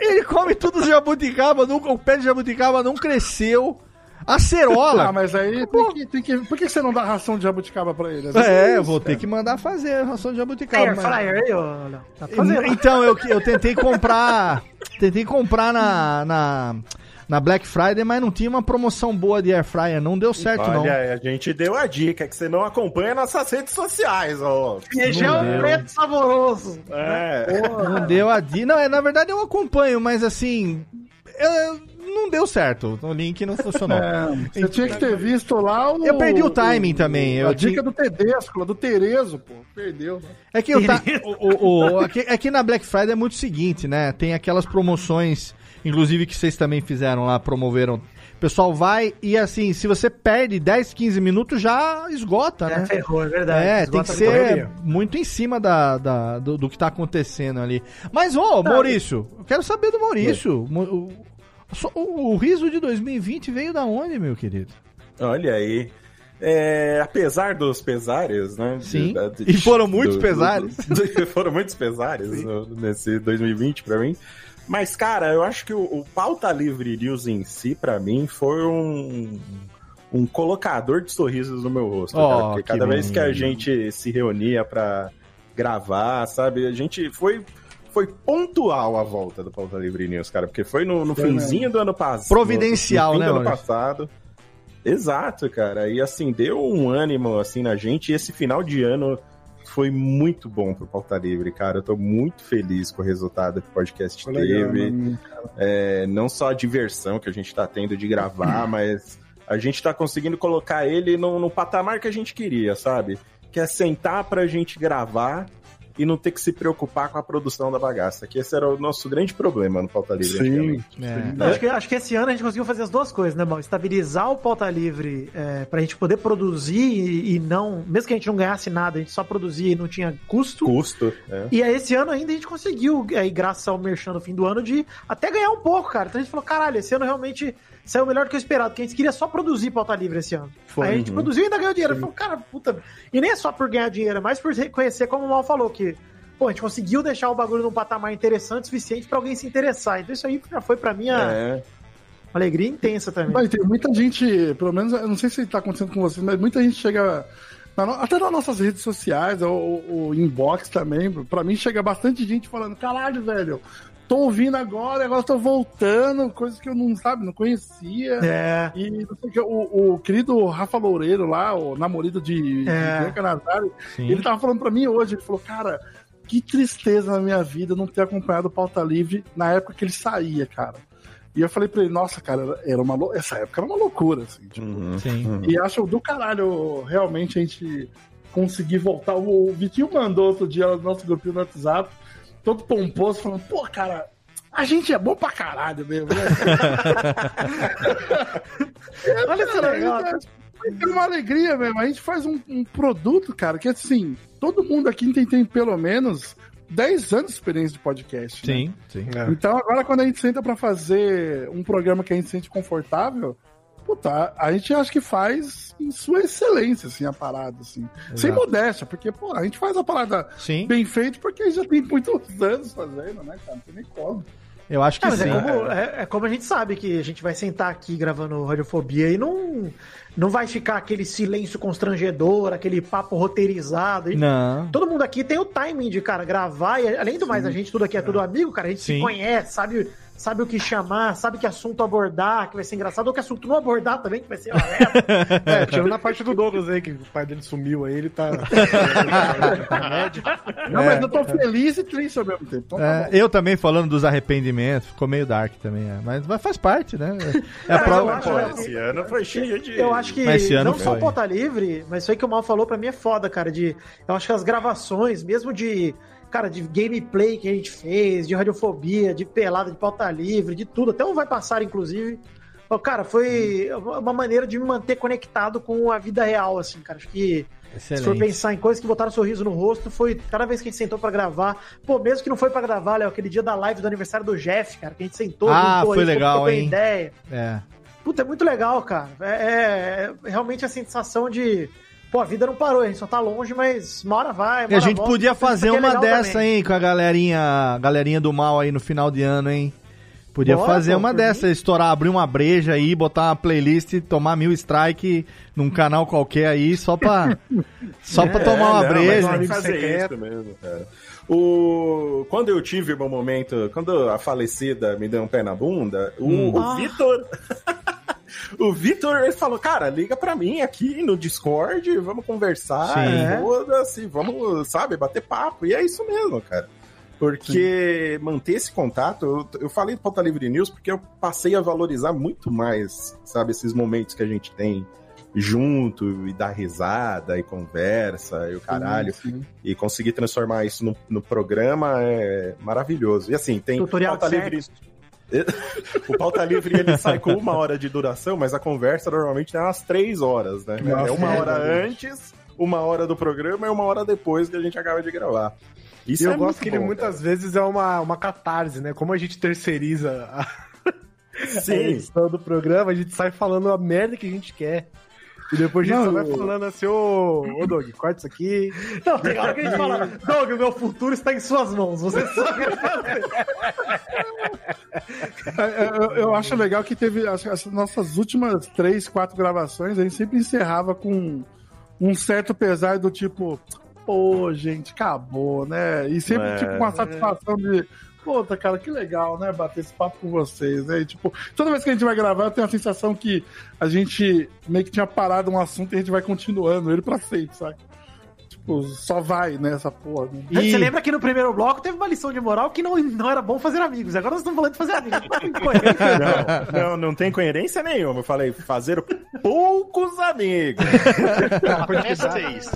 ele come tudo jabuticaba, nunca, o pé de jabuticaba não cresceu. A cerola. Ah, mas aí tem que, tem que. Por que você não dá ração de jabuticaba pra ele? Vezes É, eu vou cara. ter que mandar fazer a ração de jabuticaba. Air mas- fryer aí, ô, Léo. Tá fazendo. Então, eu, eu tentei comprar. Tentei comprar na, na, na Black Friday, mas não tinha uma promoção boa de Air Fryer. Não deu certo, não. Olha, a gente deu a dica que você não acompanha nossas redes sociais, ó. Feijão preto saboroso. É. Não deu a di... Não, é, na verdade eu acompanho, mas assim. eu- não deu certo. O link não funcionou. É, você tinha que ter visto lá o. Eu perdi o timing também, A eu dica tinha- do Tedesco, do Terezo, pô. Perdeu. né? É que, eu tá, o, o- o- aqui, aqui na Black Friday é muito o seguinte, né? Tem aquelas promoções, inclusive que vocês também fizeram lá, promoveram. O pessoal vai e assim, se você perde 10, 15 minutos, já esgota, É, né? ferrou, é verdade. É, tem que a ser correria. muito em cima da, da- do, do que tá acontecendo ali. Mas, ô, Maurício, eu quero saber do Maurício. O, o- riso de 2020 veio da onde, meu querido? Olha aí. É, apesar dos pesares, né? de- Sim. da- de- E foram muitos do- pesares. do- foram muitos pesares no- nesse 2020 pra mim. Mas, cara, eu acho que o, o Pauta Livre News em si, pra mim, foi um, um colocador de sorrisos no meu rosto. Oh, cara, porque que cada vez que a gente se reunia pra gravar, sabe? A gente foi. Foi pontual a volta do Pauta Livre News, cara, porque foi no, no finzinho do ano passado. Providencial, no, né, do ano passado. Exato, cara. E assim, deu um ânimo assim na gente. E esse final de ano foi muito bom pro Pauta Livre, cara. Eu tô muito feliz com o resultado que o podcast Foi legal, teve. né? É, não só a diversão que a gente tá tendo de gravar, mas a gente tá conseguindo colocar ele no, no patamar que a gente queria, sabe? Que é sentar pra gente gravar e não ter que se preocupar com a produção da bagaça. Que esse era o nosso grande problema no Pauta Livre. Sim. É. Não, acho, que, acho que esse ano a gente conseguiu fazer as duas coisas, né, bom? Estabilizar o pauta livre é, pra gente poder produzir e, e não. Mesmo que a gente não ganhasse nada, a gente só produzia e não tinha custo. Custo, é. E aí, esse ano ainda a gente conseguiu, aí, graças ao Merchan no fim do ano, de até ganhar um pouco, cara. Então a gente falou, caralho, esse ano realmente saiu melhor do que o esperado, porque a gente queria só produzir pauta livre esse ano. Foi, aí a gente uhum. produziu e ainda ganhou dinheiro. Falou, cara, puta. E nem é só por ganhar dinheiro, é mais por reconhecer, como o Mal falou, que. Pô, a gente conseguiu deixar o bagulho num patamar interessante o suficiente pra alguém se interessar. Então isso aí já foi pra mim a É. alegria intensa também. Mas tem muita gente, pelo menos, eu não sei se tá acontecendo com vocês, mas muita gente chega. na no- até nas nossas redes sociais, ou, ou inbox também, pra mim chega bastante gente falando: caralho, velho, tô ouvindo agora, agora tô voltando, coisas que eu não, sabe, não conhecia. É. E não sei o o, querido Rafa Loureiro lá, o namorado de, É. de Bianca Nazário, ele tava falando pra mim hoje, ele falou, cara, que tristeza na minha vida não ter acompanhado o Pauta Livre na época que ele saía, cara. E eu falei pra ele, nossa, cara, era uma lou- essa época era uma loucura, assim, tipo. Sim. E acho do caralho realmente a gente conseguir voltar. O, o Vitinho mandou outro dia no nosso grupinho no WhatsApp, todo pomposo, falando, pô, cara, a gente é bom pra caralho mesmo, né? Olha que legal. a gente é- É uma alegria mesmo. A gente faz um, um produto, cara, que assim, todo mundo aqui tem, tem pelo menos 10 anos de experiência de podcast. né? Sim, sim. Então agora quando a gente senta pra fazer um programa que a gente se sente confortável, puta, a gente acha que faz em sua excelência, assim, a parada, assim. Sem Exato. modéstia, porque, pô, a gente faz a parada Sim. bem feita porque a gente já tem muitos anos fazendo, né, cara? Não tem nem como. Eu acho que Ah, mas sim. é, como, é- é como a gente sabe que a gente vai sentar aqui gravando Radiofobia e não, não vai ficar aquele silêncio constrangedor, aquele papo roteirizado. E Não. Todo mundo aqui tem o timing de, cara, gravar. E além do mais, a gente tudo aqui é tudo amigo, cara. A gente Sim. se conhece, sabe, sabe o que chamar, sabe que assunto abordar, que vai ser engraçado, ou que assunto não abordar também, que vai ser uma merda. É, tirando a parte do Douglas aí, que o pai dele sumiu aí, ele tá. Não, É. mas eu tô feliz e triste ao mesmo tempo. Então, tá É, eu também falando dos arrependimentos, ficou meio dark também, é. mas, mas faz parte, né? É a prova. eu acho- Pô, esse ano foi cheio de. Eu acho que Mas esse ano não só foi. o Pauta Livre, mas isso aí que o Mal falou pra mim é foda, cara. De, eu acho que as gravações, mesmo de, cara, de gameplay que a gente fez, de radiofobia, de pelada, de pauta livre, de tudo, até o Vai Passar, inclusive. Cara, foi uma maneira de me manter conectado com a vida real, assim, cara. Acho que se for Excelente. pensar em coisas que botaram sorriso no rosto, foi cada vez que a gente sentou pra gravar. Pô, mesmo que não foi pra gravar, Léo, aquele dia da live do aniversário do Jeff, cara, que a gente sentou, Ah, juntou foi legal, hein? ideia. É. Puta, é muito legal, cara. É, é- é realmente a sensação de. Pô, a vida não parou, a gente só tá longe, mas uma hora vai. Uma E a gente volta, podia aqui fazer é uma dessa, também. hein, com a galerinha, galerinha do mal aí no final de ano, hein? Podia Bora, fazer pô, uma dessa, estourar, abrir uma breja aí, botar uma playlist, tomar mil strike num canal qualquer aí, só pra, só pra tomar uma É, não, mas breja. que fazer isso mesmo, cara. O... Quando eu tive o meu momento, quando a falecida me deu um pé na bunda, o, Hum. o Ah. Vitor. o Vitor, falou, cara, liga pra mim aqui no Discord, vamos conversar, Sim. foda-se, vamos, sabe, bater papo. E é isso mesmo, cara. Porque manter esse contato, eu, eu falei do Pauta Livre News porque eu passei a valorizar muito mais, sabe, esses momentos que a gente tem junto e dar risada e conversa e o caralho. Sim. E conseguir transformar isso no, no programa é maravilhoso. E assim, tem Tutorial pauta livre. o pauta livre ele sai com uma hora de duração, mas a conversa normalmente é umas três horas, né? Nossa, é uma é hora antes, uma hora do programa e uma hora depois que a gente acaba de gravar. Isso e eu é gosto que ele bom, muitas vezes é uma, uma catarse, né? Como a gente terceiriza a, a Sim. edição do programa, a gente sai falando a merda que a gente quer. E depois a gente Não, só vai falando assim, ô, ô Doug, corta isso aqui. Não, tem hora que a gente fala, Doug, o meu futuro está em suas mãos. Você sabe. É, Eu, eu acho legal que teve as, as nossas últimas três, quatro gravações, a gente sempre encerrava com um certo pesar do tipo, pô, gente, acabou, né? E sempre, É. tipo, com a satisfação de, puta, cara, que legal, né? Bater esse papo com vocês, né? E, tipo, toda vez que a gente vai gravar, eu tenho a sensação que a gente meio que tinha parado um assunto e a gente vai continuando ele pra sempre, sabe? Tipo, só vai nessa porra. né? Você lembra que no primeiro bloco teve uma lição de moral que não, não era bom fazer amigos. Agora nós estamos falando de fazer amigos. Não, não, não tem coerência nenhuma. Eu falei, fazer poucos amigos.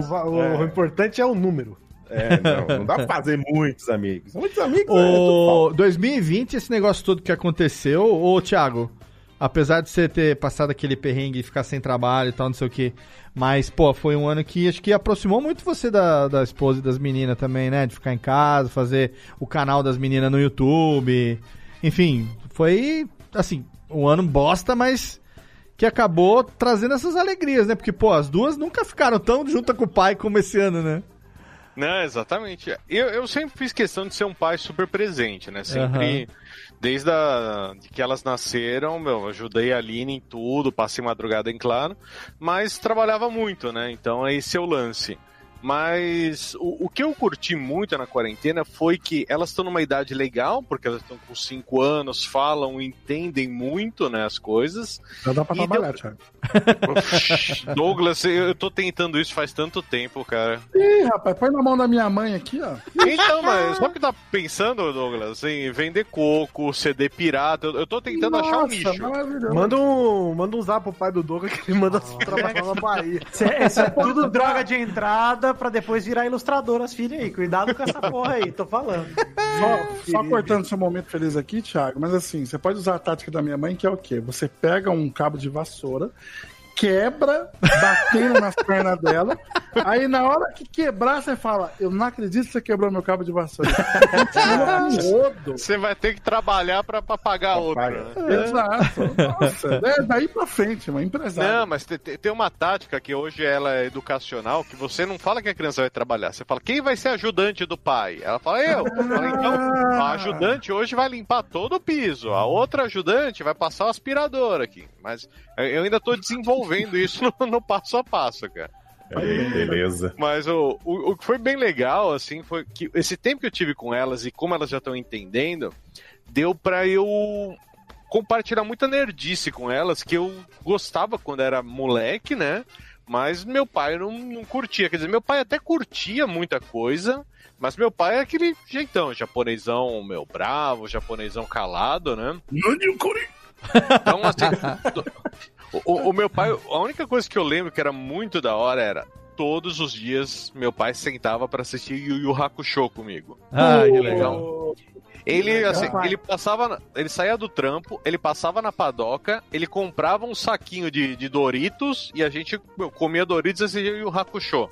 O, va- o- É. o importante é o número. É, não, não dá pra fazer muitos amigos. Muitos amigos é O 2020, esse negócio todo que aconteceu, ô Thiago, apesar de você ter passado aquele perrengue e ficar sem trabalho e tal, não sei o que, mas, pô, foi um ano que acho que aproximou muito você da, da esposa e das meninas também, né? De ficar em casa, fazer o canal das meninas no YouTube. Enfim, foi, assim, um ano bosta, mas que acabou trazendo essas alegrias, né? Porque, pô, as duas nunca ficaram tão juntas com o pai como esse ano, né? Não, exatamente. Eu, eu sempre fiz questão de ser um pai super presente, né? Sempre, desde a, de que elas nasceram, meu, ajudei a Aline em tudo, passei madrugada em claro, mas trabalhava muito, né? Então esse é o lance. Mas o, o que eu curti muito na quarentena foi que elas estão numa idade legal, porque elas estão com 5 anos, falam, entendem muito, né, as coisas. Já dá pra E trabalhar, deu- Thiago. Douglas, eu tô tentando isso faz tanto tempo, cara. Ih, rapaz, põe na mão da minha mãe aqui, ó. Então, mas sabe o que tá pensando, Douglas? Em vender coco, CD pirata. Eu, eu tô tentando achar um nicho. Manda um, manda um zap pro pai do Douglas que ele manda trabalhar na Bahia. Isso é, isso é tudo droga de entrada pra depois virar ilustrador as filhas aí. Cuidado com essa porra aí, tô falando. Só, só cortando seu momento feliz aqui, Thiago, mas assim, você pode usar a tática da minha mãe, que é o quê? Você pega um cabo de vassoura, quebra, batendo nas pernas dela, aí na hora que quebrar, você fala, eu não acredito que você quebrou meu cabo de vassoura. Você vai ter que trabalhar pra, pra pagar outro. né? Exato. Nossa, é daí pra frente, mano, empresário. Não, mas te- te- tem uma tática que hoje ela é educacional, que você não fala que a criança vai trabalhar, você fala, quem vai ser ajudante do pai? Ela fala, eu. Fala, então, a ajudante hoje vai limpar todo o piso, a outra ajudante vai passar o aspirador aqui. Mas eu ainda tô desenvolvendo isso no, no passo a passo, cara. Beleza. Mas o, o, o que foi bem legal, assim, foi que esse tempo que eu tive com elas e como elas já estão entendendo, deu pra eu compartilhar muita nerdice com elas, que eu gostava quando era moleque, né? Mas meu pai não, não curtia. Quer dizer, meu pai até curtia muita coisa, mas meu pai é aquele jeitão, japonesão, meu, bravo, japonesão calado, né? Então, assim, o, o- o meu pai, a única coisa que eu lembro que era muito da hora era todos os dias meu pai sentava pra assistir Yu Yu Hakusho comigo. Ah, que Então, legal. Ele, assim, ele passava, ele saía do trampo, ele passava na padoca, ele comprava um saquinho de, de Doritos e a gente meu, comia Doritos e assistia Yu Yu Hakusho.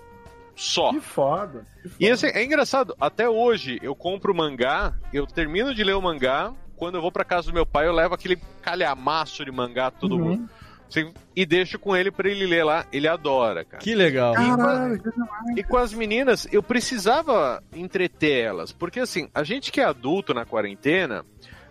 Só. Que foda. que foda. E assim, é engraçado, até hoje eu compro mangá, eu termino de ler o mangá, quando eu vou pra casa do meu pai, eu levo aquele calhamaço de mangá, todo Uhum. mundo. Assim, e deixo com ele pra ele ler lá, ele adora, cara. Que legal. Caralho, que demais. E com as meninas, eu precisava entreter elas, porque assim, a gente que é adulto na quarentena,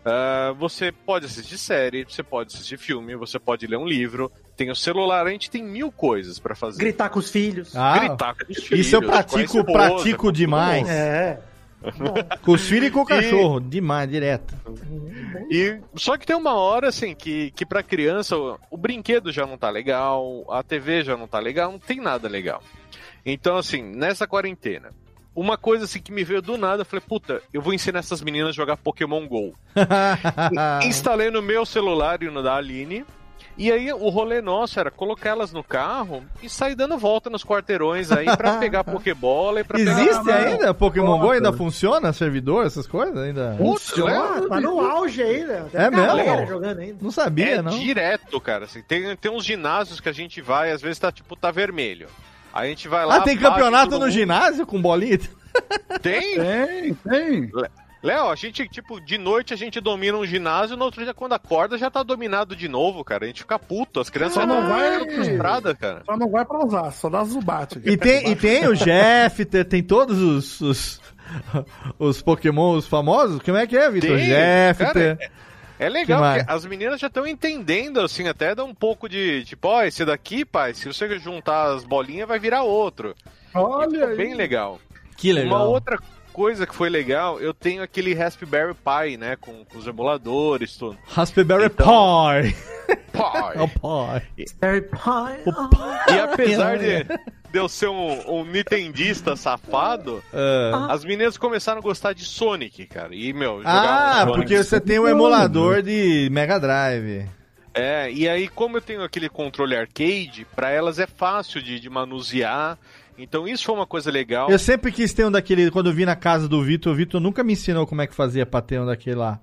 ah, você pode assistir série, você pode assistir filme, você pode ler um livro, tem o celular, a gente tem mil coisas pra fazer. Gritar com os filhos. Ah, Gritar com os filhos, isso eu com pratico, esposa, pratico com demais. É. Com os filhos e com o cachorro. Demais, direto. E só que tem uma hora assim que, que para criança o, o brinquedo já não tá legal, a TV já não tá legal, não tem nada legal. Então assim, nessa quarentena, uma coisa assim que me veio do nada, eu falei, puta, eu vou ensinar essas meninas a jogar Pokémon Go. Instalei no meu celular e no da Aline. E aí o rolê nosso era colocar elas no carro e sair dando volta nos quarteirões aí pra pegar Pokébola e pra Existe pegar... ainda? Pokémon Go ainda funciona? Servidor, essas coisas ainda? Putz, Ah, né? tá no auge ainda. Tem É mesmo? jogando ainda. Não sabia, É não. direto, cara. Assim, tem, tem uns ginásios que a gente vai, às vezes tá tipo, tá vermelho. Aí a gente vai lá. Ah, tem campeonato no mundo. ginásio com bolinha? Tem? Tem, tem. Léo, a gente, tipo, de noite a gente domina um ginásio, no outro dia, quando acorda, já tá dominado de novo, cara. A gente fica puto, as crianças Só não vai- frustradas, cara. Só não vai pra usar, só dá zubate. E tem, e tem o Jeff, tem, tem todos os, os, os Pokémon os famosos? Como é que é, Vitor? Jeff, cara, tem- É legal, Que mais? porque as meninas já estão entendendo, assim, até dá um pouco de, tipo, ó, esse daqui, pai, se você juntar as bolinhas, vai virar outro. Olha bem legal. Que legal. Uma outra coisa que foi legal, eu tenho aquele Raspberry Pi, né, com, com os emuladores, tudo. Raspberry Então- Pi. Pi. É o Pi. Harry Potter. E apesar de, de eu ser um, um nintendista safado, Ah. as meninas começaram a gostar de Sonic, cara. E, meu, jogar Ah, Sonic porque você tem o emulador de Mega Drive. É, e aí, como eu tenho aquele controle arcade, pra elas é fácil de, de manusear. Então, isso foi uma coisa legal. Eu sempre quis ter um daquele, quando eu vi na casa do Vitor, o Vitor nunca me ensinou como é que fazia pra ter um daquele lá.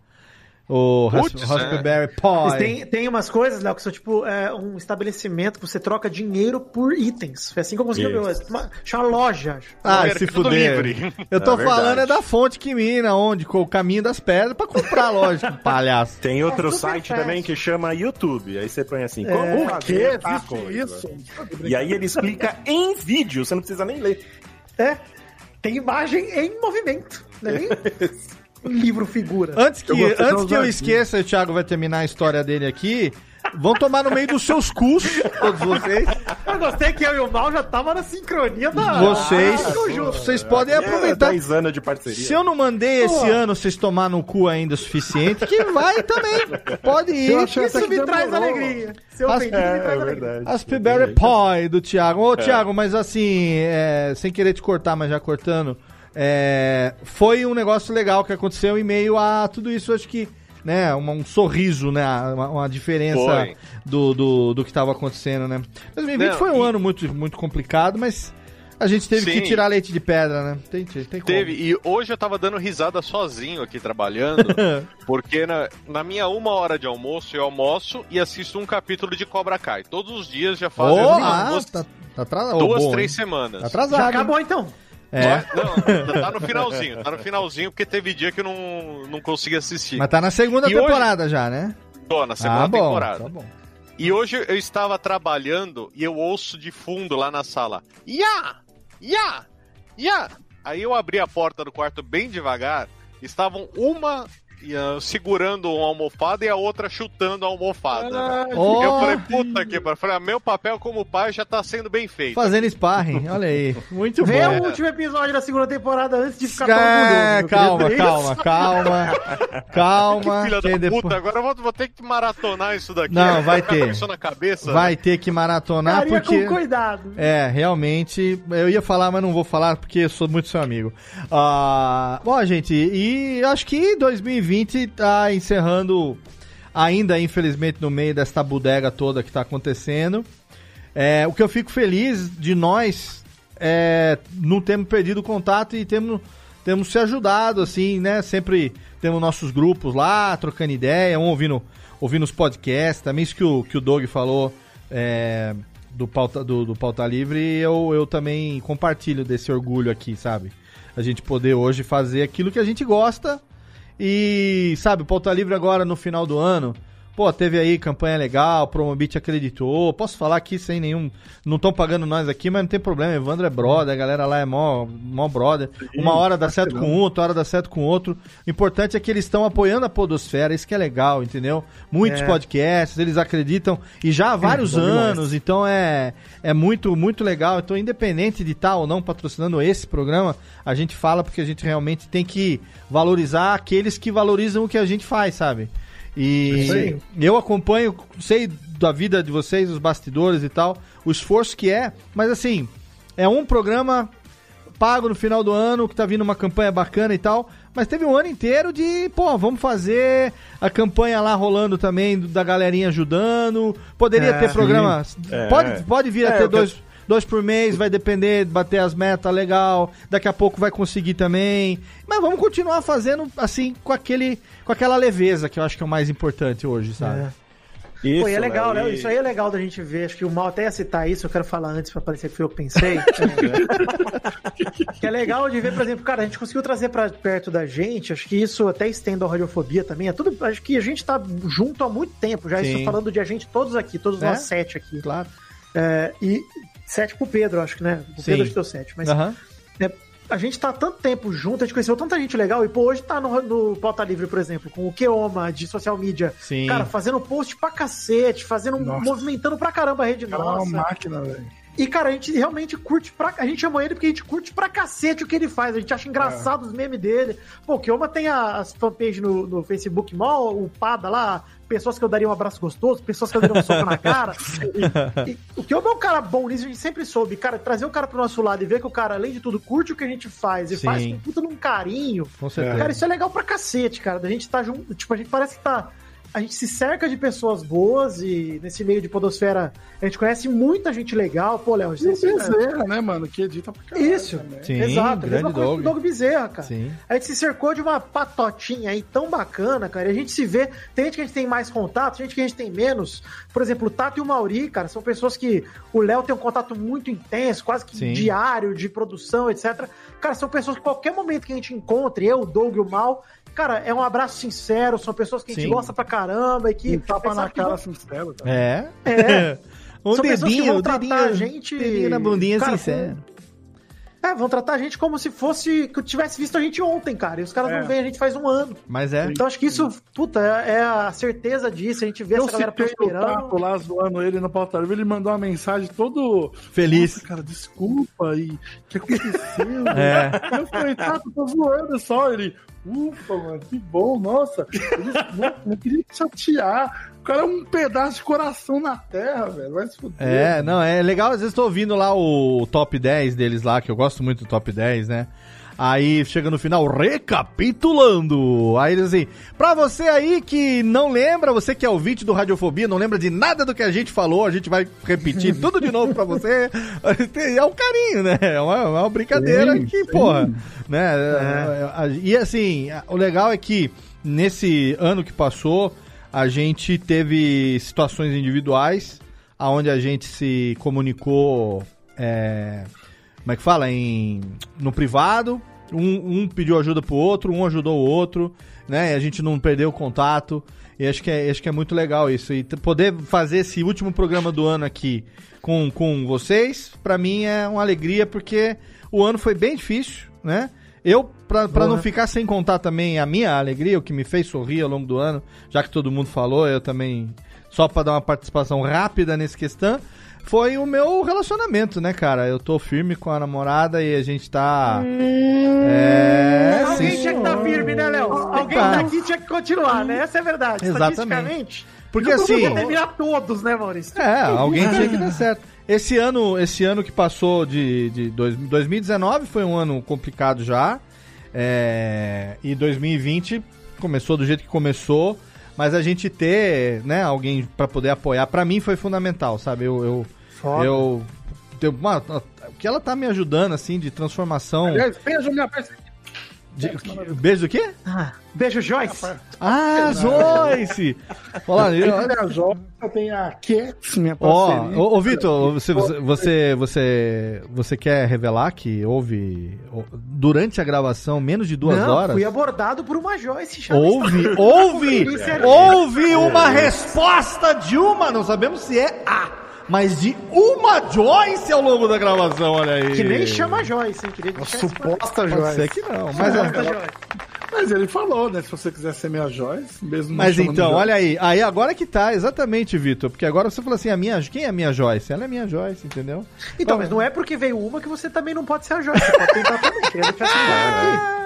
O Putz, Raspberry Mas Pi. tem, tem umas coisas, Léo, que são tipo é, um estabelecimento que você troca dinheiro por itens. Foi assim que eu consegui ver. Uma, chama loja. Ah, se fuder. Livre. Eu tô É falando é da fonte que mina, onde? Com o caminho das pedras pra comprar, lógico, palhaço. Tem outro É site fácil. também que chama YouTube. Aí você põe assim, É. como O quê? isso? E aí ele explica em vídeo, você não precisa nem ler. É. Tem imagem em movimento. Não é nem um livro figura. Antes que, Eu antes que eu esqueça, o Thiago vai terminar a história dele aqui. Vão tomar no meio dos seus cus, todos vocês. Eu gostei que eu e o Mal já tava na sincronia da. Vocês, Ah, vocês podem aproveitar. 10 anos de parceria. Se eu não mandei esse Pô. ano vocês tomar no cu ainda o suficiente, que vai também. Pode ir. Isso que me traz demorou. alegria. Se eu As- ofendi, me É, traz é alegria. verdade. As Pillsbury Pie do Thiago. Ô, Thiago, mas assim, é, sem querer te cortar, mas já cortando, é, foi um negócio legal que aconteceu em meio a tudo isso. Acho que, né, uma- um sorriso, né, uma, uma diferença Foi. do, do, do que estava acontecendo, né. 2020 Não, foi um e- ano muito, muito complicado, mas a gente teve que Sim. tirar leite de pedra, né. Tem, tem. Teve, e hoje eu tava dando risada sozinho aqui trabalhando, porque na, na minha uma hora de almoço eu almoço e assisto um capítulo de Cobra Kai. Todos os dias já fazem assim, ah, duas, tá, tá atrasado. duas bom, três hein. semanas. Tá atrasado. Já hein? acabou então. É, Não, tá no finalzinho, tá no finalzinho, porque teve dia que eu não, não consegui assistir. mas tá na segunda E hoje- temporada já, né? Tô na segunda ah, bom, temporada. tá bom. E hoje eu estava trabalhando e eu ouço de fundo lá na sala. Ya! Ya! Ya! Aí eu abri a porta do quarto bem devagar. Estavam uma segurando uma almofada e a outra chutando a almofada. Ó, Eu falei, puta que pariu. Falei, ah, meu papel como pai já tá sendo bem feito. fazendo sparring, olha aí. Muito Vê bom. o último episódio da segunda temporada antes de ficar tão É, orgulhoso. meu calma, querido. calma, calma, calma. Filha que da depois- puta, agora eu vou, vou ter que maratonar isso daqui. Não, vai ter. Isso na cabeça. Vai ter que maratonar Faria porque. com cuidado. É, realmente, eu ia falar, mas não vou falar porque eu sou muito seu amigo. Ah, bom, gente, e acho que 2020 tá encerrando ainda, infelizmente, no meio desta bodega toda que tá acontecendo. É, o que eu fico feliz de nós é não termos perdido contato e temos, temos se ajudado, assim, né? Sempre temos nossos grupos lá, trocando ideia, um ouvindo, ouvindo os podcasts, também isso que o, que o Doug falou é, do, pauta, do, do Pauta Livre, eu, eu também compartilho desse orgulho aqui, sabe? A gente poder hoje fazer aquilo que a gente gosta e, sabe, Pauta Livre agora no final do ano, pô, teve aí campanha legal, Promobit acreditou, posso falar aqui sem nenhum, não estão pagando nós aqui, mas não tem problema, Evandro é brother, a galera lá é mó, mó brother, uma hora dá certo com um, outra hora dá certo com outro, o importante é que eles estão apoiando a podosfera, isso que é legal, entendeu? Muitos É. podcasts, eles acreditam, e já há vários demais. anos, então é, é muito, muito legal, então independente de estar ou não patrocinando esse programa, a gente fala porque a gente realmente tem que valorizar aqueles que valorizam o que a gente faz, sabe? E eu acompanho, sei da vida de vocês, os bastidores e tal, o esforço que é, mas assim, é um programa pago no final do ano, que tá vindo uma campanha bacana e tal, mas teve um ano inteiro de, pô, vamos fazer a campanha lá rolando também, da galerinha ajudando, poderia É, ter sim. programa, É. pode, pode vir a É, ter o que eu- dois, por mês, vai depender, bater as metas, legal, daqui a pouco vai conseguir também, mas vamos continuar fazendo assim, com aquele, com aquela leveza, que eu acho que é o mais importante hoje, sabe? É. Isso, Pô, e é legal, né? e- Isso aí é legal da gente ver. Acho que o Mal até ia citar isso, eu quero falar antes pra parecer que foi eu que pensei. É. que é legal de ver, por exemplo, cara, a gente conseguiu trazer pra perto da gente, acho que isso até estende a radiofobia também. É tudo, acho que a gente tá junto há muito tempo, já Sim. estou falando de a gente todos aqui, todos É? nós sete aqui. Claro. É, e sete com o Pedro, acho que, né? O Sim. Pedro acho que deu sete, mas Aham. é, a gente tá há tanto tempo junto, a gente conheceu tanta gente legal, e pô, hoje tá no, no Pauta Livre, por exemplo, com o Keoma de social media. Sim. Cara, fazendo post pra cacete, fazendo, Nossa. movimentando pra caramba a rede Cara, é uma nossa. máquina, velho. E, cara, a gente realmente curte pra. A gente chama ele porque a gente curte pra cacete o que ele faz. A gente acha engraçado os memes dele. Pô, o Keoma tem as fanpages no, no Facebook mó upada lá. Pessoas que eu daria um abraço gostoso, pessoas que eu daria um soco na cara. E, e o Keoma é um cara bom nisso, a gente sempre soube. Cara, trazer o cara pro nosso lado e ver que o cara, além de tudo, curte o que a gente faz e Sim. faz com puta num carinho. Com certeza. Cara, isso é legal pra cacete, cara. Da gente tá junto. Tipo, a gente parece que tá. A gente se cerca de pessoas boas e nesse meio de podosfera a gente conhece muita gente legal. Pô, Léo, E o você- Bezerra, né, mano? Que edita pra caralho. Isso. também. Sim, Exato, grande mesma coisa com Doug. o Doug Bezerra, cara. Sim. A gente se cercou de uma patotinha aí tão bacana, cara. E a gente se vê. Tem gente que a gente tem mais contato, gente que a gente tem menos. Por exemplo, o Tato e o Mauri, cara, são pessoas que o Léo tem um contato muito intenso, quase que Sim. diário, de produção, etc. Cara, são pessoas que qualquer momento que a gente encontre, eu, o Doug e o Mal, cara, é um abraço sincero, são pessoas que a gente Sim. gosta pra caramba e que. Um tapa na cara vão- sincero, cara. É. É. um São pessoas que dedinho, vão tratar dedinho, a gente- dedinho na bundinha Cara, sincero. É, vão tratar a gente como se fosse que eu tivesse visto a gente ontem, cara. E os caras É. não veem a gente faz um ano. Mas é. Então acho que isso, puta, é, é a certeza disso. A gente vê Eu essa galera o prosperando. Tato lá zoando ele no pauta ele mandou uma mensagem todo Feliz. Cara, desculpa aí. O que aconteceu? É. Eu falei, Tato, tô zoando só. Ele, ufa, mano, que bom, nossa. Não, não queria te chatear. O cara é um pedaço de coração na terra, velho. Vai se fuder. É, não, é legal. Às vezes tô ouvindo lá o top 10 deles lá, que eu gosto muito do top 10, né? Aí chega no final, recapitulando. Aí eles assim, pra você aí que não lembra, você que é ouvinte do Radiofobia, não lembra de nada do que a gente falou, a gente vai repetir tudo de novo pra você. É um carinho, né? É uma, é uma brincadeira Sim, que, sim. porra, né? E assim, o legal é que nesse ano que passou, a gente teve situações individuais aonde a gente se comunicou, é, como é que fala, em, no privado, um, um pediu ajuda pro outro, um ajudou o outro, né, e a gente não perdeu o contato, e acho que é, acho que é muito legal isso, e poder fazer esse último programa do ano aqui com, com vocês, pra mim é uma alegria, porque o ano foi bem difícil, né, eu, pra, pra não ficar sem contar também a minha alegria, o que me fez sorrir ao longo do ano, já que todo mundo falou, eu também, só pra dar uma participação rápida nesse questão, foi o meu relacionamento, né, cara? Eu tô firme com a namorada e a gente tá. É. Alguém sim. tinha que estar firme, né, Léo? Alguém Tá. daqui tinha que continuar, né? Essa é a verdade. Exatamente. Estatisticamente, Porque não assim- podia terminar todos, né, Maurício? É, alguém tinha que dar certo. Esse ano, esse ano que passou de, de dois- 2019 foi um ano complicado já. É, e 2020 começou do jeito que começou. Mas a gente ter, né, alguém pra poder apoiar, pra mim foi fundamental, sabe? Eu. eu, Foda. eu tem uma- o que ela tá me ajudando, assim, de transformação. Aliás, beijo minha parceria. De- beijo do quê? Ah, beijo, Joyce. Ah, Joyce! Olha, Tem eu, a Joyce, tem a Cats, minha Ó, parceria. ô, Vitor, você, você, você, você quer revelar que houve durante a gravação menos de duas Não, horas? fui abordado por uma Joyce já Houve, houve, é- houve uma resposta de uma, não sabemos se é a, mas de uma Joyce ao longo da gravação, olha aí. Que nem chama Joyce, hein? Queria deixar isso Suposta Pode Joyce. ser que não, mas, Suposta é- Joyce. Mas ele falou, né? Se você quiser ser minha Joyce, mesmo mas então, olha aí, aí agora que tá, exatamente, Vitor, porque agora você falou assim, a minha, quem é a minha Joyce? Ela é minha Joyce, entendeu? Então, mas não é porque veio uma que você também não pode ser a Joyce. Você pode tentar também. Isso claro aqui.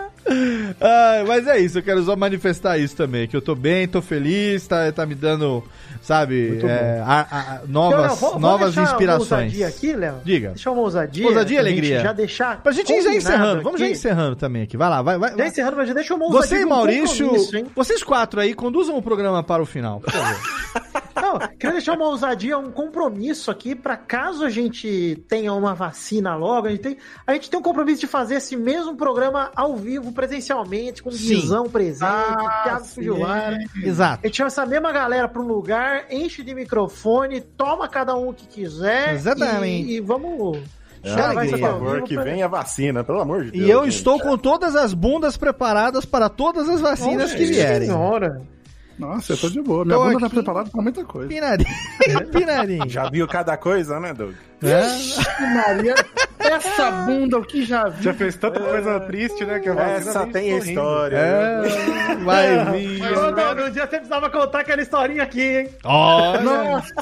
Ah, mas é isso, eu quero só manifestar isso também, que eu tô bem, tô feliz, tá, tá me dando, sabe, é, a- a- novas, Então, Léo, vou- vou novas deixar Uma inspirações. ousadia aqui, Léo. Diga. Deixa uma ousadia. Ousadia e alegria. Já deixar. Pra gente já encerrando, vamos já aqui. encerrando também aqui, vai lá, vai, vai. Já encerrando, mas já deixa uma ousadia. Você e Maurício, vocês quatro aí, conduzam o programa para o final, por favor. Não, queria deixar uma ousadia, um compromisso aqui para caso a gente tenha uma vacina logo, a gente tem, a gente tem um compromisso de fazer esse mesmo programa ao vivo, presencialmente, com visão presente, Ah, Thiago. Fujiwara. Exato. A gente chama essa mesma galera para um lugar, enche de microfone, toma cada um o que quiser. Exatamente. E, e vamos. Ah, aqui ao Por favor, que pra- venha a vacina, pelo amor de Deus. E eu gente. estou com todas as bundas preparadas para todas as vacinas Nossa que vierem. Senhora. Nossa, eu tô de boa. Minha Tô bunda tá aqui. preparada pra muita coisa. Pinarim, pinarim. Já viu cada coisa, né, Doug? É? Maria, essa bunda, o que já vi. Já fez tanta coisa triste, né? Que a vacina Essa tem história. É, vai vir. Ô, não, no dia você precisava contar aquela historinha aqui, hein? Olha. Nossa!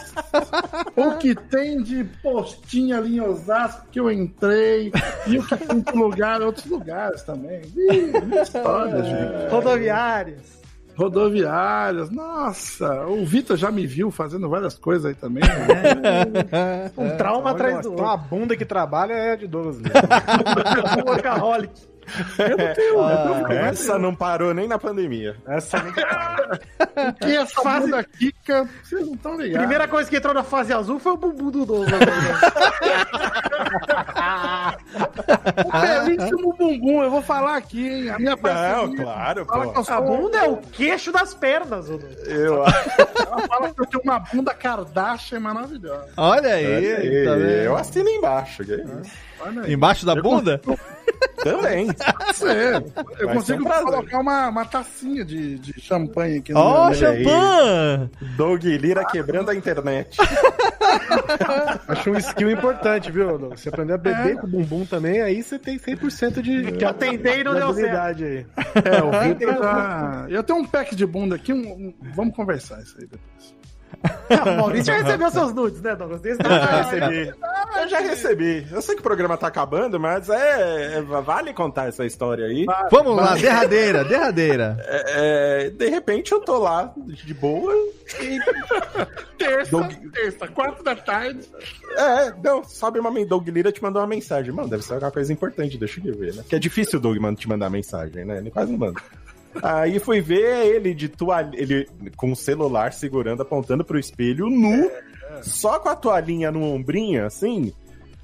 o que tem de postinha ali em Osasco que eu entrei, e o que tem de lugar, outros lugares também. Ih, muita história, gente. Rodoviárias. Rodoviárias, nossa, o Vitor já me viu fazendo várias coisas aí também. né? Um trauma atrás do então a outro. bunda que trabalha é de Douglas mesmo. Um workaholic. Eu não tenho, eu não tenho. Essa não parou nem na pandemia. Essa nem que essa Fase- bunda Kika, vocês não estão ligados. Primeira coisa que entrou na fase azul foi o bumbum do Douglas. Belíssimo bumbum, eu vou falar aqui, hein? A minha Não, claro, fala que pô. eu A bunda é o queixo das pernas, Douglas. Eu, Ela fala que eu tenho uma bunda Kardashian maravilhosa. Olha aí, tá vendo? eu assino embaixo. que é isso? Olha aí. Embaixo da bunda? Também. Você, eu Vai consigo um colocar uma, uma tacinha de, de champanhe aqui no Ó, meu- champanhe! Doug Lira quebrando a internet. Acho um skill importante, viu? Lu? Você aprender a beber com o bumbum também, aí você tem 100% de Eu tentei e não de deu habilidade aí. É, o Vitor tá... Eu tenho um pack de bunda aqui, um- um- vamos conversar isso aí depois. O Maurício já recebeu seus nudes, né, Douglas? Desde Eu já recebi. Eu já recebi. Eu sei que o programa tá acabando, mas é, é- vale contar essa história aí. Vamos lá, derradeira, derradeira. É, é, de repente eu tô lá de boa e. Terça, Doug- terça, quatro da tarde. É, não, sobe uma men- Doug Lira te mandou uma mensagem. Mano, deve ser alguma coisa importante, deixa eu ver, né? Porque é difícil o Doug te mandar mensagem, né? Ele quase não manda. Aí fui ver ele de toalha, ele com o celular segurando, apontando pro espelho, nu, só com a toalhinha no ombrinho, assim.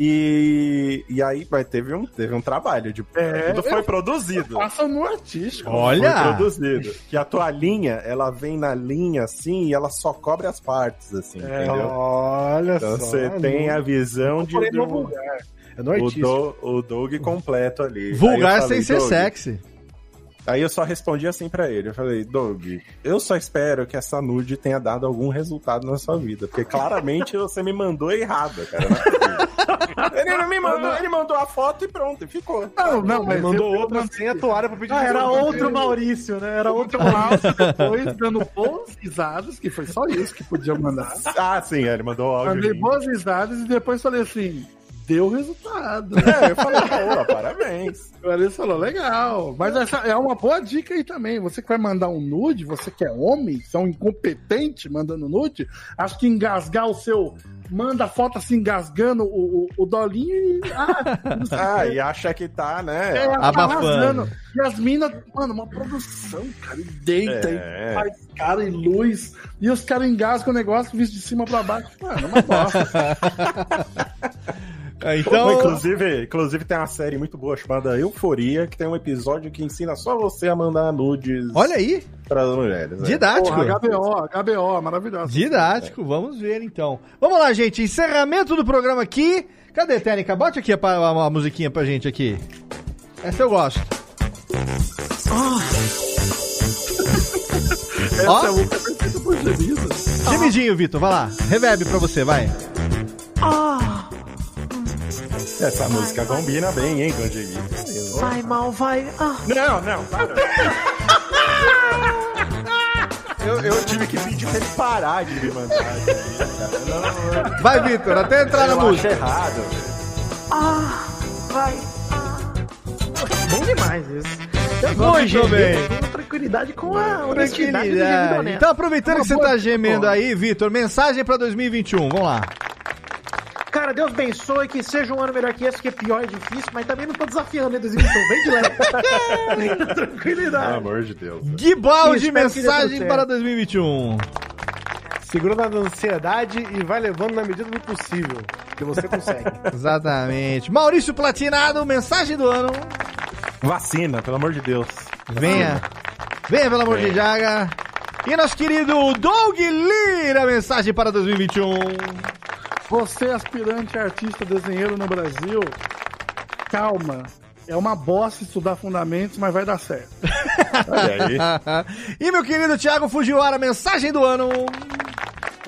E, e aí mas teve, um, teve um trabalho, de, É, tudo foi eu- produzido. Passa no artístico. Olha! Foi produzido. Que a toalhinha, ela vem na linha assim e ela só cobre as partes, assim, É, entendeu? olha Então só. você tem a visão de. Do- vulgar. É no o, artístico. do, o Doug completo ali. Vulgar eu sem falei, ser sexy. Aí eu só respondi assim pra ele. Eu falei, Doug, eu só espero que essa nude tenha dado algum resultado na sua vida. Porque claramente você me mandou errada, cara. Ele não me mandou, ele mandou a foto e pronto, e ficou. Não, não, mas Ele mandou eu- outra sem a toalha pra pedir Ah, era outro Maurício, né? Era outro Maurício. depois, dando boas risadas, que foi só isso que podia mandar. Ah, sim, ele mandou o áudio. Mandei boas risadas e depois falei assim, deu resultado. É, eu falei, pô, parabéns. O Alice falou, legal. Mas essa é uma boa dica aí também. Você que vai mandar um nude, você que é homem, você é um incompetente mandando nude, acho que engasgar o seu. Manda a foto assim, engasgando o, o, o dolinho e. Ah, não sei o Ah, e acha que tá, né? É, tá abafando. arrasando. E as minas, mano, uma produção, cara, e deita É. e faz cara e luz. E os caras engasgam o negócio, visto de cima pra baixo. Mano, é uma bosta. Então, inclusive, inclusive tem uma série muito boa chamada Euforia, que tem um episódio que ensina só você a mandar nudes olha aí, para as mulheres. né? didático. Porra, HBO, HBO, maravilhosa. Didático, vamos ver então. Vamos lá, gente, encerramento do programa aqui. Cadê, Técnica? Bote aqui a, a, a musiquinha pra gente aqui. Essa eu gosto. Essa Ó. é a música perfeita por. Gemidinho, Vitor, vai lá. Reverb pra você, vai. Essa música combina bem, hein, com o Jimmy? Vai mal, vai. Ah. Não, não, para. Eu, eu tive que pedir pra ele parar de me mandar. cara. Não, Vai, Vitor, até entrar na eu acho música. errado. Ah, vai. Bom demais isso. Eu gemer, tenho tranquilidade com a honestidade do Tranquilidade. honesto. Então, aproveitando Uma que você boa tá gemendo aí, Vitor, mensagem pra 2021. Vamos lá. Cara, Deus abençoe que seja um ano melhor que esse, porque pior é difícil, mas também não tô desafiando em 2021. Vem de leve. Na Pelo tranquilidade. amor de Deus. Guibaldi, Espero que tudo mensagem para 2021. Segura na ansiedade e vai levando na medida do possível. Que você consegue. Exatamente. Maurício Platinado, mensagem do ano. Vacina, pelo amor de Deus. Venha. Venha, pelo amor de Jaga. E nosso querido Doug Lira, mensagem para 2021. Você, aspirante artista desenheiro no Brasil, calma. É uma bosta estudar fundamentos, mas vai dar certo. Olha aí. e meu querido Thiago Fujiwara, mensagem do ano.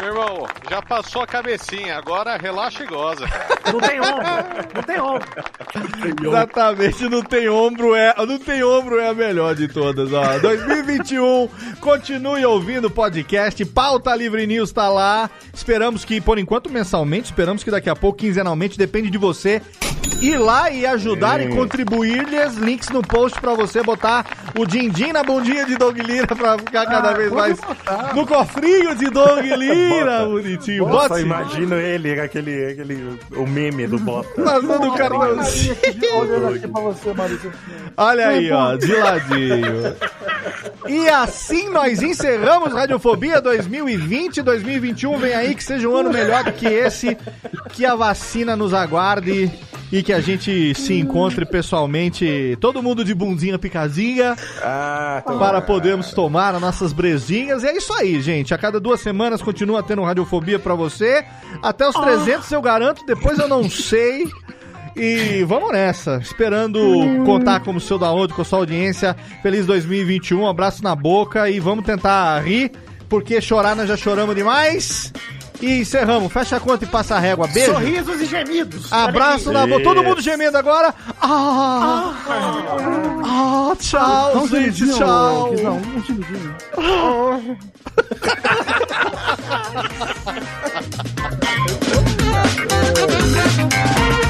Meu irmão, já passou a cabecinha, agora relaxa e goza. Não tem ombro. Não tem ombro. Exatamente, não tem ombro é, não tem ombro é a melhor de todas, ó. 2021, continue ouvindo o podcast, Pauta Livre News tá lá. Esperamos que por enquanto mensalmente, esperamos que daqui a pouco quinzenalmente, depende de você ir lá e ajudar e contribuir lhes links no post pra você botar o din-din na bundinha de Doug Lira pra ficar cada Ah, vez mais botar. no cofrinho de Doug Lira, Bota. bonitinho. Nossa, Bote imagino ele, aquele, aquele, o meme do Bota. passando o aqui pra você, Maurício. Olha aí, ó, de ladinho. E assim nós encerramos Radiofobia 2020. 2021 vem aí que seja um ano melhor do que esse. Que a vacina nos aguarde e que a gente se encontre pessoalmente, todo mundo de bundinha picadinha, Ah, para podermos tomar as nossas brejinhas. E é isso aí, gente. A cada duas semanas continua tendo Radiofobia pra você. Até os 300 eu garanto, depois eu não sei. E vamos nessa, esperando contar com o seu download, com a sua audiência. Feliz 2021, um abraço na boca e vamos tentar rir, porque chorar nós já choramos demais. E encerramos, fecha a conta e passa a régua. Beijo. Sorrisos e gemidos. Abraço na boca, todo mundo gemendo agora. Ah, ah, tchau, Dá um gente, gemidinho, tchau. Não, um gemidinho.